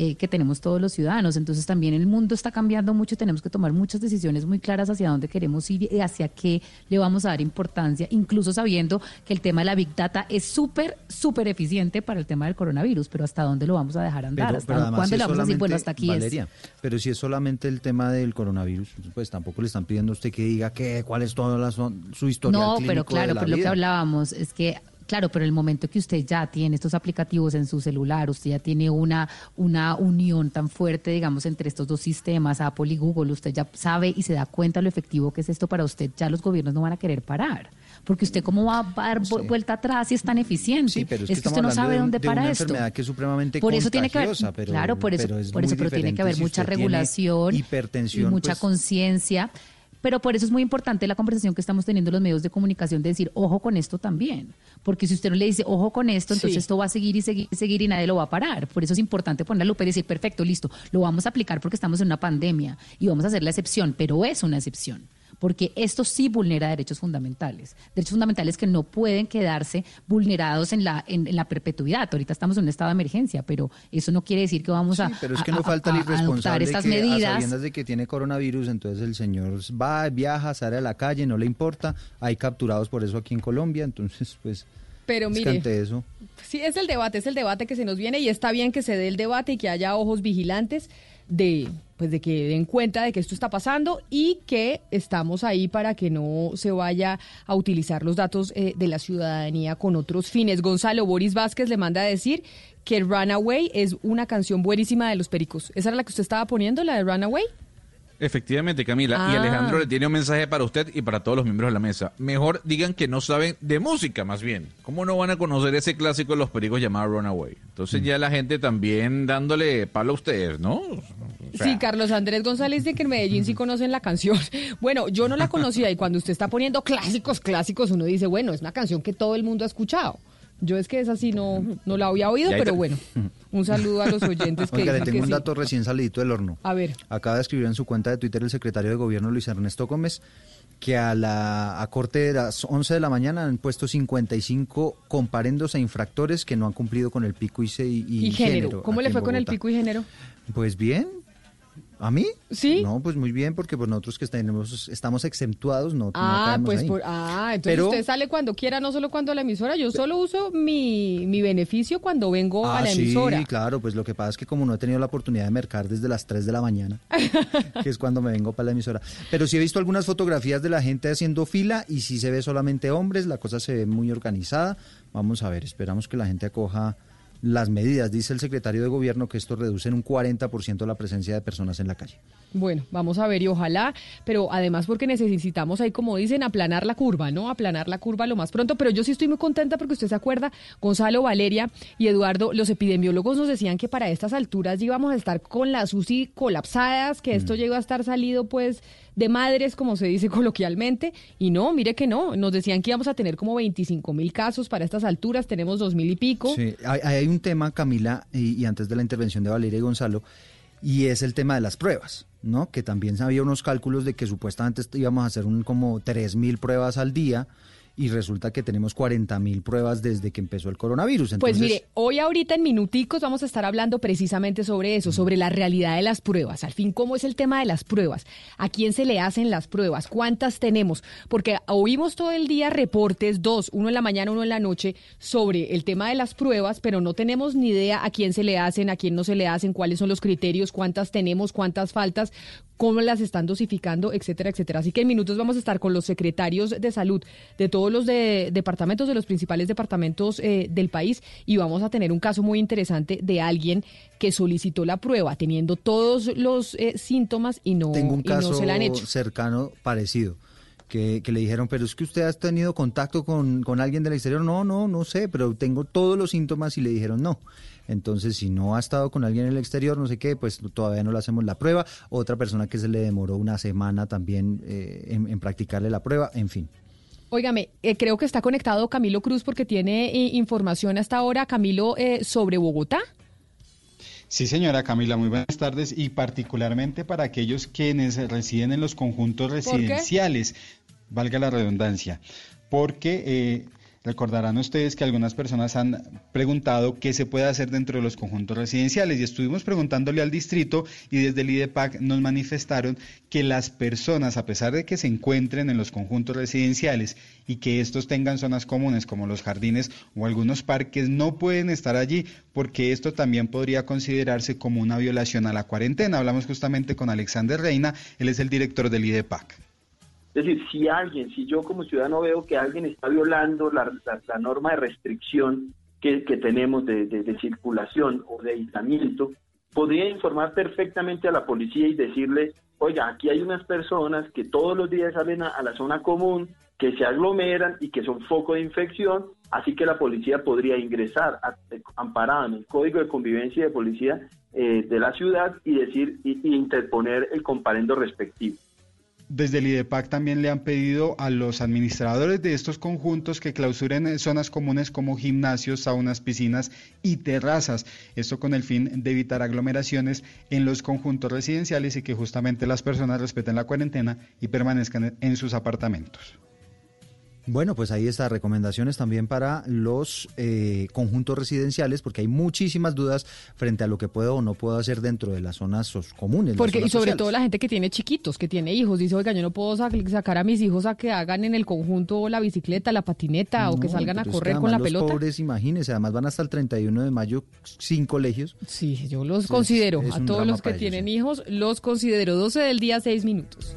Eh, que tenemos todos los ciudadanos. Entonces también el mundo está cambiando mucho, tenemos que tomar muchas decisiones muy claras hacia dónde queremos ir y hacia qué le vamos a dar importancia, incluso sabiendo que el tema de la Big Data es súper, súper eficiente para el tema del coronavirus, pero hasta dónde lo vamos a dejar andar, hasta cuándo le vamos a decir, bueno, hasta aquí Valeria, Pero si es solamente el tema del coronavirus, pues tampoco le están pidiendo a usted que diga qué, cuál es toda la, su historia. No, pero claro, pero lo que hablábamos es que Claro, pero el momento que usted ya tiene estos aplicativos en su celular, usted ya tiene una, una unión tan fuerte, digamos, entre estos dos sistemas, Apple y Google, usted ya sabe y se da cuenta lo efectivo que es esto para usted, ya los gobiernos no van a querer parar. Porque usted cómo va a dar vuelta atrás si es tan eficiente. Sí, pero es, que, usted no sabe dónde para una enfermedad que es supremamente por eso tiene que haber, claro, por eso, por eso, pero tiene que haber mucha regulación, hipertensión, y mucha pues conciencia. Pero por eso es muy importante la conversación que estamos teniendo los medios de comunicación de decir, ojo con esto también. Porque si usted no le dice, ojo con esto, entonces esto va a seguir y seguir y seguir y nadie lo va a parar. Por eso es importante poner la lupa y decir, perfecto, listo, lo vamos a aplicar porque estamos en una pandemia y vamos a hacer la excepción, pero es una excepción porque esto sí vulnera derechos fundamentales, derechos fundamentales que no pueden quedarse vulnerados en la, en, la perpetuidad. Ahorita estamos en un estado de emergencia, pero eso no quiere decir que vamos a, pero es que no falta el irresponsable estas que, medidas. A sabiendas de que tiene coronavirus, entonces el señor va, viaja, sale a la calle, no le importa, hay capturados por eso aquí en Colombia, entonces pues... Pero mire, eso. sí, es el debate, es el debate que se nos viene y está bien que se dé el debate y que haya ojos vigilantes de pues de que den cuenta de que esto está pasando y que estamos ahí para que no se vaya a utilizar los datos eh, de la ciudadanía con otros fines. Gonzalo Boris Vázquez le manda a decir que Runaway es una canción buenísima de los Pericos. ¿Esa era la que usted estaba poniendo, la de Runaway? Efectivamente, Camila. Y Ah. Alejandro le tiene un mensaje para usted y para todos los miembros de la mesa. Mejor digan que no saben de música, más bien. ¿Cómo no van a conocer ese clásico de los pericos llamado Runaway? Entonces ya la gente también dándole palo a ustedes, ¿no? O sea, Sí, Carlos Andrés González dice que en Medellín sí conocen la canción. [LAUGHS] Bueno, yo no la conocía y cuando usted está poniendo clásicos, clásicos, uno dice, bueno, es una canción que todo el mundo ha escuchado. Yo es que es así, no, no la había oído, pero bueno, un saludo a los [LAUGHS] oyentes que Oiga, le tengo que un sí. dato recién salidito del horno. A ver. Acaba de escribir en su cuenta de Twitter el secretario de Gobierno Luis Ernesto Gómez que a la a corte de las 11 de la mañana han puesto 55 comparendos a infractores que no han cumplido con el pico y, se- y, Y género, ¿cómo le fue con el pico y género? Pues bien. ¿A mí? Sí. No, pues muy bien, porque pues nosotros que tenemos, estamos exentuados, no, ah, pues Por, ah, entonces usted sale cuando quiera, no solo cuando la emisora. Yo solo uso mi, mi beneficio cuando vengo a ah, la emisora. Sí, claro, pues lo que pasa es que como no he tenido la oportunidad de mercar desde las 3 de la mañana, [LAUGHS] que es cuando me vengo para la emisora. Pero sí he visto algunas fotografías de la gente haciendo fila y sí se ve solamente hombres, la cosa se ve muy organizada. Vamos a ver, esperamos que la gente acoja las medidas. Dice el secretario de Gobierno que esto reduce en un 40% la presencia de personas en la calle. Bueno, vamos a ver y ojalá, pero además porque necesitamos ahí, como dicen, aplanar la curva, ¿no? Aplanar la curva lo más pronto, pero yo sí estoy muy contenta porque usted se acuerda, Gonzalo, Valeria y Eduardo, los epidemiólogos nos decían que para estas alturas íbamos a estar con las UCI colapsadas, que esto mm. llegó a estar salido pues de madres, como se dice [LAUGHS] coloquialmente, y no, mire que no, nos decían que íbamos a tener como 25 mil casos para estas alturas, tenemos dos mil y pico. Sí, hay, un tema, Camila, y, antes de la intervención de Valeria y Gonzalo, y es el tema de las pruebas, ¿no? Que también había unos cálculos de que supuestamente íbamos a hacer un como tres mil pruebas al día y resulta que tenemos 40 mil pruebas desde que empezó el coronavirus. Pues mire, hoy ahorita en minuticos vamos a estar hablando precisamente sobre eso, sobre la realidad de las pruebas. Al fin, ¿cómo es el tema de las pruebas? ¿A quién se le hacen las pruebas? ¿Cuántas tenemos? Porque oímos todo el día reportes, dos, uno en la mañana, uno en la noche, sobre el tema de las pruebas, pero no tenemos ni idea a quién se le hacen, a quién no se le hacen, cuáles son los criterios, cuántas tenemos, cuántas faltas, cómo las están dosificando, etcétera, etcétera. Así que en minutos vamos a estar con los secretarios de salud de todos los departamentos, de los principales departamentos eh, del país y vamos a tener un caso muy interesante de alguien que solicitó la prueba teniendo todos los eh, síntomas y no, Tengo un caso se la han hecho. cercano parecido. Que, le dijeron, pero es que usted ha tenido contacto con, con alguien del exterior. No, no, no sé, pero tengo todos los síntomas y le dijeron no. Entonces, si no ha estado con alguien en el exterior, no sé qué, pues todavía no le hacemos la prueba. Otra persona que se le demoró una semana también eh, en, practicarle la prueba, en fin. Óigame, eh, creo que está conectado Camilo Cruz porque tiene eh, información hasta ahora, Camilo, sobre Bogotá. Sí, señora Camila, muy buenas tardes. Y particularmente para aquellos quienes residen en los conjuntos residenciales, valga la redundancia, porque Recordarán ustedes que algunas personas han preguntado qué se puede hacer dentro de los conjuntos residenciales y estuvimos preguntándole al distrito y desde el IDEPAC nos manifestaron que las personas, a pesar de que se encuentren en los conjuntos residenciales y que estos tengan zonas comunes como los jardines o algunos parques, no pueden estar allí porque esto también podría considerarse como una violación a la cuarentena. Hablamos justamente con Alexander Reina, él es el director del IDEPAC. Es decir, si alguien, si yo como ciudadano veo que alguien está violando la, norma de restricción que, tenemos de, circulación o de aislamiento, podría informar perfectamente a la policía y decirle, oiga, aquí hay unas personas que todos los días salen a, la zona común, que se aglomeran y que son foco de infección, así que la policía podría ingresar amparada en el Código de Convivencia de Policía eh, de la ciudad y decir y interponer el comparendo respectivo. Desde el IDEPAC también le han pedido a los administradores de estos conjuntos que clausuren zonas comunes como gimnasios, saunas, piscinas y terrazas. Esto con el fin de evitar aglomeraciones en los conjuntos residenciales y que justamente las personas respeten la cuarentena y permanezcan en sus apartamentos. Bueno, pues ahí está, recomendaciones también para los eh, conjuntos residenciales, porque hay muchísimas dudas frente a lo que puedo o no puedo hacer dentro de las zonas comunes. Porque, y sobre todo la gente que tiene chiquitos, que tiene hijos, dice, oiga, yo no puedo sacar a mis hijos a que hagan en el conjunto la bicicleta, la patineta o que salgan a correr con la pelota. Los pobres, imagínense, además van hasta el 31 de mayo sin colegios. Sí, yo los considero, a todos los que tienen hijos, los considero 12 del día, 6 minutos.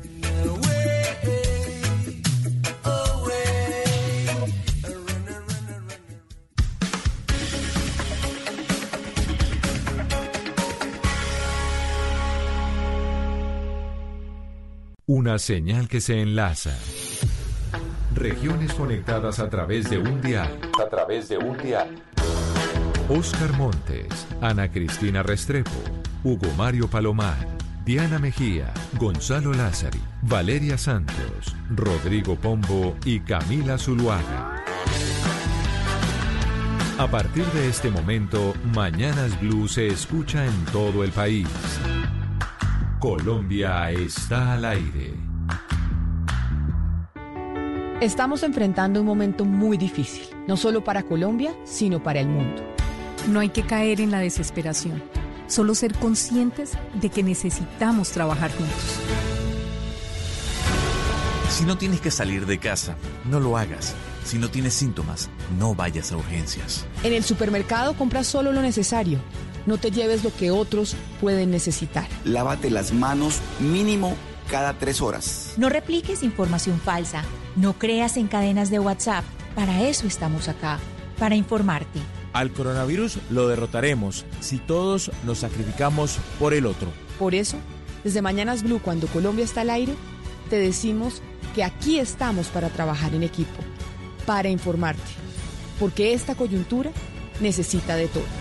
Una señal que se enlaza. Regiones conectadas a través de un dial. A través de un dial. Oscar Montes, Ana Cristina Restrepo, Hugo Mario Palomar, Diana Mejía, Gonzalo Lázari, Valeria Santos, Rodrigo Pombo y Camila Zuluaga. A partir de este momento, Mañanas Blue se escucha en todo el país. Colombia está al aire. Estamos enfrentando un momento muy difícil, no solo para Colombia, sino para el mundo. No hay que caer en la desesperación. solo ser conscientes de que necesitamos trabajar juntos. Si no tienes que salir de casa, no lo hagas. Si no tienes síntomas, no vayas a urgencias. En el supermercado compra solo lo necesario. No te lleves lo que otros pueden necesitar. Lávate las manos mínimo cada tres horas. No repliques información falsa. No creas en cadenas de WhatsApp. Para eso estamos acá, para informarte. Al coronavirus lo derrotaremos si todos nos sacrificamos por el otro. Por eso, desde Mañanas Blue, cuando Colombia está al aire, te decimos que aquí estamos para trabajar en equipo, para informarte, porque esta coyuntura necesita de todos.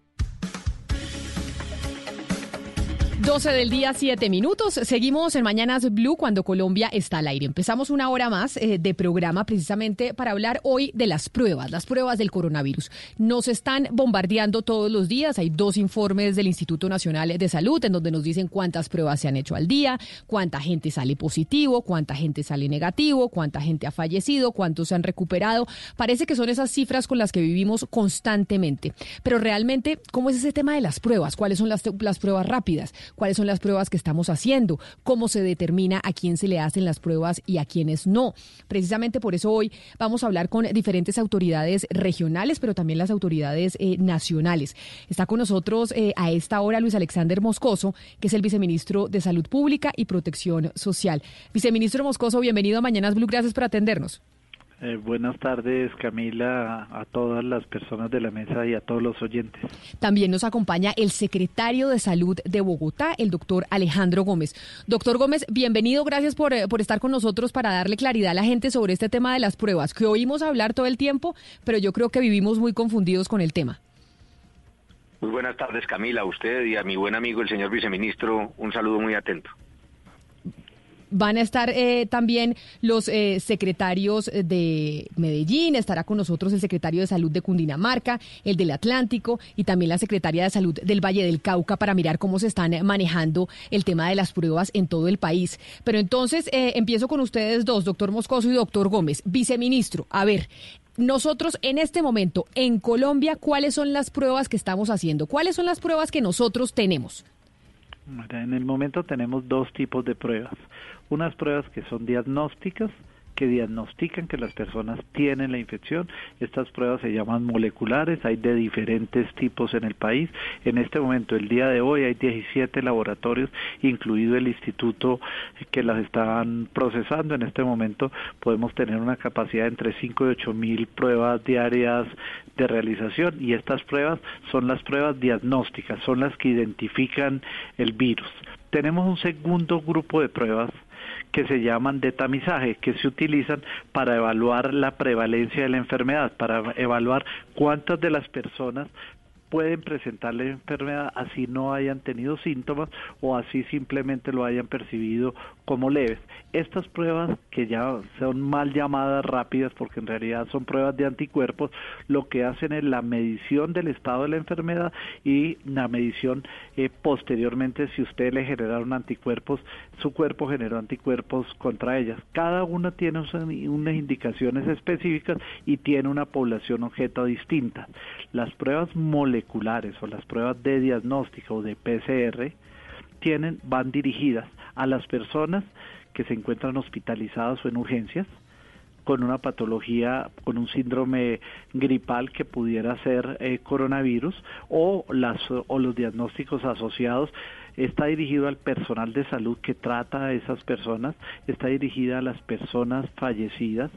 12 del día, 7 minutos. Seguimos en Mañanas Blue cuando Colombia está al aire. Empezamos una hora más eh, de programa precisamente para hablar hoy de las pruebas, las pruebas del coronavirus. Nos están bombardeando todos los días. Hay dos informes del Instituto Nacional de Salud en donde nos dicen cuántas pruebas se han hecho al día, cuánta gente sale positivo, cuánta gente sale negativo, cuánta gente ha fallecido, cuántos se han recuperado. Parece que son esas cifras con las que vivimos constantemente. Pero realmente, ¿cómo es ese tema de las pruebas? ¿Cuáles son las, las pruebas rápidas? Cuáles son las pruebas que estamos haciendo, cómo se determina a quién se le hacen las pruebas y a quiénes no. Precisamente por eso hoy vamos a hablar con diferentes autoridades regionales, pero también las autoridades eh, nacionales. Está con nosotros eh, a esta hora Luis Alexander Moscoso, que es el viceministro de Salud Pública y Protección Social. Viceministro Moscoso, bienvenido a Mañanas Blue, gracias por atendernos. Eh, buenas tardes, Camila, a, todas las personas de la mesa y a todos los oyentes. También nos acompaña el secretario de Salud de Bogotá, el doctor Alejandro Gómez. Doctor Gómez, bienvenido, gracias por, eh, por estar con nosotros para darle claridad a la gente sobre este tema de las pruebas, que oímos hablar todo el tiempo, pero yo creo que vivimos muy confundidos con el tema. Muy buenas tardes, Camila, a usted y a mi buen amigo, el señor viceministro, un saludo muy atento. Van a estar eh, también los eh, secretarios de Medellín, estará con nosotros el secretario de Salud de Cundinamarca, el del Atlántico y también la secretaria de Salud del Valle del Cauca para mirar cómo se están manejando el tema de las pruebas en todo el país. Pero entonces eh, empiezo con ustedes dos, doctor Moscoso y doctor Gómez. Viceministro, a ver, nosotros en este momento en Colombia, ¿cuáles son las pruebas que estamos haciendo? ¿Cuáles son las pruebas que nosotros tenemos? En el momento tenemos dos tipos de pruebas unas pruebas que son diagnósticas, que diagnostican que las personas tienen la infección. Estas pruebas se llaman moleculares, hay de diferentes tipos en el país. En este momento, el día de hoy, hay 17 laboratorios, incluido el instituto que las están procesando. En este momento podemos tener una capacidad entre 5 y 8 mil pruebas diarias de realización y estas pruebas son las pruebas diagnósticas, son las que identifican el virus. Tenemos un segundo grupo de pruebas que se llaman de tamizaje, que se utilizan para evaluar la prevalencia de la enfermedad, para evaluar cuántas de las personas pueden presentar la enfermedad así no hayan tenido síntomas o así simplemente lo hayan percibido como leves. Estas pruebas, que ya son mal llamadas rápidas porque en realidad son pruebas de anticuerpos, lo que hacen es la medición del estado de la enfermedad y la medición eh, posteriormente si usted le generaron anticuerpos, su cuerpo generó anticuerpos contra ellas. Cada una tiene unas indicaciones específicas y tiene una población objeto distinta. Las pruebas moleculares o las pruebas de diagnóstico o de PCR tienen, van dirigidas a las personas que se encuentran hospitalizadas o en urgencias con una patología, con un síndrome gripal que pudiera ser eh, coronavirus o, las, o los diagnósticos asociados. Está dirigido al personal de salud que trata a esas personas, está dirigida a las personas fallecidas,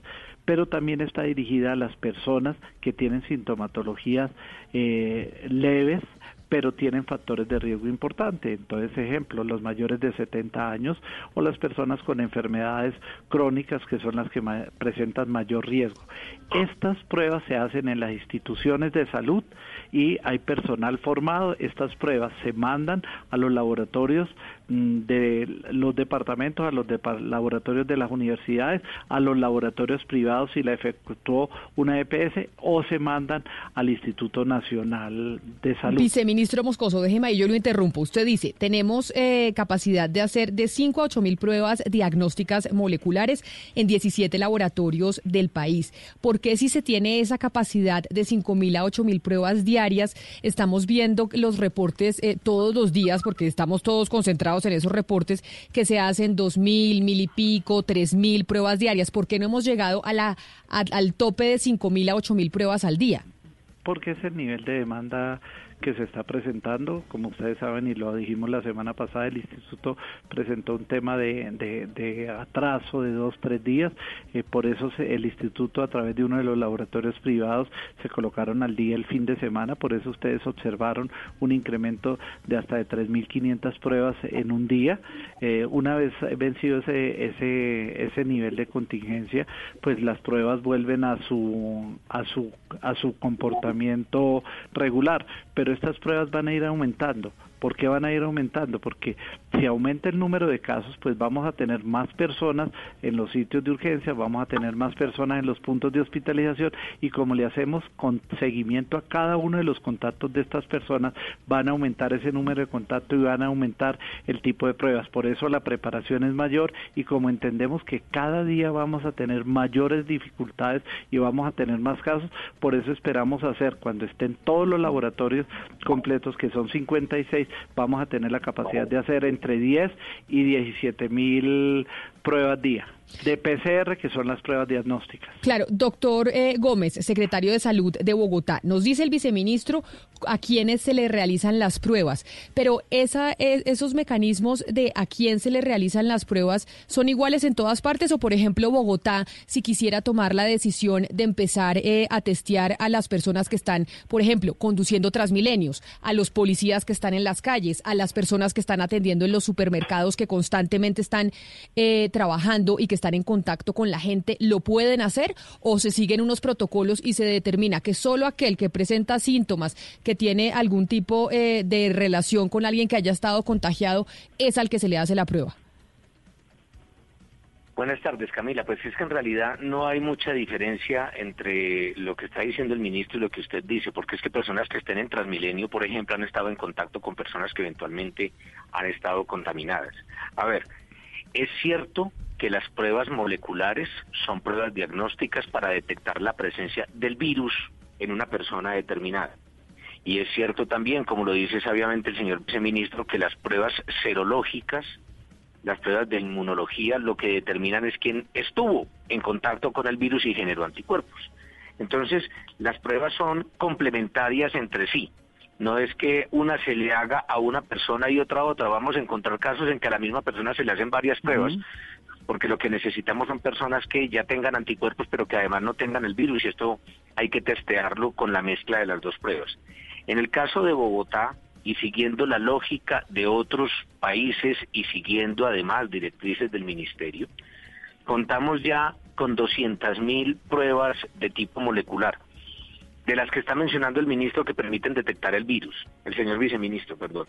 pero también está dirigida a las personas que tienen sintomatologías eh, leves, pero tienen factores de riesgo importante. Entonces, ejemplo, los mayores de 70 años o las personas con enfermedades crónicas que son las que presentan mayor riesgo. Estas pruebas se hacen en las instituciones de salud y hay personal formado. Estas pruebas se mandan a los laboratorios de los departamentos a los laboratorios de las universidades, a los laboratorios privados si la efectuó una EPS o se mandan al Instituto Nacional de Salud. Viceministro Moscoso, déjeme ahí, yo lo interrumpo. Usted dice, tenemos eh, capacidad de hacer de 5 a 8 mil pruebas diagnósticas moleculares en 17 laboratorios del país. ¿Por qué si se tiene esa capacidad de 5 mil a 8 mil pruebas diarias, estamos viendo los reportes eh, todos los días, porque estamos todos concentrados en esos reportes, que se hacen dos mil, mil y pico, tres mil pruebas diarias? ¿Por qué no hemos llegado a la, al tope de cinco mil a ocho mil pruebas al día? Porque es el nivel de demanda que se está presentando. Como ustedes saben y lo dijimos la semana pasada, el instituto presentó un tema de, de, atraso de dos, tres días. Eh, por eso el instituto a través de uno de los laboratorios privados se colocaron al día el fin de semana. Por eso ustedes observaron un incremento de hasta de 3.500 pruebas en un día. Eh, una vez vencido ese, ese, ese nivel de contingencia, pues las pruebas vuelven a su, a su, a su comportamiento regular. Estas pruebas van a ir aumentando. ¿Por qué van a ir aumentando? Porque si aumenta el número de casos, pues vamos a tener más personas en los sitios de urgencia, vamos a tener más personas en los puntos de hospitalización y como le hacemos con seguimiento a cada uno de los contactos de estas personas, van a aumentar ese número de contactos y van a aumentar el tipo de pruebas. Por eso la preparación es mayor y como entendemos que cada día vamos a tener mayores dificultades y vamos a tener más casos, por eso esperamos hacer cuando estén todos los laboratorios completos, que son 56, vamos a tener la capacidad de hacer entre 10 y 17 mil pruebas día de PCR, que son las pruebas diagnósticas. Claro, doctor eh, Gómez, secretario de Salud de Bogotá, nos dice el viceministro a quiénes se le realizan las pruebas, pero esa, e, esos mecanismos de a quién se le realizan las pruebas son iguales en todas partes o, por ejemplo, Bogotá, si quisiera tomar la decisión de empezar eh, a testear a las personas que están, por ejemplo, conduciendo Transmilenios, a los policías que están en las calles, a las personas que están atendiendo en los supermercados que constantemente están eh, trabajando y que están en contacto con la gente, ¿lo pueden hacer o se siguen unos protocolos y se determina que solo aquel que presenta síntomas, que tiene algún tipo eh, de relación con alguien que haya estado contagiado, es al que se le hace la prueba? Buenas tardes, Camila. Pues es que en realidad no hay mucha diferencia entre lo que está diciendo el ministro y lo que usted dice, porque es que personas que estén en Transmilenio, por ejemplo, han estado en contacto con personas que eventualmente han estado contaminadas. A ver, es cierto que las pruebas moleculares son pruebas diagnósticas para detectar la presencia del virus en una persona determinada. Y es cierto también, como lo dice sabiamente el señor viceministro, que las pruebas serológicas, las pruebas de inmunología, lo que determinan es quién estuvo en contacto con el virus y generó anticuerpos. Entonces, las pruebas son complementarias entre sí. No es que una se le haga a una persona y otra a otra. Vamos a encontrar casos en que a la misma persona se le hacen varias pruebas, porque lo que necesitamos son personas que ya tengan anticuerpos, pero que además no tengan el virus, y esto hay que testearlo con la mezcla de las dos pruebas. En el caso de Bogotá, y siguiendo la lógica de otros países y siguiendo además directrices del Ministerio, contamos ya con 200.000 pruebas de tipo molecular de las que está mencionando el ministro que permiten detectar el virus, el señor viceministro, perdón.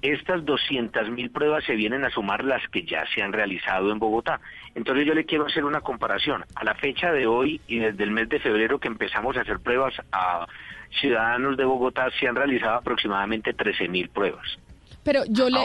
Estas 200.000 pruebas se vienen a sumar las que ya se han realizado en Bogotá. Entonces yo le quiero hacer una comparación. A la fecha de hoy y desde el mes de febrero que empezamos a hacer pruebas a ciudadanos de Bogotá, se han realizado aproximadamente 13.000 pruebas. Pero yo le,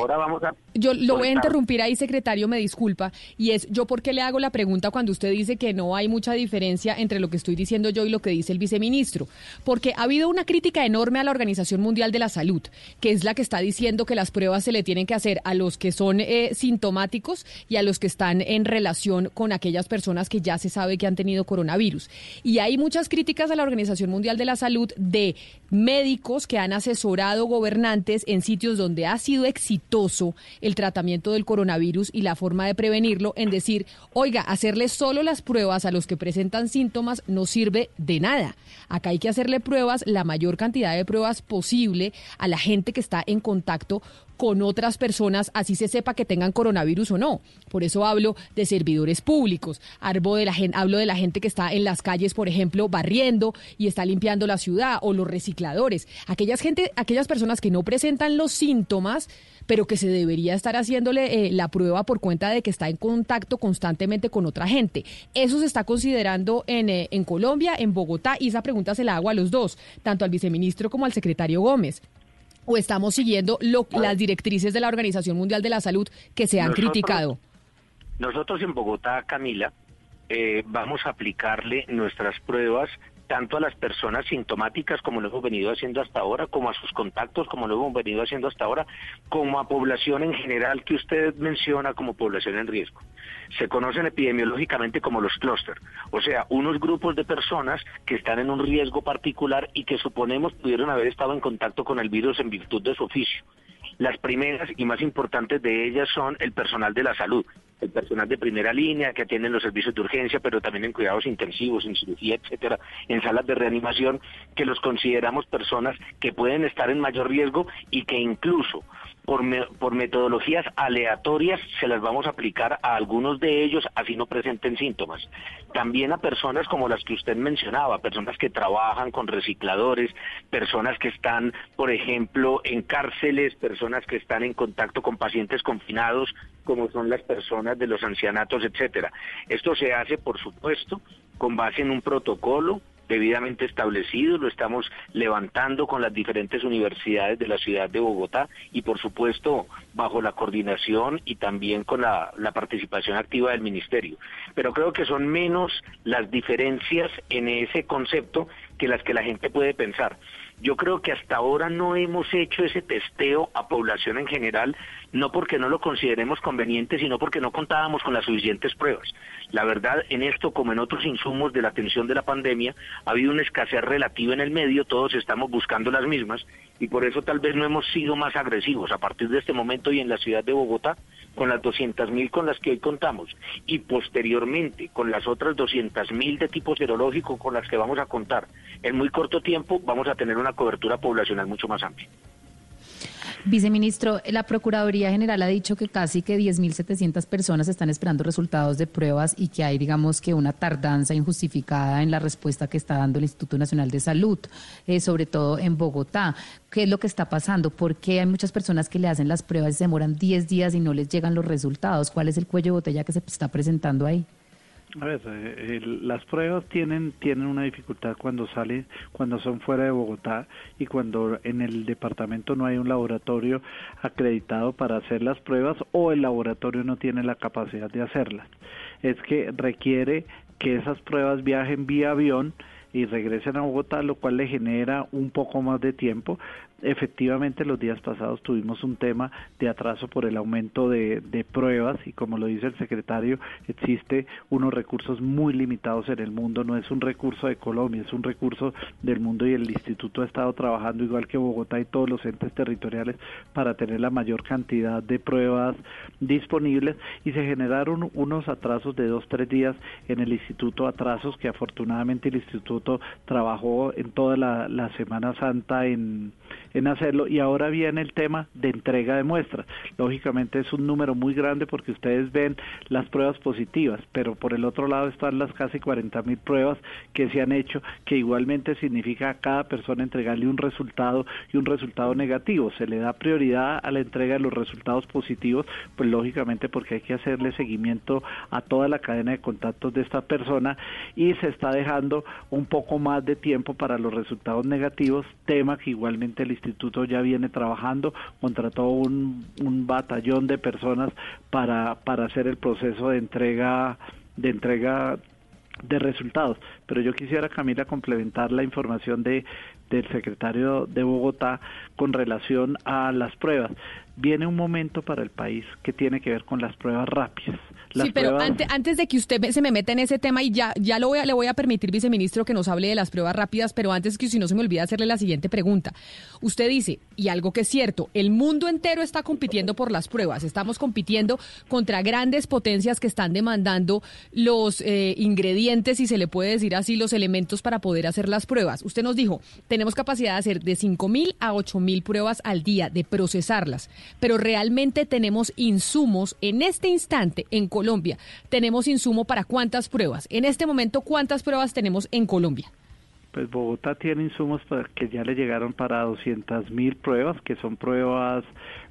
yo lo voy a interrumpir ahí, secretario, me disculpa, y es yo por qué le hago la pregunta cuando usted dice que no hay mucha diferencia entre lo que estoy diciendo yo y lo que dice el viceministro, porque ha habido una crítica enorme a la Organización Mundial de la Salud, que es la que está diciendo que las pruebas se le tienen que hacer a los que son eh, sintomáticos y a los que están en relación con aquellas personas que ya se sabe que han tenido coronavirus. Y hay muchas críticas a la Organización Mundial de la Salud de médicos que han asesorado gobernantes en sitios donde ha sido exitoso el tratamiento del coronavirus y la forma de prevenirlo en decir, oiga, hacerle solo las pruebas a los que presentan síntomas no sirve de nada. Acá hay que hacerle pruebas, la mayor cantidad de pruebas posible a la gente que está en contacto con otras personas, así se sepa que tengan coronavirus o no. Por eso hablo de servidores públicos, hablo de la gente, hablo de la gente que está en las calles, por ejemplo, barriendo y está limpiando la ciudad, o los recicladores, aquellas gente, aquellas personas que no presentan los síntomas pero que se debería estar haciéndole eh, la prueba por cuenta de que está en contacto constantemente con otra gente. Eso se está considerando en, eh, en Colombia, en Bogotá, y esa pregunta se la hago a los dos, tanto al viceministro como al secretario Gómez o estamos siguiendo las directrices de la Organización Mundial de la Salud que se han criticado? Nosotros en Bogotá, Camila, eh, vamos a aplicarle nuestras pruebas tanto a las personas sintomáticas como lo hemos venido haciendo hasta ahora, como a sus contactos como lo hemos venido haciendo hasta ahora, como a población en general que usted menciona como población en riesgo. Se conocen epidemiológicamente como los clústeres, o sea, unos grupos de personas que están en un riesgo particular y que suponemos pudieron haber estado en contacto con el virus en virtud de su oficio. Las primeras y más importantes de ellas son el personal de la salud, el personal de primera línea que atienden los servicios de urgencia, pero también en cuidados intensivos, en cirugía, etcétera, en salas de reanimación, que los consideramos personas que pueden estar en mayor riesgo y que incluso por, por metodologías aleatorias se las vamos a aplicar a algunos de ellos así no presenten síntomas. También a personas como las que usted mencionaba, personas que trabajan con recicladores, personas que están, por ejemplo, en cárceles, personas que están en contacto con pacientes confinados, como son las personas de los ancianatos, etcétera. Esto se hace, por supuesto, con base en un protocolo debidamente establecido, lo estamos levantando con las diferentes universidades de la ciudad de Bogotá y por supuesto bajo la coordinación y también con la, participación activa del ministerio. Pero creo que son menos las diferencias en ese concepto que las que la gente puede pensar. Yo creo que hasta ahora no hemos hecho ese testeo a población en general, no porque no lo consideremos conveniente, sino porque no contábamos con las suficientes pruebas. La verdad, en esto, como en otros insumos de la atención de la pandemia, ha habido una escasez relativa en el medio, todos estamos buscando las mismas, y por eso tal vez no hemos sido más agresivos a partir de este momento y en la ciudad de Bogotá, con las 200.000 mil con las que hoy contamos, y posteriormente con las otras 200.000 mil de tipo serológico con las que vamos a contar. En muy corto tiempo vamos a tener una cobertura poblacional mucho más amplia. Viceministro, la Procuraduría General ha dicho que casi que 10.700 personas están esperando resultados de pruebas y que hay, digamos, que una tardanza injustificada en la respuesta que está dando el Instituto Nacional de Salud, eh, sobre todo en Bogotá. ¿Qué es lo que está pasando? ¿Por qué hay muchas personas que le hacen las pruebas y se demoran 10 días y no les llegan los resultados? ¿Cuál es el cuello de botella que se está presentando ahí? A ver, eh, las pruebas tienen tienen una dificultad cuando salen, cuando son fuera de Bogotá y cuando en el departamento no hay un laboratorio acreditado para hacer las pruebas o el laboratorio no tiene la capacidad de hacerlas. Es que requiere que esas pruebas viajen vía avión y regresen a Bogotá, lo cual le genera un poco más de tiempo, efectivamente los días pasados tuvimos un tema de atraso por el aumento de, pruebas y como lo dice el secretario, existe unos recursos muy limitados en el mundo, no es un recurso de Colombia, es un recurso del mundo y el instituto ha estado trabajando igual que Bogotá y todos los entes territoriales para tener la mayor cantidad de pruebas disponibles y se generaron unos atrasos de dos, tres días en el instituto, atrasos que afortunadamente el instituto trabajó en toda la, la Semana Santa en en hacerlo y ahora viene el tema de entrega de muestras. Lógicamente es un número muy grande porque ustedes ven las pruebas positivas, pero por el otro lado están las casi 40 mil pruebas que se han hecho, que igualmente significa a cada persona entregarle un resultado y un resultado negativo. Se le da prioridad a la entrega de los resultados positivos, pues lógicamente porque hay que hacerle seguimiento a toda la cadena de contactos de esta persona y se está dejando un poco más de tiempo para los resultados negativos, tema que igualmente el ya viene trabajando, contrató un, un batallón de personas para, para hacer el proceso de entrega de entrega de resultados. Pero yo quisiera, Camila, complementar la información de, del secretario de Bogotá con relación a las pruebas. Viene un momento para el país que tiene que ver con las pruebas rápidas sí, pero antes, antes de que usted se me meta en ese tema y ya, ya lo voy a, le voy a permitir, viceministro, que nos hable de las pruebas rápidas, pero antes que si no se me olvida hacerle la siguiente pregunta. Usted dice, y algo que es cierto, el mundo entero está compitiendo por las pruebas, estamos compitiendo contra grandes potencias que están demandando los eh, ingredientes, si se le puede decir así, los elementos para poder hacer las pruebas. Usted nos dijo, tenemos capacidad de hacer de 5.000 a 8.000 pruebas al día, de procesarlas. pero realmente tenemos insumos en este instante en Colombia. Tenemos insumo para cuántas pruebas. En este momento, ¿cuántas pruebas tenemos en Colombia? Pues Bogotá tiene insumos que ya le llegaron para 200 mil pruebas, que son pruebas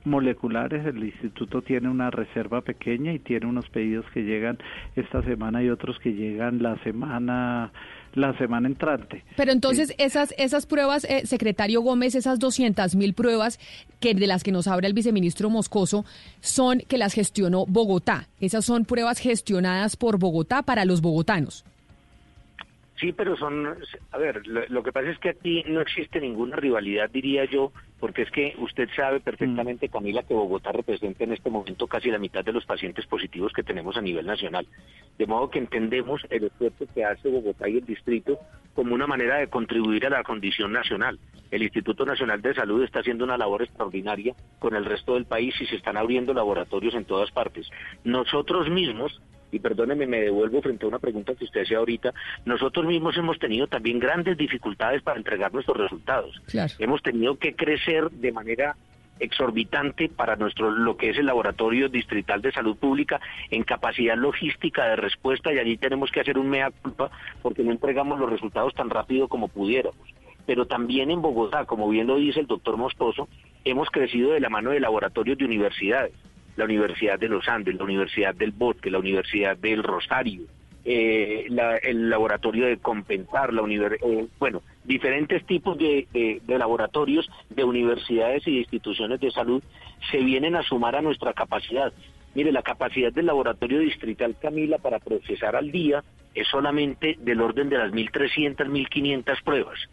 moleculares. El instituto tiene una reserva pequeña y tiene unos pedidos que llegan esta semana y otros que llegan la semana la semana entrante. Pero entonces esas esas pruebas, eh, secretario Gómez, esas 200 mil pruebas que de las que nos habla el viceministro Moscoso, son que las gestionó Bogotá. Esas son pruebas gestionadas por Bogotá para los bogotanos. Sí, pero son, a ver, lo, que pasa es que aquí no existe ninguna rivalidad, diría yo, porque es que usted sabe perfectamente, mm. Camila, que Bogotá representa en este momento casi la mitad de los pacientes positivos que tenemos a nivel nacional. De modo que entendemos el esfuerzo que hace Bogotá y el distrito como una manera de contribuir a la condición nacional. El Instituto Nacional de Salud está haciendo una labor extraordinaria con el resto del país y se están abriendo laboratorios en todas partes. Nosotros mismos y perdóneme, me devuelvo frente a una pregunta que usted hacía ahorita, nosotros mismos hemos tenido también grandes dificultades para entregar nuestros resultados. Hemos tenido que crecer de manera exorbitante para nuestro lo que es el laboratorio distrital de salud pública en capacidad logística de respuesta y allí tenemos que hacer un mea culpa porque no entregamos los resultados tan rápido como pudiéramos. Pero también en Bogotá, como bien lo dice el doctor Moscoso, hemos crecido de la mano de laboratorios de universidades la Universidad de los Andes, la Universidad del Bosque, la Universidad del Rosario, eh, el laboratorio de Compensar, la eh, bueno, diferentes tipos de, laboratorios de universidades y de instituciones de salud se vienen a sumar a nuestra capacidad. Mire, la capacidad del laboratorio distrital Camila para procesar al día es solamente del orden de las 1.300, 1.500 pruebas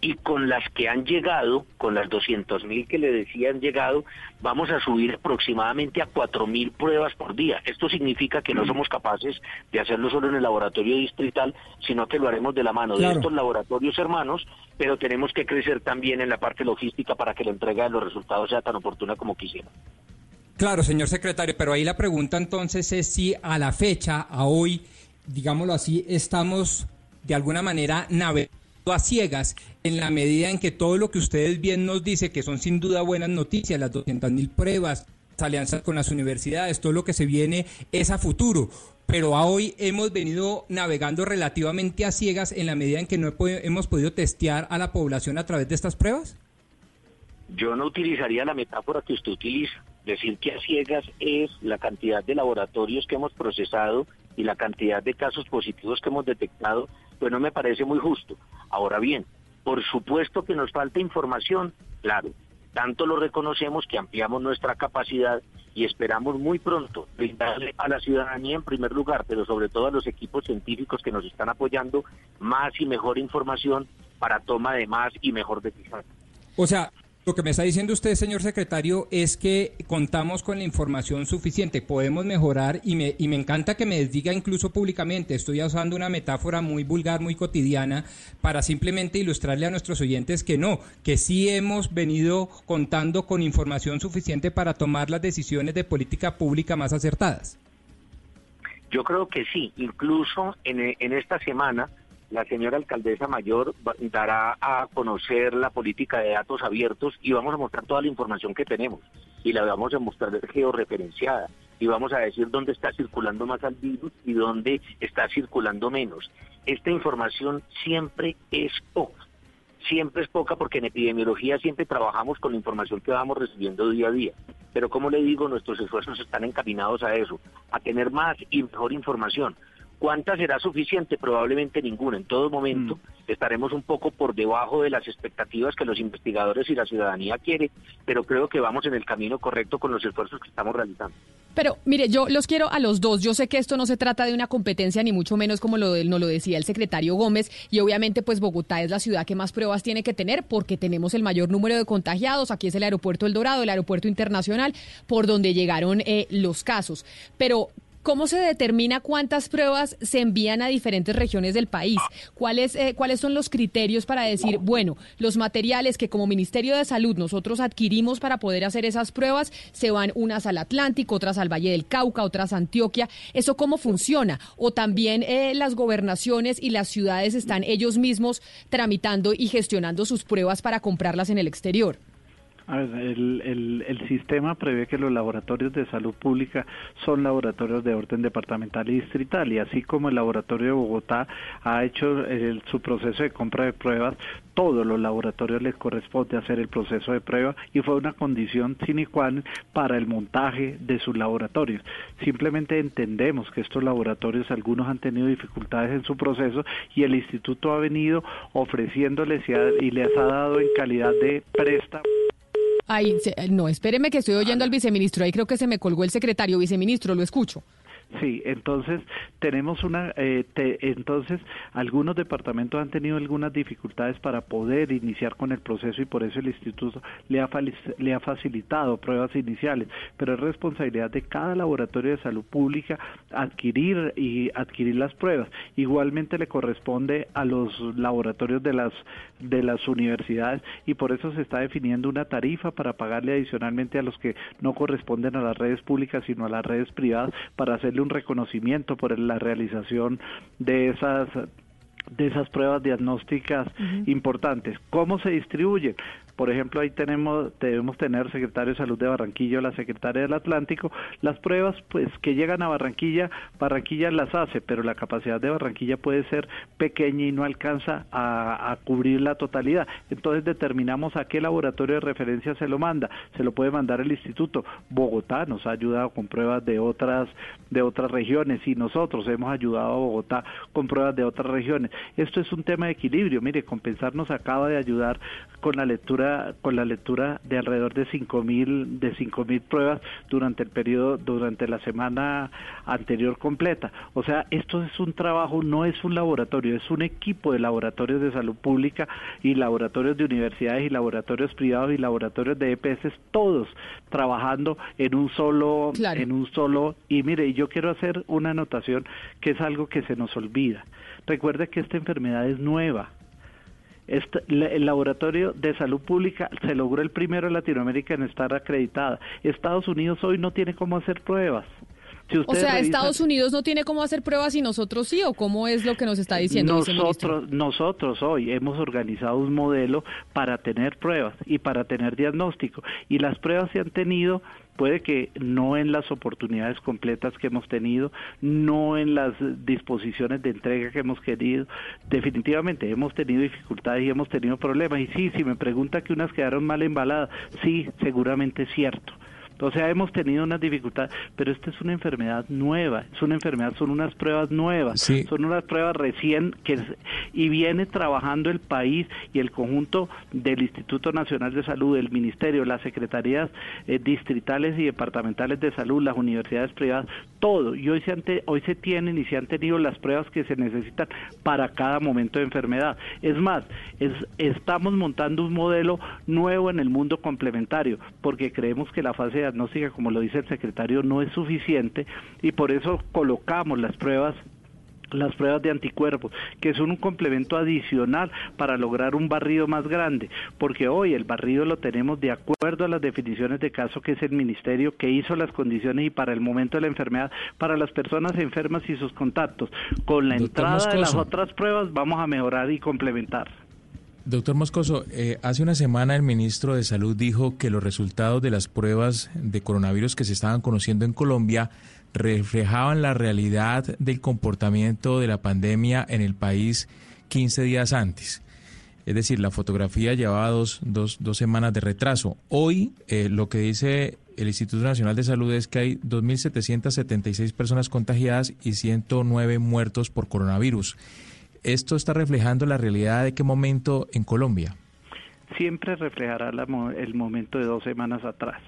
y con las que han llegado, con las 200 mil que le decía han llegado, vamos a subir aproximadamente a 4 mil pruebas por día. Esto significa que no somos capaces de hacerlo solo en el laboratorio distrital, sino que lo haremos de la mano de estos laboratorios hermanos, pero tenemos que crecer también en la parte logística para que la entrega de los resultados sea tan oportuna como quisiera. Claro, señor secretario, pero ahí la pregunta entonces es si a la fecha, a hoy, digámoslo así, estamos de alguna manera navegando a ciegas en la medida en que todo lo que ustedes bien nos dice, que son sin duda buenas noticias, las 200 mil pruebas, las alianzas con las universidades, todo lo que se viene es a futuro. Pero a hoy hemos venido navegando relativamente a ciegas en la medida en que no hemos podido testear a la población a través de estas pruebas. Yo no utilizaría la metáfora que usted utiliza. Decir que a ciegas es la cantidad de laboratorios que hemos procesado y la cantidad de casos positivos que hemos detectado, pues no me parece muy justo. Ahora bien, por supuesto que nos falta información, claro, tanto lo reconocemos que ampliamos nuestra capacidad y esperamos muy pronto brindarle a la ciudadanía en primer lugar, pero sobre todo a los equipos científicos que nos están apoyando, más y mejor información para toma de más y mejor decisión. O sea, lo que me está diciendo usted, señor secretario, es que contamos con la información suficiente, podemos mejorar y me, y me encanta que me diga incluso públicamente, estoy usando una metáfora muy vulgar, muy cotidiana, para simplemente ilustrarle a nuestros oyentes que no, que sí hemos venido contando con información suficiente para tomar las decisiones de política pública más acertadas. Yo creo que sí, incluso en, en esta semana la señora alcaldesa mayor dará a conocer la política de datos abiertos y vamos a mostrar toda la información que tenemos y la vamos a mostrar georreferenciada y vamos a decir dónde está circulando más al virus y dónde está circulando menos. Esta información siempre es poca, siempre es poca porque en epidemiología siempre trabajamos con la información que vamos recibiendo día a día. Pero como le digo, nuestros esfuerzos están encaminados a eso, a tener más y mejor información. ¿Cuánta será suficiente? Probablemente ninguna. En todo momento mm. estaremos un poco por debajo de las expectativas que los investigadores y la ciudadanía quiere, pero creo que vamos en el camino correcto con los esfuerzos que estamos realizando. Pero mire, yo los quiero a los dos. Yo sé que esto no se trata de una competencia, ni mucho menos como lo, nos lo decía el secretario Gómez. Y obviamente, pues Bogotá es la ciudad que más pruebas tiene que tener porque tenemos el mayor número de contagiados. Aquí es el aeropuerto El Dorado, el aeropuerto internacional, por donde llegaron eh, los casos. Pero ¿Cómo se determina cuántas pruebas se envían a diferentes regiones del país? ¿Cuáles, eh, ¿Cuáles son los criterios para decir, bueno, los materiales que como Ministerio de Salud nosotros adquirimos para poder hacer esas pruebas se van unas al Atlántico, otras al Valle del Cauca, otras a Antioquia? ¿Eso cómo funciona? ¿O también eh, las gobernaciones y las ciudades están ellos mismos tramitando y gestionando sus pruebas para comprarlas en el exterior? El, el, sistema prevé que los laboratorios de salud pública son laboratorios de orden departamental y distrital y así como el laboratorio de Bogotá ha hecho su proceso de compra de pruebas, todos los laboratorios les corresponde hacer el proceso de prueba y fue una condición sine qua non para el montaje de sus laboratorios. Simplemente entendemos que estos laboratorios algunos han tenido dificultades en su proceso y el instituto ha venido ofreciéndoles y, les ha dado en calidad de préstamo Ay, no, espéreme que estoy oyendo al viceministro. Ahí creo que se me colgó el secretario. Viceministro, lo escucho. Sí, entonces tenemos una, eh, entonces algunos departamentos han tenido algunas dificultades para poder iniciar con el proceso y por eso el instituto le ha, le ha facilitado pruebas iniciales, pero es responsabilidad de cada laboratorio de salud pública adquirir y adquirir las pruebas. Igualmente le corresponde a los laboratorios de las de las universidades y por eso se está definiendo una tarifa para pagarle adicionalmente a los que no corresponden a las redes públicas sino a las redes privadas para hacerle un reconocimiento por la realización de esas de esas pruebas diagnósticas importantes. ¿Cómo se distribuyen? Por ejemplo, ahí tenemos, debemos tener secretario de salud de Barranquilla la secretaria del Atlántico. Las pruebas, pues, que llegan a Barranquilla, Barranquilla las hace, pero la capacidad de Barranquilla puede ser pequeña y no alcanza a, cubrir la totalidad. Entonces determinamos a qué laboratorio de referencia se lo manda. Se lo puede mandar el instituto. Bogotá nos ha ayudado con pruebas de otras, de otras regiones y nosotros hemos ayudado a Bogotá con pruebas de otras regiones. Esto es un tema de equilibrio. Mire, compensar nos acaba de ayudar con la lectura con la lectura de alrededor de 5000 de 5000 pruebas durante el periodo durante la semana anterior completa. O sea, esto es un trabajo, no es un laboratorio, es un equipo de laboratorios de salud pública y laboratorios de universidades y laboratorios privados y laboratorios de EPS todos trabajando en un solo en un solo y mire, yo quiero hacer una anotación que es algo que se nos olvida. Recuerde que esta enfermedad es nueva el laboratorio de salud pública se logró el primero en Latinoamérica en estar acreditada. Estados Unidos hoy no tiene cómo hacer pruebas. o sea, Estados Unidos no tiene cómo hacer pruebas y nosotros sí, o cómo es lo que nos está diciendo. Nosotros, nosotros hoy hemos organizado un modelo para tener pruebas y para tener diagnóstico y las pruebas se han tenido puede que no en las oportunidades completas que hemos tenido, no en las disposiciones de entrega que hemos querido. Definitivamente hemos tenido dificultades y hemos tenido problemas. Y sí, si me pregunta que unas quedaron mal embaladas, sí, seguramente es cierto. O sea, hemos tenido unas dificultades, pero esta es una enfermedad nueva, es una enfermedad, son unas pruebas nuevas, son unas pruebas recién que y viene trabajando el país y el conjunto del Instituto Nacional de Salud, el Ministerio, las secretarías eh, distritales y departamentales de salud, las universidades privadas, todo. Y hoy se, ante, hoy se tienen y se han tenido las pruebas que se necesitan para cada momento de enfermedad. Es más, es, estamos montando un modelo nuevo en el mundo complementario, porque creemos que la fase de diagnóstica, como lo dice el secretario, no es suficiente y por eso colocamos las pruebas las pruebas de anticuerpos, que son un complemento adicional para lograr un barrido más grande, porque hoy el barrido lo tenemos de acuerdo a las definiciones de caso que es el ministerio que hizo las condiciones y para el momento de la enfermedad para las personas enfermas y sus contactos. Con la entrada de las otras pruebas vamos a mejorar y complementar. Doctor Moscoso, eh, hace una semana el ministro de Salud dijo que los resultados de las pruebas de coronavirus que se estaban conociendo en Colombia reflejaban la realidad del comportamiento de la pandemia en el país 15 días antes. Es decir, la fotografía llevaba dos, dos, dos semanas de retraso. Hoy eh, lo que dice el Instituto Nacional de Salud es que hay 2.776 personas contagiadas y 109 muertos por coronavirus. ¿Esto está reflejando la realidad de qué momento en Colombia? Siempre reflejará el momento de dos semanas atrás,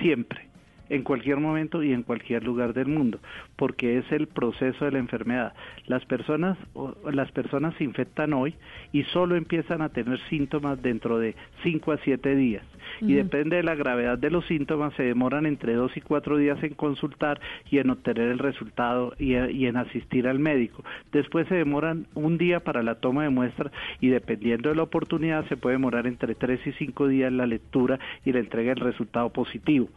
siempre, en cualquier momento y en cualquier lugar del mundo, porque es el proceso de la enfermedad. Las personas, las personas se infectan hoy y solo empiezan a tener síntomas dentro de 5 a 7 días y depende de la gravedad de los síntomas, se demoran entre dos y cuatro días en consultar y en obtener el resultado y, en asistir al médico. Después se demoran un día para la toma de muestras y dependiendo de la oportunidad se puede demorar entre tres y cinco días la lectura y la entrega del resultado positivo.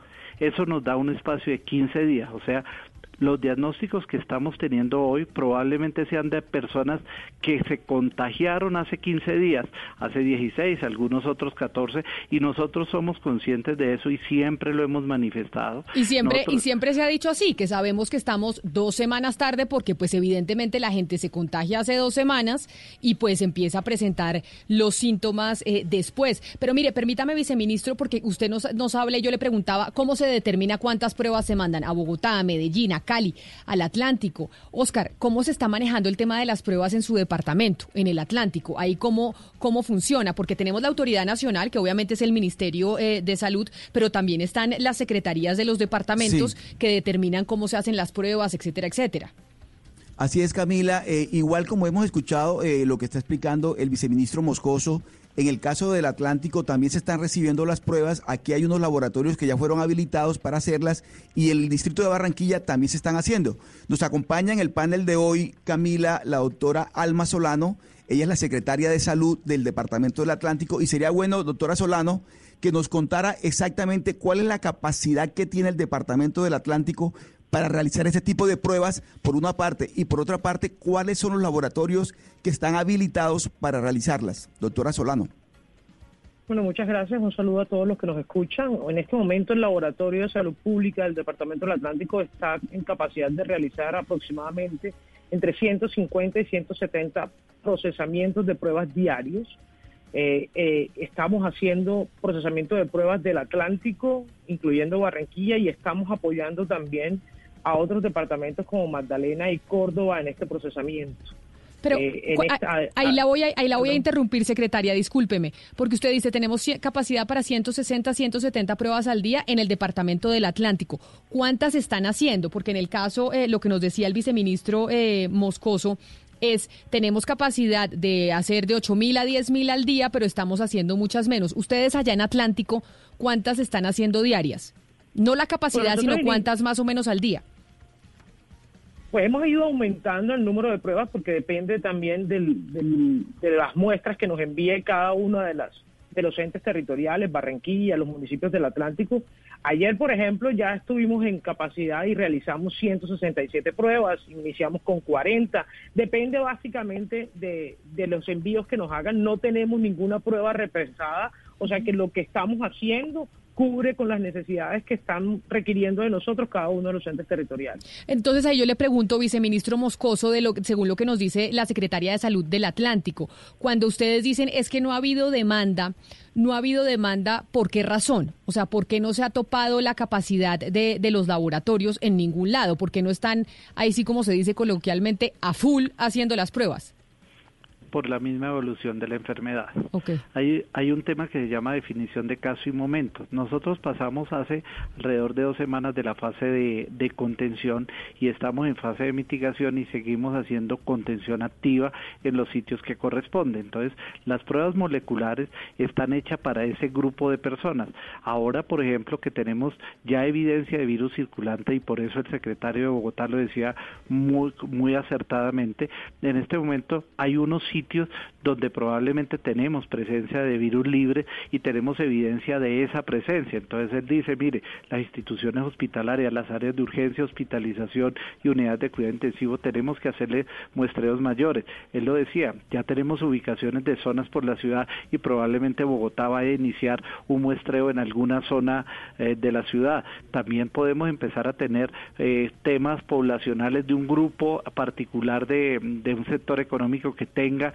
Eso nos da un espacio de 15 días, o sea, los diagnósticos que estamos teniendo hoy probablemente sean de personas que se contagiaron hace 15 días, hace 16, algunos otros 14, y nosotros somos conscientes de eso y siempre lo hemos manifestado. Y siempre, y siempre se ha dicho así, que sabemos que estamos dos semanas tarde porque pues evidentemente la gente se contagia hace dos semanas y pues empieza a presentar los síntomas eh, después. Pero mire, permítame, viceministro, porque usted nos, nos habla y yo le preguntaba cómo se determina cuántas pruebas se mandan a Bogotá, a Medellín, a Cali, al Atlántico. Oscar, ¿cómo se está manejando el tema de las pruebas en su departamento, en el Atlántico? Ahí cómo, cómo funciona, porque tenemos la autoridad nacional, que obviamente es el Ministerio eh, de Salud, pero también están las secretarías de los departamentos que determinan cómo se hacen las pruebas, etcétera, etcétera. Así es, Camila. Eh, igual como hemos escuchado eh, lo que está explicando el viceministro Moscoso, en el caso del Atlántico también se están recibiendo las pruebas. Aquí hay unos laboratorios que ya fueron habilitados para hacerlas y el distrito de Barranquilla también se están haciendo. Nos acompaña en el panel de hoy Camila, la doctora Alma Solano. Ella es la secretaria de salud del Departamento del Atlántico y sería bueno, doctora Solano, que nos contara exactamente cuál es la capacidad que tiene el Departamento del Atlántico para realizar ese tipo de pruebas, por una parte, y por otra parte, cuáles son los laboratorios que están habilitados para realizarlas. Doctora Solano. Bueno, muchas gracias. Un saludo a todos los que nos escuchan. En este momento el Laboratorio de Salud Pública del Departamento del Atlántico está en capacidad de realizar aproximadamente entre 150 y 170 procesamientos de pruebas diarios. Eh, eh, estamos haciendo procesamiento de pruebas del Atlántico, incluyendo Barranquilla, y estamos apoyando también a otros departamentos como Magdalena y Córdoba en este procesamiento. Pero eh, ahí, la voy a, ahí la voy a interrumpir, secretaria, discúlpeme, porque usted dice tenemos capacidad para 160, 170 pruebas al día en el departamento del Atlántico. ¿Cuántas están haciendo? Porque en el caso, eh, lo que nos decía el viceministro eh, Moscoso, es tenemos capacidad de hacer de 8 mil a 10 mil al día, pero estamos haciendo muchas menos. Ustedes allá en Atlántico, ¿cuántas están haciendo diarias? No la capacidad, sino cuántas más o menos al día. Pues hemos ido aumentando el número de pruebas porque depende también del, de las muestras que nos envíe cada una de las de los entes territoriales, Barranquilla, los municipios del Atlántico. Ayer, por ejemplo, ya estuvimos en capacidad y realizamos 167 pruebas, iniciamos con 40. Depende básicamente de, de los envíos que nos hagan. No tenemos ninguna prueba repensada, o sea que lo que estamos haciendo cubre con las necesidades que están requiriendo de nosotros cada uno de los entes territoriales. Entonces ahí yo le pregunto, viceministro Moscoso, de lo, según lo que nos dice la Secretaría de Salud del Atlántico, cuando ustedes dicen es que no ha habido demanda, no ha habido demanda, ¿por qué razón? O sea, ¿por qué no se ha topado la capacidad de, de los laboratorios en ningún lado? ¿Por qué no están ahí sí como se dice coloquialmente a full haciendo las pruebas? Por la misma evolución de la enfermedad. Hay, hay un tema que se llama definición de caso y momento. Nosotros pasamos hace alrededor de dos semanas de la fase de, de contención y estamos en fase de mitigación y seguimos haciendo contención activa en los sitios que corresponden. Entonces, las pruebas moleculares están hechas para ese grupo de personas. Ahora, por ejemplo, que tenemos ya evidencia de virus circulante y por eso el secretario de Bogotá lo decía muy, muy acertadamente, en este momento hay unos sitios donde probablemente tenemos presencia de virus libre y tenemos evidencia de esa presencia. Entonces él dice, mire, las instituciones hospitalarias, las áreas de urgencia, hospitalización y unidades de cuidado intensivo, tenemos que hacerle muestreos mayores. Él lo decía, ya tenemos ubicaciones de zonas por la ciudad y probablemente Bogotá va a iniciar un muestreo en alguna zona eh, de la ciudad. También podemos empezar a tener eh, temas poblacionales de un grupo particular de un sector económico que tenga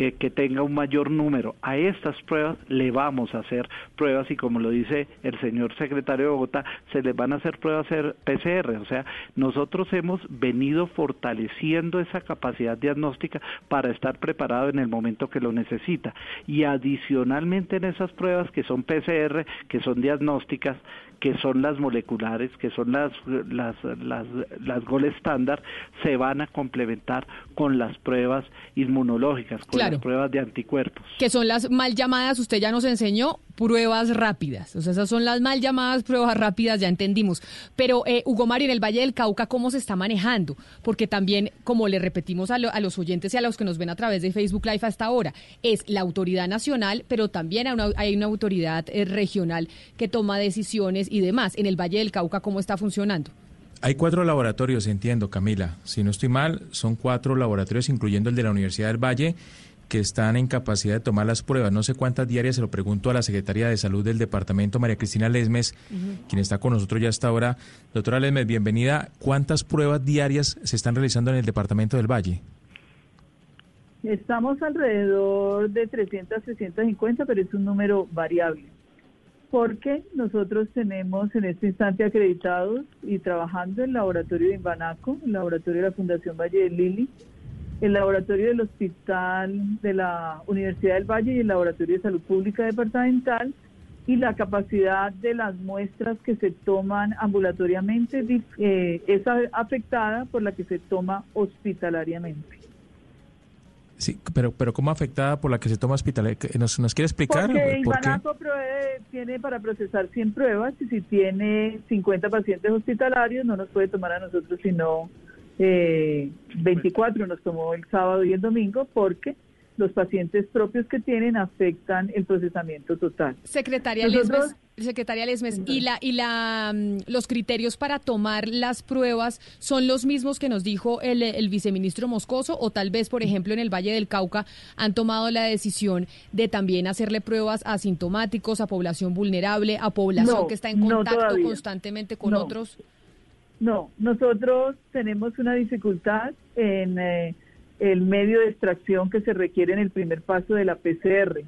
eh, que tenga un mayor número. A estas pruebas le vamos a hacer pruebas y como lo dice el señor secretario Bogotá, se les van a hacer pruebas PCR. O sea, nosotros hemos venido fortaleciendo esa capacidad diagnóstica para estar preparado en el momento que lo necesita. Y adicionalmente en esas pruebas que son PCR, que son diagnósticas, que son las moleculares, que son las, las, las, las gold estándar, se van a complementar con las pruebas inmunológicas, con las pruebas de anticuerpos. Que son las mal llamadas, usted ya nos enseñó, pruebas rápidas. O sea, esas son las mal llamadas pruebas rápidas, ya entendimos. Pero, eh, Hugo Mario, en el Valle del Cauca, ¿cómo se está manejando? Porque también, como le repetimos a, a los oyentes y a los que nos ven a través de Facebook Live hasta ahora, es la autoridad nacional, pero también hay una, hay una autoridad eh, regional que toma decisiones y demás. En el Valle del Cauca, ¿cómo está funcionando? Hay cuatro laboratorios, entiendo, Camila. Si no estoy mal, son cuatro laboratorios, incluyendo el de la Universidad del Valle, que están en capacidad de tomar las pruebas. No sé cuántas diarias, se lo pregunto a la Secretaria de Salud del Departamento, María Cristina Lesmes, quien está con nosotros ya hasta ahora. Doctora Lesmes, bienvenida. ¿Cuántas pruebas diarias se están realizando en el Departamento del Valle? Estamos alrededor de 300, 350, pero es un número variable. Porque nosotros tenemos en este instante acreditados y trabajando el laboratorio de Invanaco, el laboratorio de la Fundación Valle de Lili, el laboratorio del Hospital de la Universidad del Valle y el Laboratorio de Salud Pública Departamental y la capacidad de las muestras que se toman ambulatoriamente eh, es afectada por la que se toma hospitalariamente. Sí, pero, pero ¿cómo afectada por la que se toma hospitalariamente? ¿Nos, ¿Nos quiere explicar? Porque Ivanaco tiene para procesar 100 pruebas y si tiene 50 pacientes hospitalarios no nos puede tomar a nosotros sino eh, 24 nos tomó el sábado y el domingo porque los pacientes propios que tienen afectan el procesamiento total. Secretaria Lesmes, secretaria Lesmes, y la y la mm, los criterios para tomar las pruebas son los mismos que nos dijo el, el, viceministro Moscoso o tal vez, por ejemplo, en el Valle del Cauca han tomado la decisión de también hacerle pruebas a asintomáticos, a población vulnerable, a población que está en contacto constantemente con otros. No, nosotros tenemos una dificultad en eh, el medio de extracción que se requiere en el primer paso de la PCR.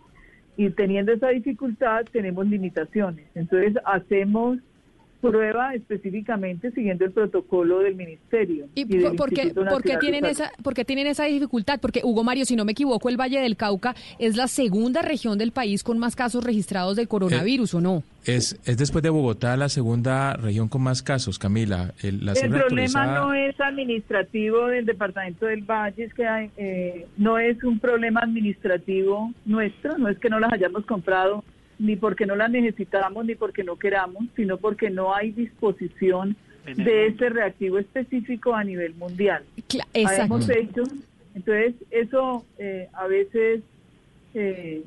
Y teniendo esa dificultad tenemos limitaciones. Entonces hacemos prueba específicamente siguiendo el protocolo del ministerio. ¿Y, por, qué, tienen esa, tienen esa dificultad? Porque, Hugo Mario, si no me equivoco, el Valle del Cauca es la segunda región del país con más casos registrados del coronavirus, ¿o no? Es, es después de Bogotá la segunda región con más casos, Camila. El, problema no es administrativo del departamento del Valle, es que eh, no es un problema administrativo nuestro, no es que no las hayamos comprado ni porque no la necesitamos ni porque no queramos, sino porque no hay disposición de ese reactivo específico a nivel mundial. Hemos hecho, entonces eso eh, a veces eh,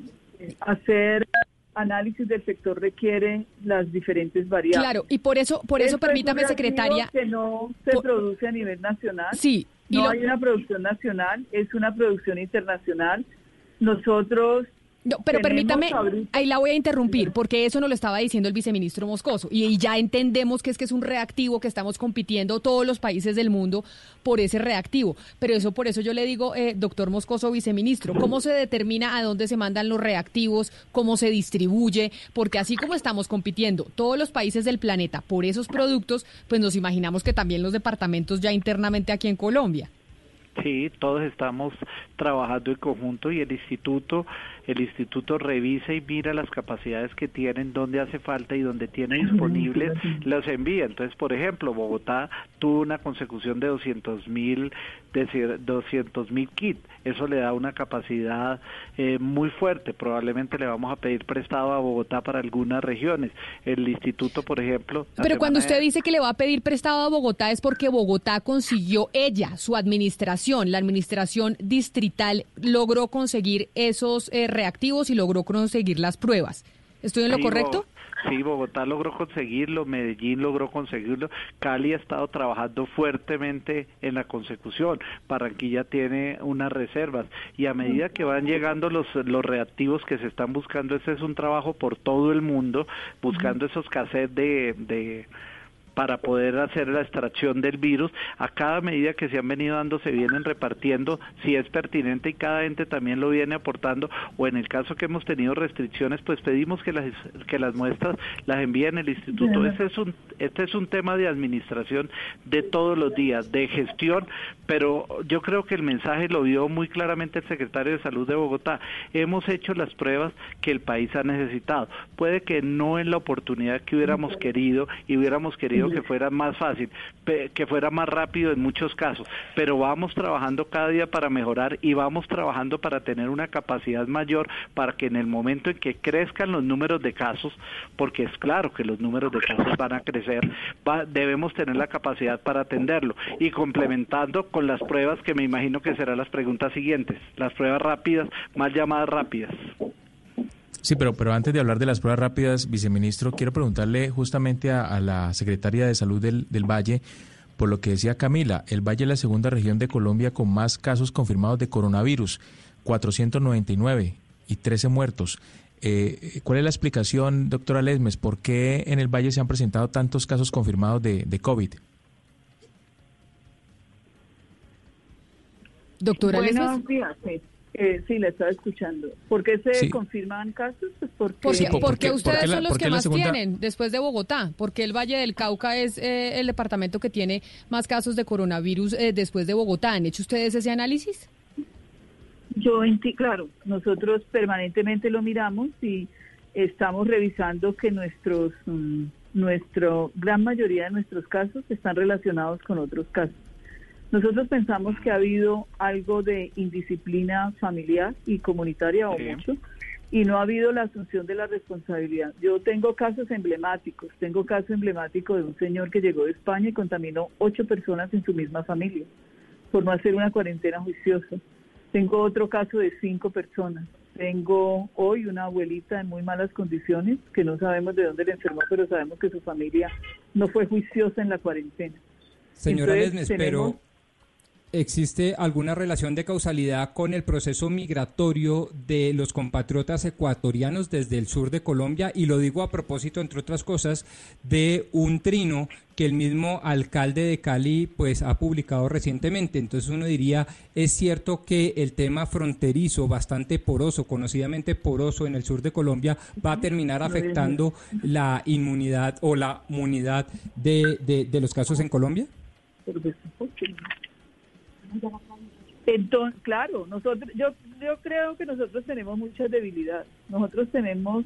hacer análisis del sector requiere las diferentes variables. Claro, y por eso, por eso permítame, secretaria. Que no se produce a nivel nacional. Sí. no hay una producción nacional, es una producción internacional. Nosotros no, pero permítame, ahí la voy a interrumpir, porque eso nos lo estaba diciendo el viceministro Moscoso, y, ya entendemos que es que es un reactivo que estamos compitiendo todos los países del mundo por ese reactivo. Pero eso, por eso yo le digo, eh, doctor Moscoso, viceministro, ¿cómo se determina a dónde se mandan los reactivos, cómo se distribuye? Porque así como estamos compitiendo todos los países del planeta por esos productos, pues nos imaginamos que también los departamentos ya internamente aquí en Colombia. Sí, todos estamos trabajando en conjunto y el instituto el instituto revisa y mira las capacidades que tienen, dónde hace falta y dónde tiene disponibles, los envía. Entonces, por ejemplo, Bogotá tuvo una consecución de 200 mil de 200 mil kits. Eso le da una capacidad eh, muy fuerte. Probablemente le vamos a pedir prestado a Bogotá para algunas regiones. El instituto, por ejemplo. Pero cuando usted dice que le va a pedir prestado a Bogotá es porque Bogotá consiguió ella, su administración, la administración distrital, logró conseguir esos eh, reactivos y logró conseguir las pruebas. ¿Estoy en lo correcto? Sí, Bogotá logró conseguirlo, Medellín logró conseguirlo, Cali ha estado trabajando fuertemente en la consecución, Barranquilla tiene unas reservas y a medida que van llegando los, los reactivos que se están buscando, ese es un trabajo por todo el mundo, buscando esos cassettes de, de para poder hacer la extracción del virus. A cada medida que se han venido dando se vienen repartiendo si es pertinente y cada ente también lo viene aportando o en el caso que hemos tenido restricciones pues pedimos que las que las muestras las envíen el instituto. Este es un este es un tema de administración de todos los días, de gestión, pero yo creo que el mensaje lo dio muy claramente el secretario de Salud de Bogotá. Hemos hecho las pruebas que el país ha necesitado. Puede que no en la oportunidad que hubiéramos querido y hubiéramos querido que fuera más fácil, que fuera más rápido en muchos casos, pero vamos trabajando cada día para mejorar y vamos trabajando para tener una capacidad mayor para que en el momento en que crezcan los números de casos, porque es claro que los números de casos van a crecer, debemos tener la capacidad para atenderlo y complementando con las pruebas que me imagino que serán las preguntas siguientes, las pruebas rápidas, más llamadas rápidas. Sí, pero, pero antes de hablar de las pruebas rápidas, viceministro, quiero preguntarle justamente a, la secretaria de Salud del, del Valle por lo que decía Camila, el Valle es la segunda región de Colombia con más casos confirmados de coronavirus, 499 y 13 muertos. Eh, ¿Cuál es la explicación, doctora Lesmes, por qué en el Valle se han presentado tantos casos confirmados de, de COVID? Doctora Buenos eh, sí, la estaba escuchando. ¿Por qué se confirman casos? Pues porque, porque, ustedes son los que más tienen después de Bogotá, porque el Valle del Cauca es eh, el departamento que tiene más casos de coronavirus eh, después de Bogotá. ¿Han hecho ustedes ese análisis? Yo, claro, nosotros permanentemente lo miramos y estamos revisando que nuestros, mm, nuestro gran mayoría de nuestros casos están relacionados con otros casos. Nosotros pensamos que ha habido algo de indisciplina familiar y comunitaria o mucho, y no ha habido la asunción de la responsabilidad. Yo tengo casos emblemáticos, tengo caso emblemático de un señor que llegó de España y contaminó ocho personas en su misma familia por no hacer una cuarentena juiciosa. Tengo otro caso de cinco personas. Tengo hoy una abuelita en muy malas condiciones que no sabemos de dónde le enfermó, pero sabemos que su familia no fue juiciosa en la cuarentena. Señora Lesmes, pero ¿Existe alguna relación de causalidad con el proceso migratorio de los compatriotas ecuatorianos desde el sur de Colombia? Y lo digo a propósito, entre otras cosas, de un trino que el mismo alcalde de Cali pues ha publicado recientemente. Entonces uno diría, es cierto que el tema fronterizo, bastante poroso, conocidamente poroso en el sur de Colombia, va a terminar afectando la inmunidad o la inmunidad de, de, de los casos en Colombia? Entonces, claro, nosotros, yo, yo creo que nosotros tenemos mucha debilidad. Nosotros tenemos,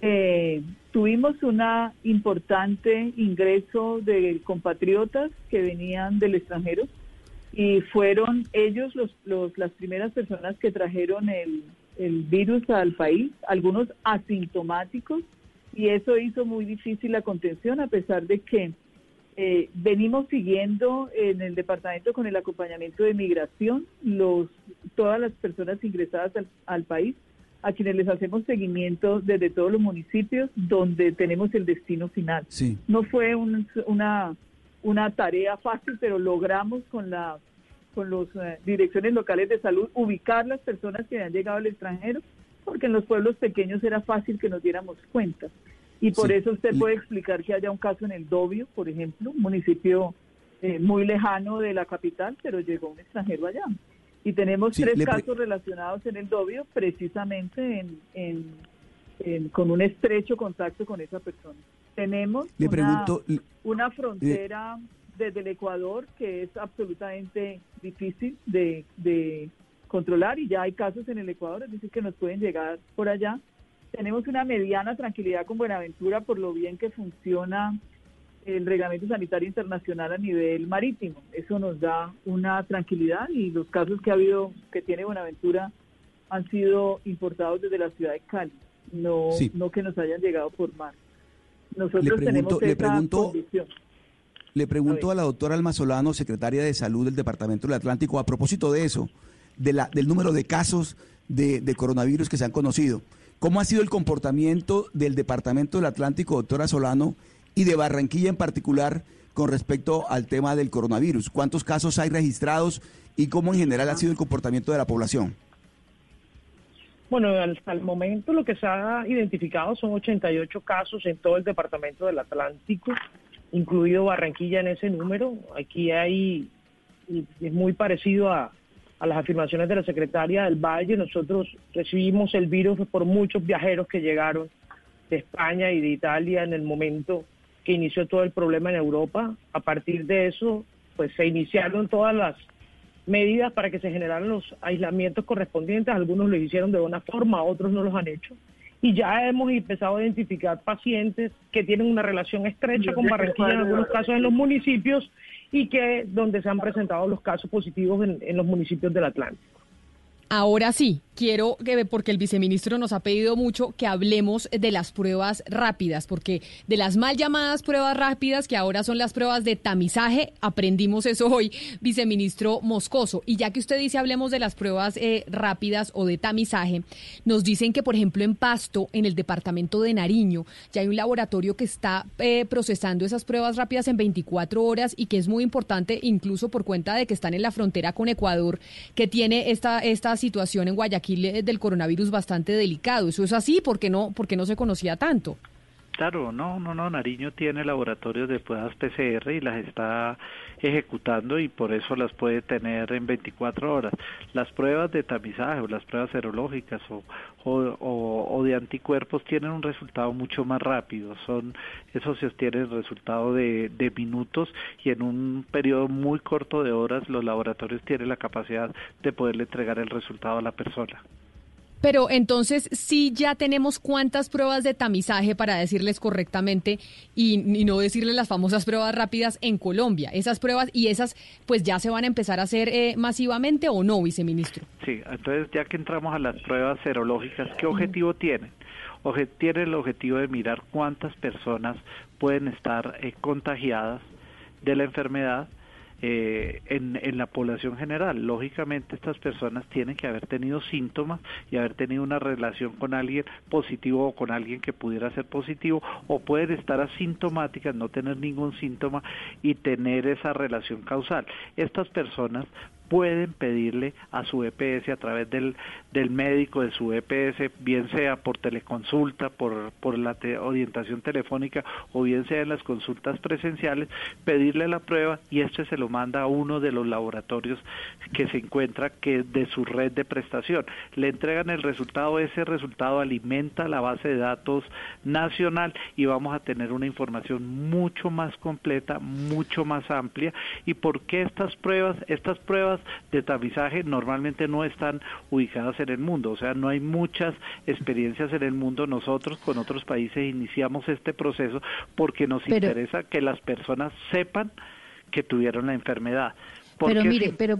eh, tuvimos una importante ingreso de compatriotas que venían del extranjero y fueron ellos los, los, las primeras personas que trajeron el, el virus al país, algunos asintomáticos, y eso hizo muy difícil la contención a pesar de que eh, venimos siguiendo en el departamento con el acompañamiento de migración los todas las personas ingresadas al, país a quienes les hacemos seguimiento desde todos los municipios donde tenemos el destino final. No fue una, una tarea fácil, pero logramos con la con las eh, direcciones locales de salud ubicar las personas que han llegado al extranjero, porque en los pueblos pequeños era fácil que nos diéramos cuenta. Y por eso usted puede explicar que haya un caso en el Dobio, por ejemplo, un municipio eh, muy lejano de la capital, pero llegó un extranjero allá. Y tenemos tres casos relacionados en el Dobio, precisamente en, con un estrecho contacto con esa persona. Tenemos una, frontera desde el Ecuador que es absolutamente difícil de, de controlar y ya hay casos en el Ecuador, es decir, que nos pueden llegar por allá tenemos una mediana tranquilidad con Buenaventura por lo bien que funciona el reglamento sanitario internacional a nivel marítimo. Eso nos da una tranquilidad y los casos que ha habido, que tiene Buenaventura, han sido importados desde la ciudad de Cali, no, no que nos hayan llegado por mar. Nosotros tenemos le pregunto, Le pregunto a, la doctora Alma Solano, secretaria de Salud del Departamento del Atlántico, a propósito de eso, de la, del número de casos de, de coronavirus que se han conocido. ¿Cómo ha sido el comportamiento del Departamento del Atlántico, doctora Solano, y de Barranquilla en particular con respecto al tema del coronavirus? ¿Cuántos casos hay registrados y cómo en general ha sido el comportamiento de la población? Bueno, hasta el momento lo que se ha identificado son 88 casos en todo el departamento del Atlántico, incluido Barranquilla en ese número. Aquí hay, es muy parecido a, a las afirmaciones de la secretaria del Valle. Nosotros recibimos el virus por muchos viajeros que llegaron de España y de Italia en el momento que inició todo el problema en Europa. A partir de eso, pues se iniciaron todas las medidas para que se generaran los aislamientos correspondientes. Algunos lo hicieron de una forma, otros no los han hecho. Y ya hemos empezado a identificar pacientes que tienen una relación estrecha con Barranquilla, en algunos casos en los municipios, y que donde se han presentado los casos positivos en, los municipios del Atlántico. Ahora sí, quiero, que porque el viceministro nos ha pedido mucho que hablemos de las pruebas rápidas, porque de las mal llamadas pruebas rápidas, que ahora son las pruebas de tamizaje, aprendimos eso hoy, viceministro Moscoso. Y ya que usted dice hablemos de las pruebas eh, rápidas o de tamizaje, nos dicen que, por ejemplo, en Pasto, en el departamento de Nariño, ya hay un laboratorio que está eh, procesando esas pruebas rápidas en 24 horas y que es muy importante, incluso por cuenta de que están en la frontera con Ecuador, que tiene esta, esta situación en Guayaquil del coronavirus bastante delicado. ¿Eso es así? ¿Por qué no, porque no se conocía tanto? Claro, no, no, no, Nariño tiene laboratorios de pruebas PCR y las está ejecutando y por eso las puede tener en 24 horas. Las pruebas de tamizaje o las pruebas serológicas o, o, de anticuerpos tienen un resultado mucho más rápido, son esos se obtienen el resultado de, de minutos y en un periodo muy corto de horas los laboratorios tienen la capacidad de poderle entregar el resultado a la persona. Pero entonces sí ya tenemos cuántas pruebas de tamizaje para decirles correctamente y, no decirles las famosas pruebas rápidas en Colombia. Esas pruebas y esas pues ya se van a empezar a hacer eh, masivamente o no, viceministro. Sí, entonces ya que entramos a las pruebas serológicas, ¿qué objetivo tienen? tiene el objetivo de mirar cuántas personas pueden estar eh, contagiadas de la enfermedad eh, en, en, la población general. Lógicamente estas personas tienen que haber tenido síntomas y haber tenido una relación con alguien positivo o con alguien que pudiera ser positivo o pueden estar asintomáticas, no tener ningún síntoma y tener esa relación causal. Estas personas pueden pedirle a su EPS a través del, del médico de su EPS, bien sea por teleconsulta, por, por la orientación telefónica o bien sea en las consultas presenciales, pedirle la prueba y este se lo manda a uno de los laboratorios que se encuentra que de su red de prestación. Le entregan el resultado, ese resultado alimenta la base de datos nacional y vamos a tener una información mucho más completa, mucho más amplia. ¿Y por qué estas pruebas? Estas pruebas de tamizaje normalmente no están ubicadas en el mundo, o sea, no hay muchas experiencias en el mundo. Nosotros con otros países iniciamos este proceso porque nos interesa que las personas sepan que tuvieron la enfermedad. pero mire, pero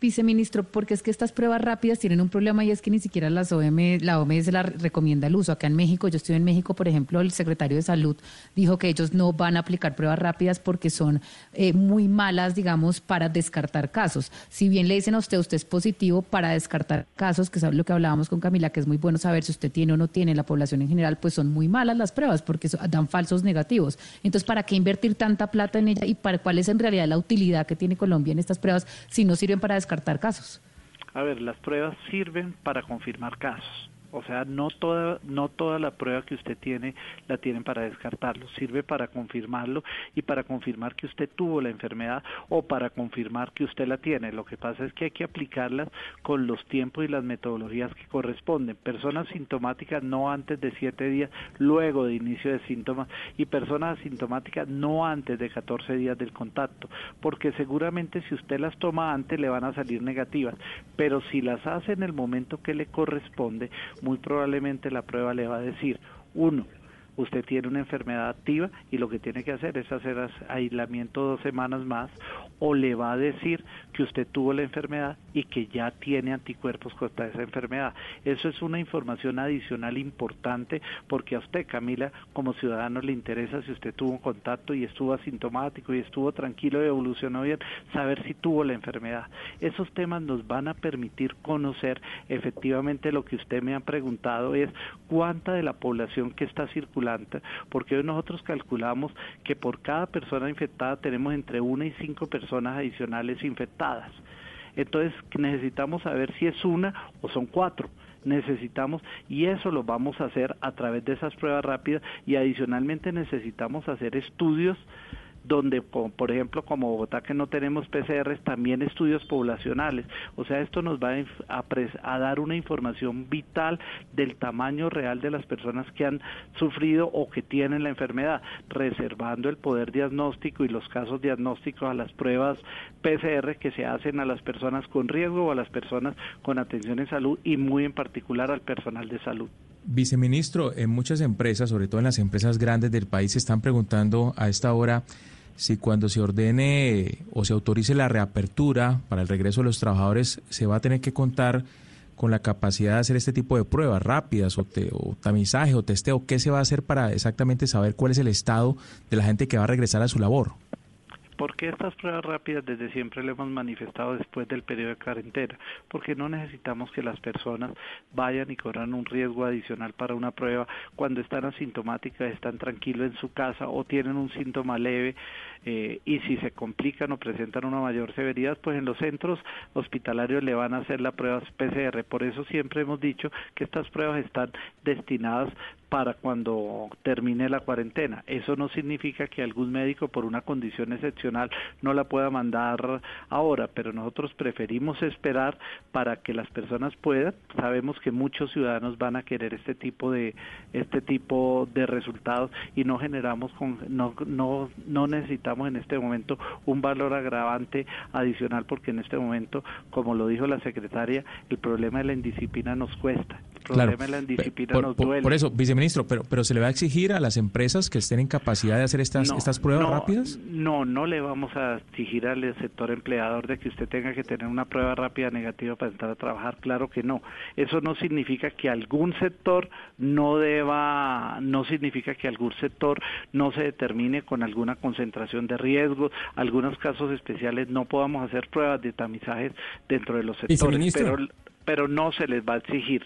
viceministro, porque es que estas pruebas rápidas tienen un problema y es que ni siquiera las OMS, la OMS la recomienda el uso. Acá en México, yo estoy en México, por ejemplo, el secretario de Salud dijo que ellos no van a aplicar pruebas rápidas porque son eh, muy malas, digamos, para descartar casos. Si bien le dicen a usted, usted es positivo para descartar casos, que es lo que hablábamos con Camila, que es muy bueno saber si usted tiene o no tiene, la población en general, pues son muy malas las pruebas porque dan falsos negativos. Entonces, ¿para qué invertir tanta plata en ella y para cuál es en realidad la utilidad que tiene Colombia en estas pruebas si no sirven para descartar casos? A ver, las pruebas sirven para confirmar casos. O sea, no toda, no toda la prueba que usted tiene la tienen para descartarlo, sirve para confirmarlo y para confirmar que usted tuvo la enfermedad o para confirmar que usted la tiene. Lo que pasa es que hay que aplicarlas con los tiempos y las metodologías que corresponden. Personas sintomáticas no antes de siete días, luego de inicio de síntomas y personas asintomáticas no antes de 14 días del contacto, porque seguramente si usted las toma antes le van a salir negativas, pero si las hace en el momento que le corresponde, muy probablemente la prueba le va a decir, uno, usted tiene una enfermedad activa y lo que tiene que hacer es hacer aislamiento dos semanas más o le va a decir que usted tuvo la enfermedad y que ya tiene anticuerpos contra esa enfermedad. Eso es una información adicional importante porque a usted, Camila, como ciudadano le interesa si usted tuvo un contacto y estuvo asintomático y estuvo tranquilo y evolucionó bien, saber si tuvo la enfermedad. Esos temas nos van a permitir conocer efectivamente lo que usted me ha preguntado es cuánta de la población que está circulante, porque hoy nosotros calculamos que por cada persona infectada tenemos entre una y cinco personas adicionales infectadas. Entonces necesitamos saber si es una o son cuatro. Necesitamos y eso lo vamos a hacer a través de esas pruebas rápidas y adicionalmente necesitamos hacer estudios donde, por ejemplo, como Bogotá que no tenemos PCRs, también estudios poblacionales. O sea, esto nos va a, dar una información vital del tamaño real de las personas que han sufrido o que tienen la enfermedad, reservando el poder diagnóstico y los casos diagnósticos a las pruebas PCR que se hacen a las personas con riesgo o a las personas con atención en salud y muy en particular al personal de salud. Viceministro, en muchas empresas, sobre todo en las empresas grandes del país, se están preguntando a esta hora si cuando se ordene o se autorice la reapertura para el regreso de los trabajadores se va a tener que contar con la capacidad de hacer este tipo de pruebas rápidas o, o tamizaje o testeo? ¿Qué se va a hacer para exactamente saber cuál es el estado de la gente que va a regresar a su labor? ¿Por qué estas pruebas rápidas desde siempre le hemos manifestado después del periodo de cuarentena? Porque no necesitamos que las personas vayan y corran un riesgo adicional para una prueba cuando están asintomáticas, están tranquilos en su casa o tienen un síntoma leve eh, y si se complican o presentan una mayor severidad, pues en los centros hospitalarios le van a hacer la prueba PCR. Por eso siempre hemos dicho que estas pruebas están destinadas para cuando termine la cuarentena. Eso no significa que algún médico por una condición excepcional no la pueda mandar ahora, pero nosotros preferimos esperar para que las personas puedan. Sabemos que muchos ciudadanos van a querer este tipo de este tipo de resultados y no generamos con, no no no necesitamos en este momento un valor agravante adicional porque en este momento, como lo dijo la secretaria, el problema de la indisciplina nos cuesta. El problema de la indisciplina nos duele. Por eso, viceministro ministro, pero, pero ¿se le va a exigir a las empresas que estén en capacidad de hacer estas, estas pruebas rápidas? No, no le vamos a exigir al sector empleador de que usted tenga que tener una prueba rápida negativa para entrar a trabajar. Claro que no. Eso no significa que algún sector no deba, no significa que algún sector no se determine con alguna concentración de riesgos, algunos casos especiales no podamos hacer pruebas de tamizajes dentro de los sectores, pero, pero no se les va a exigir.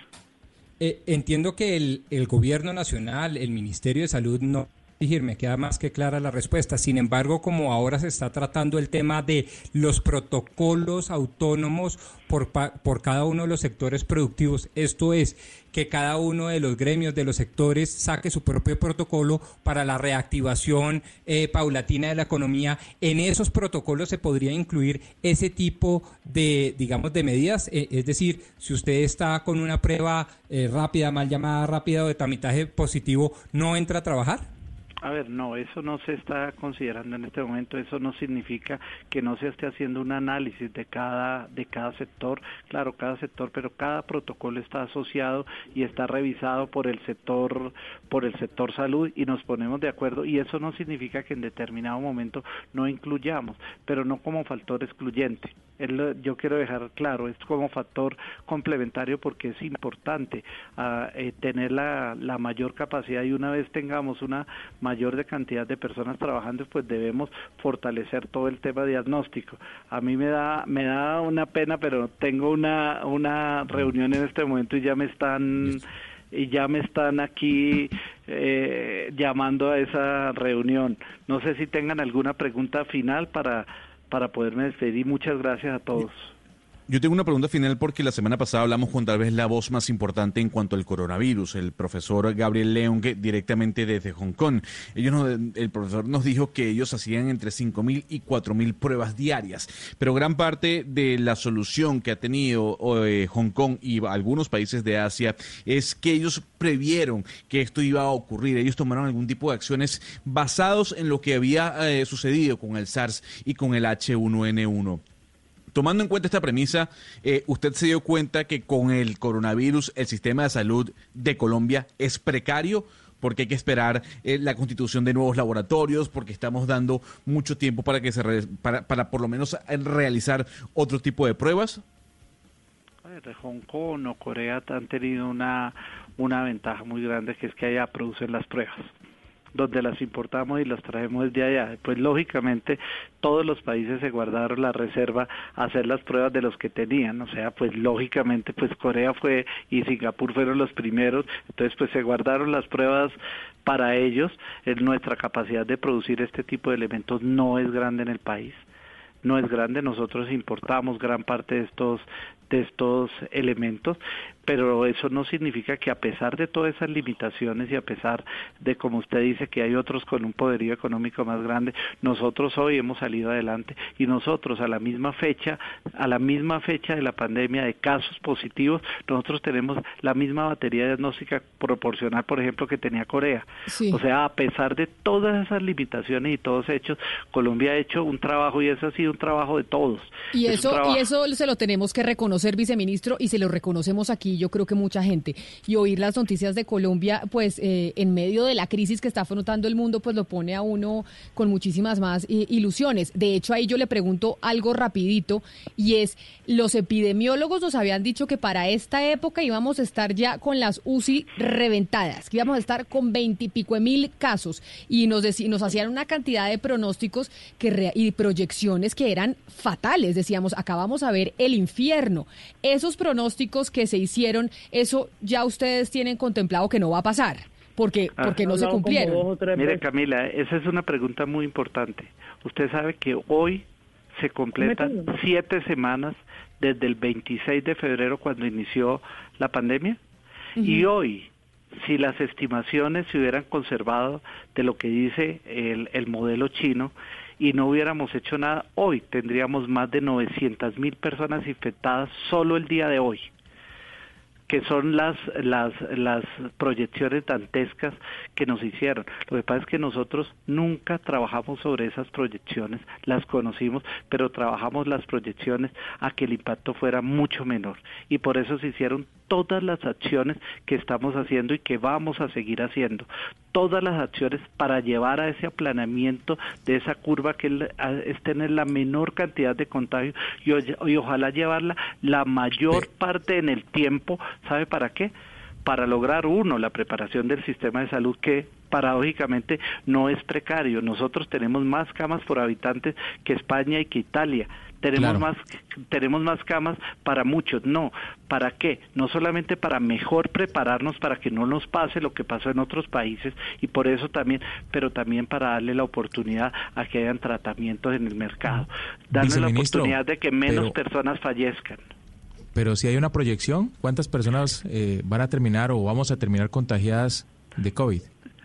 Eh, entiendo que el, el, gobierno nacional, el Ministerio de Salud no me queda más que clara la respuesta. Sin embargo, como ahora se está tratando el tema de los protocolos autónomos por, por cada uno de los sectores productivos, esto es, que cada uno de los gremios, de los sectores, saque su propio protocolo para la reactivación eh, paulatina de la economía. En esos protocolos se podría incluir ese tipo de, digamos, de medidas. Eh, es decir, si usted está con una prueba eh, rápida, mal llamada rápida o de tramitaje positivo, ¿no entra a trabajar? A ver, no, eso no se está considerando en este momento. Eso no significa que no se esté haciendo un análisis de cada de cada sector. Claro, cada sector, pero cada protocolo está asociado y está revisado por el sector por el sector salud y nos ponemos de acuerdo. Y eso no significa que en determinado momento no incluyamos, pero no como factor excluyente. yo quiero dejar claro, es como factor complementario porque es importante ah, eh, tener la, la mayor capacidad y una vez tengamos una mayor de cantidad de personas trabajando, pues debemos fortalecer todo el tema diagnóstico. A mí me da me da una pena, pero tengo una una reunión en este momento y ya me están y ya me están aquí eh, llamando a esa reunión. No sé si tengan alguna pregunta final para para poderme despedir. Muchas gracias a todos. Yo tengo una pregunta final porque la semana pasada hablamos con tal vez la voz más importante en cuanto al coronavirus, el profesor Gabriel León, directamente desde Hong Kong. Ellos el profesor nos dijo que ellos hacían entre 5.000 y 4.000 pruebas diarias, pero gran parte de la solución que ha tenido eh, Hong Kong y algunos países de Asia es que ellos previeron que esto iba a ocurrir. Ellos tomaron algún tipo de acciones basados en lo que había eh, sucedido con el SARS y con el H1N1. Tomando en cuenta esta premisa, eh, ¿usted se dio cuenta que con el coronavirus el sistema de salud de Colombia es precario? porque hay que esperar eh, la constitución de nuevos laboratorios, porque estamos dando mucho tiempo para que se para, para por lo menos realizar otro tipo de pruebas. Hong Kong o Corea han tenido una, una ventaja muy grande que es que allá producen las pruebas donde las importamos y las traemos desde allá. Pues lógicamente todos los países se guardaron la reserva a hacer las pruebas de los que tenían, o sea, pues lógicamente pues Corea fue y Singapur fueron los primeros, entonces pues se guardaron las pruebas para ellos, nuestra capacidad de producir este tipo de elementos no es grande en el país. No es grande, nosotros importamos gran parte de estos de estos elementos, pero eso no significa que a pesar de todas esas limitaciones y a pesar de, como usted dice, que hay otros con un poderío económico más grande, nosotros hoy hemos salido adelante y nosotros a la misma fecha, a la misma fecha de la pandemia de casos positivos, nosotros tenemos la misma batería diagnóstica proporcional, por ejemplo, que tenía Corea. O sea, a pesar de todas esas limitaciones y todos hechos, Colombia ha hecho un trabajo y eso ha sido un trabajo de todos. Y eso, y eso se lo tenemos que reconocer reconocer, viceministro, y se lo reconocemos aquí, yo creo que mucha gente. Y oír las noticias de Colombia, pues eh, en medio de la crisis que está afrontando el mundo, pues lo pone a uno con muchísimas más eh, ilusiones. De hecho, ahí yo le pregunto algo rapidito, y es, los epidemiólogos nos habían dicho que para esta época íbamos a estar ya con las UCI reventadas, que íbamos a estar con veintipico mil casos, y nos, hacían una cantidad de pronósticos que y proyecciones que eran fatales. Decíamos, acabamos a ver el infierno. Esos pronósticos que se hicieron, eso ya ustedes tienen contemplado que no va a pasar. Porque, ah, porque no se cumplieron. Mire, Camila, esa es una pregunta muy importante. Usted sabe que hoy se completan siete semanas desde el 26 de febrero cuando inició la pandemia. Y hoy, si las estimaciones se hubieran conservado de lo que dice el, el modelo chino, y no hubiéramos hecho nada, hoy tendríamos más de 900 mil personas infectadas solo el día de hoy que son las, las, las proyecciones dantescas que nos hicieron. Lo que pasa es que nosotros nunca trabajamos sobre esas proyecciones, las conocimos, pero trabajamos las proyecciones a que el impacto fuera mucho menor. Y por eso se hicieron todas las acciones que estamos haciendo y que vamos a seguir haciendo. Todas las acciones para llevar a ese aplanamiento de esa curva que es tener la menor cantidad de contagio y, y ojalá llevarla la mayor parte en el tiempo ¿Sabe para qué? Para lograr uno la preparación del sistema de salud que paradójicamente no es precario. Nosotros tenemos más camas por habitantes que España y que Italia. Tenemos más tenemos más camas para muchos. No, ¿para qué? No solamente para mejor prepararnos para que no nos pase lo que pasó en otros países y por eso también, pero también para darle la oportunidad a que hayan tratamientos en el mercado, darle la oportunidad de que menos personas fallezcan pero si hay una proyección, ¿cuántas personas eh, van a terminar o vamos a terminar contagiadas de COVID?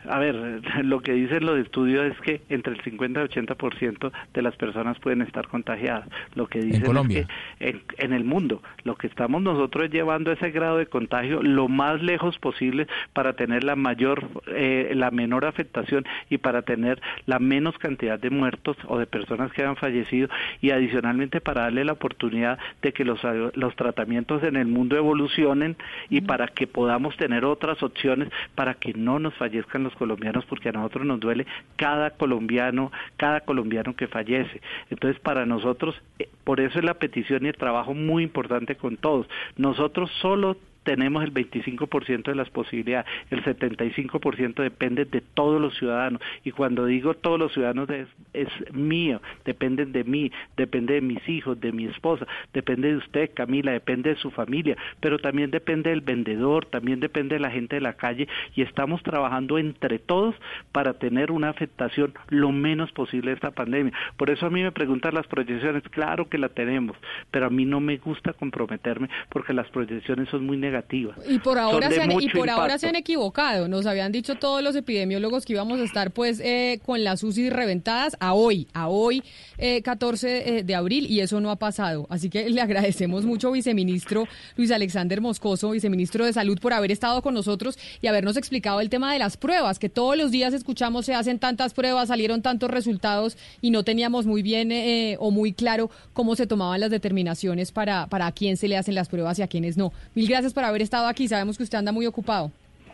A ver, [LAUGHS] lo que dicen los estudios es que entre el 50 y 80% de las personas pueden estar contagiadas. Lo que dicen ¿En Colombia? es que en, el mundo, lo que estamos nosotros llevando ese grado de contagio lo más lejos posible para tener la mayor, eh, la menor afectación y para tener la menos cantidad de muertos o de personas que han fallecido y adicionalmente para darle la oportunidad de que los, los tratamientos en el mundo evolucionen y para que podamos tener otras opciones para que no nos fallezcan los colombianos porque a nosotros nos duele cada colombiano, cada colombiano que fallece. Entonces, para nosotros, eh, por eso es la petición y el trabajo muy importante con todos. Nosotros solo tenemos el 25% de las posibilidades, el 75% depende de todos los ciudadanos. Y cuando digo todos los ciudadanos es, mío, dependen de mí, depende de mis hijos, de mi esposa, depende de usted, Camila, depende de su familia, pero también depende del vendedor, también depende de la gente de la calle y estamos trabajando entre todos para tener una afectación lo menos posible de esta pandemia. Por eso a mí me preguntan las proyecciones, claro que la tenemos, pero a mí no me gusta comprometerme porque las proyecciones son muy negativas y por ahora, se han, y por ahora se han equivocado. Nos habían dicho todos los epidemiólogos que íbamos a estar pues eh, con las UCI reventadas a hoy, a hoy 14 eh, eh, de abril y eso no ha pasado. Así que le agradecemos mucho, viceministro Luis Alexander Moscoso, viceministro de Salud, por haber estado con nosotros y habernos explicado el tema de las pruebas, que todos los días escuchamos se hacen tantas pruebas, salieron tantos resultados y no teníamos muy bien o muy claro cómo se tomaban las determinaciones para, para a quién se le hacen las pruebas y a quiénes no. Mil gracias por haber estado aquí. Sabemos que usted anda muy ocupado.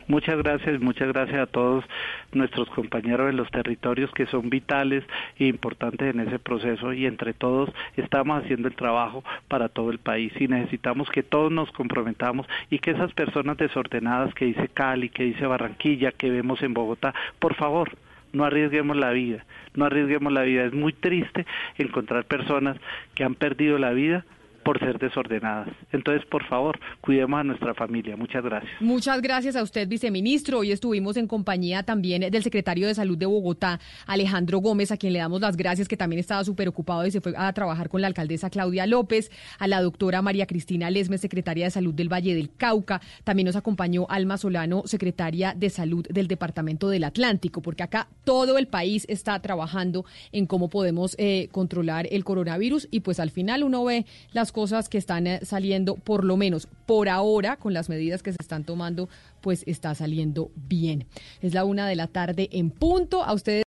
Muchas gracias, muchas gracias a todos nuestros compañeros en los territorios que son vitales e importantes en ese proceso y entre todos estamos haciendo el trabajo para todo el país y necesitamos que todos nos comprometamos y que esas personas desordenadas que dice Cali, que dice Barranquilla, que vemos en Bogotá, por favor, no arriesguemos la vida, no arriesguemos la vida. Es muy triste encontrar personas que han perdido la vida por ser desordenadas. Entonces, por favor, cuidemos a nuestra familia. Muchas gracias. Muchas gracias a usted, viceministro. Hoy estuvimos en compañía también del secretario de Salud de Bogotá, Alejandro Gómez, a quien le damos las gracias, que también estaba súper ocupado y se fue a trabajar con la alcaldesa Claudia López, a la doctora María Cristina Lesme, secretaria de Salud del Valle del Cauca. También nos acompañó Alma Solano, secretaria de Salud del Departamento del Atlántico, porque acá todo el país está trabajando en cómo podemos eh, controlar el coronavirus y pues al final uno ve las cosas cosas que están eh, saliendo, por lo menos por ahora, con las medidas que se están tomando, pues está saliendo bien. Es la una de la tarde en punto. A ustedes.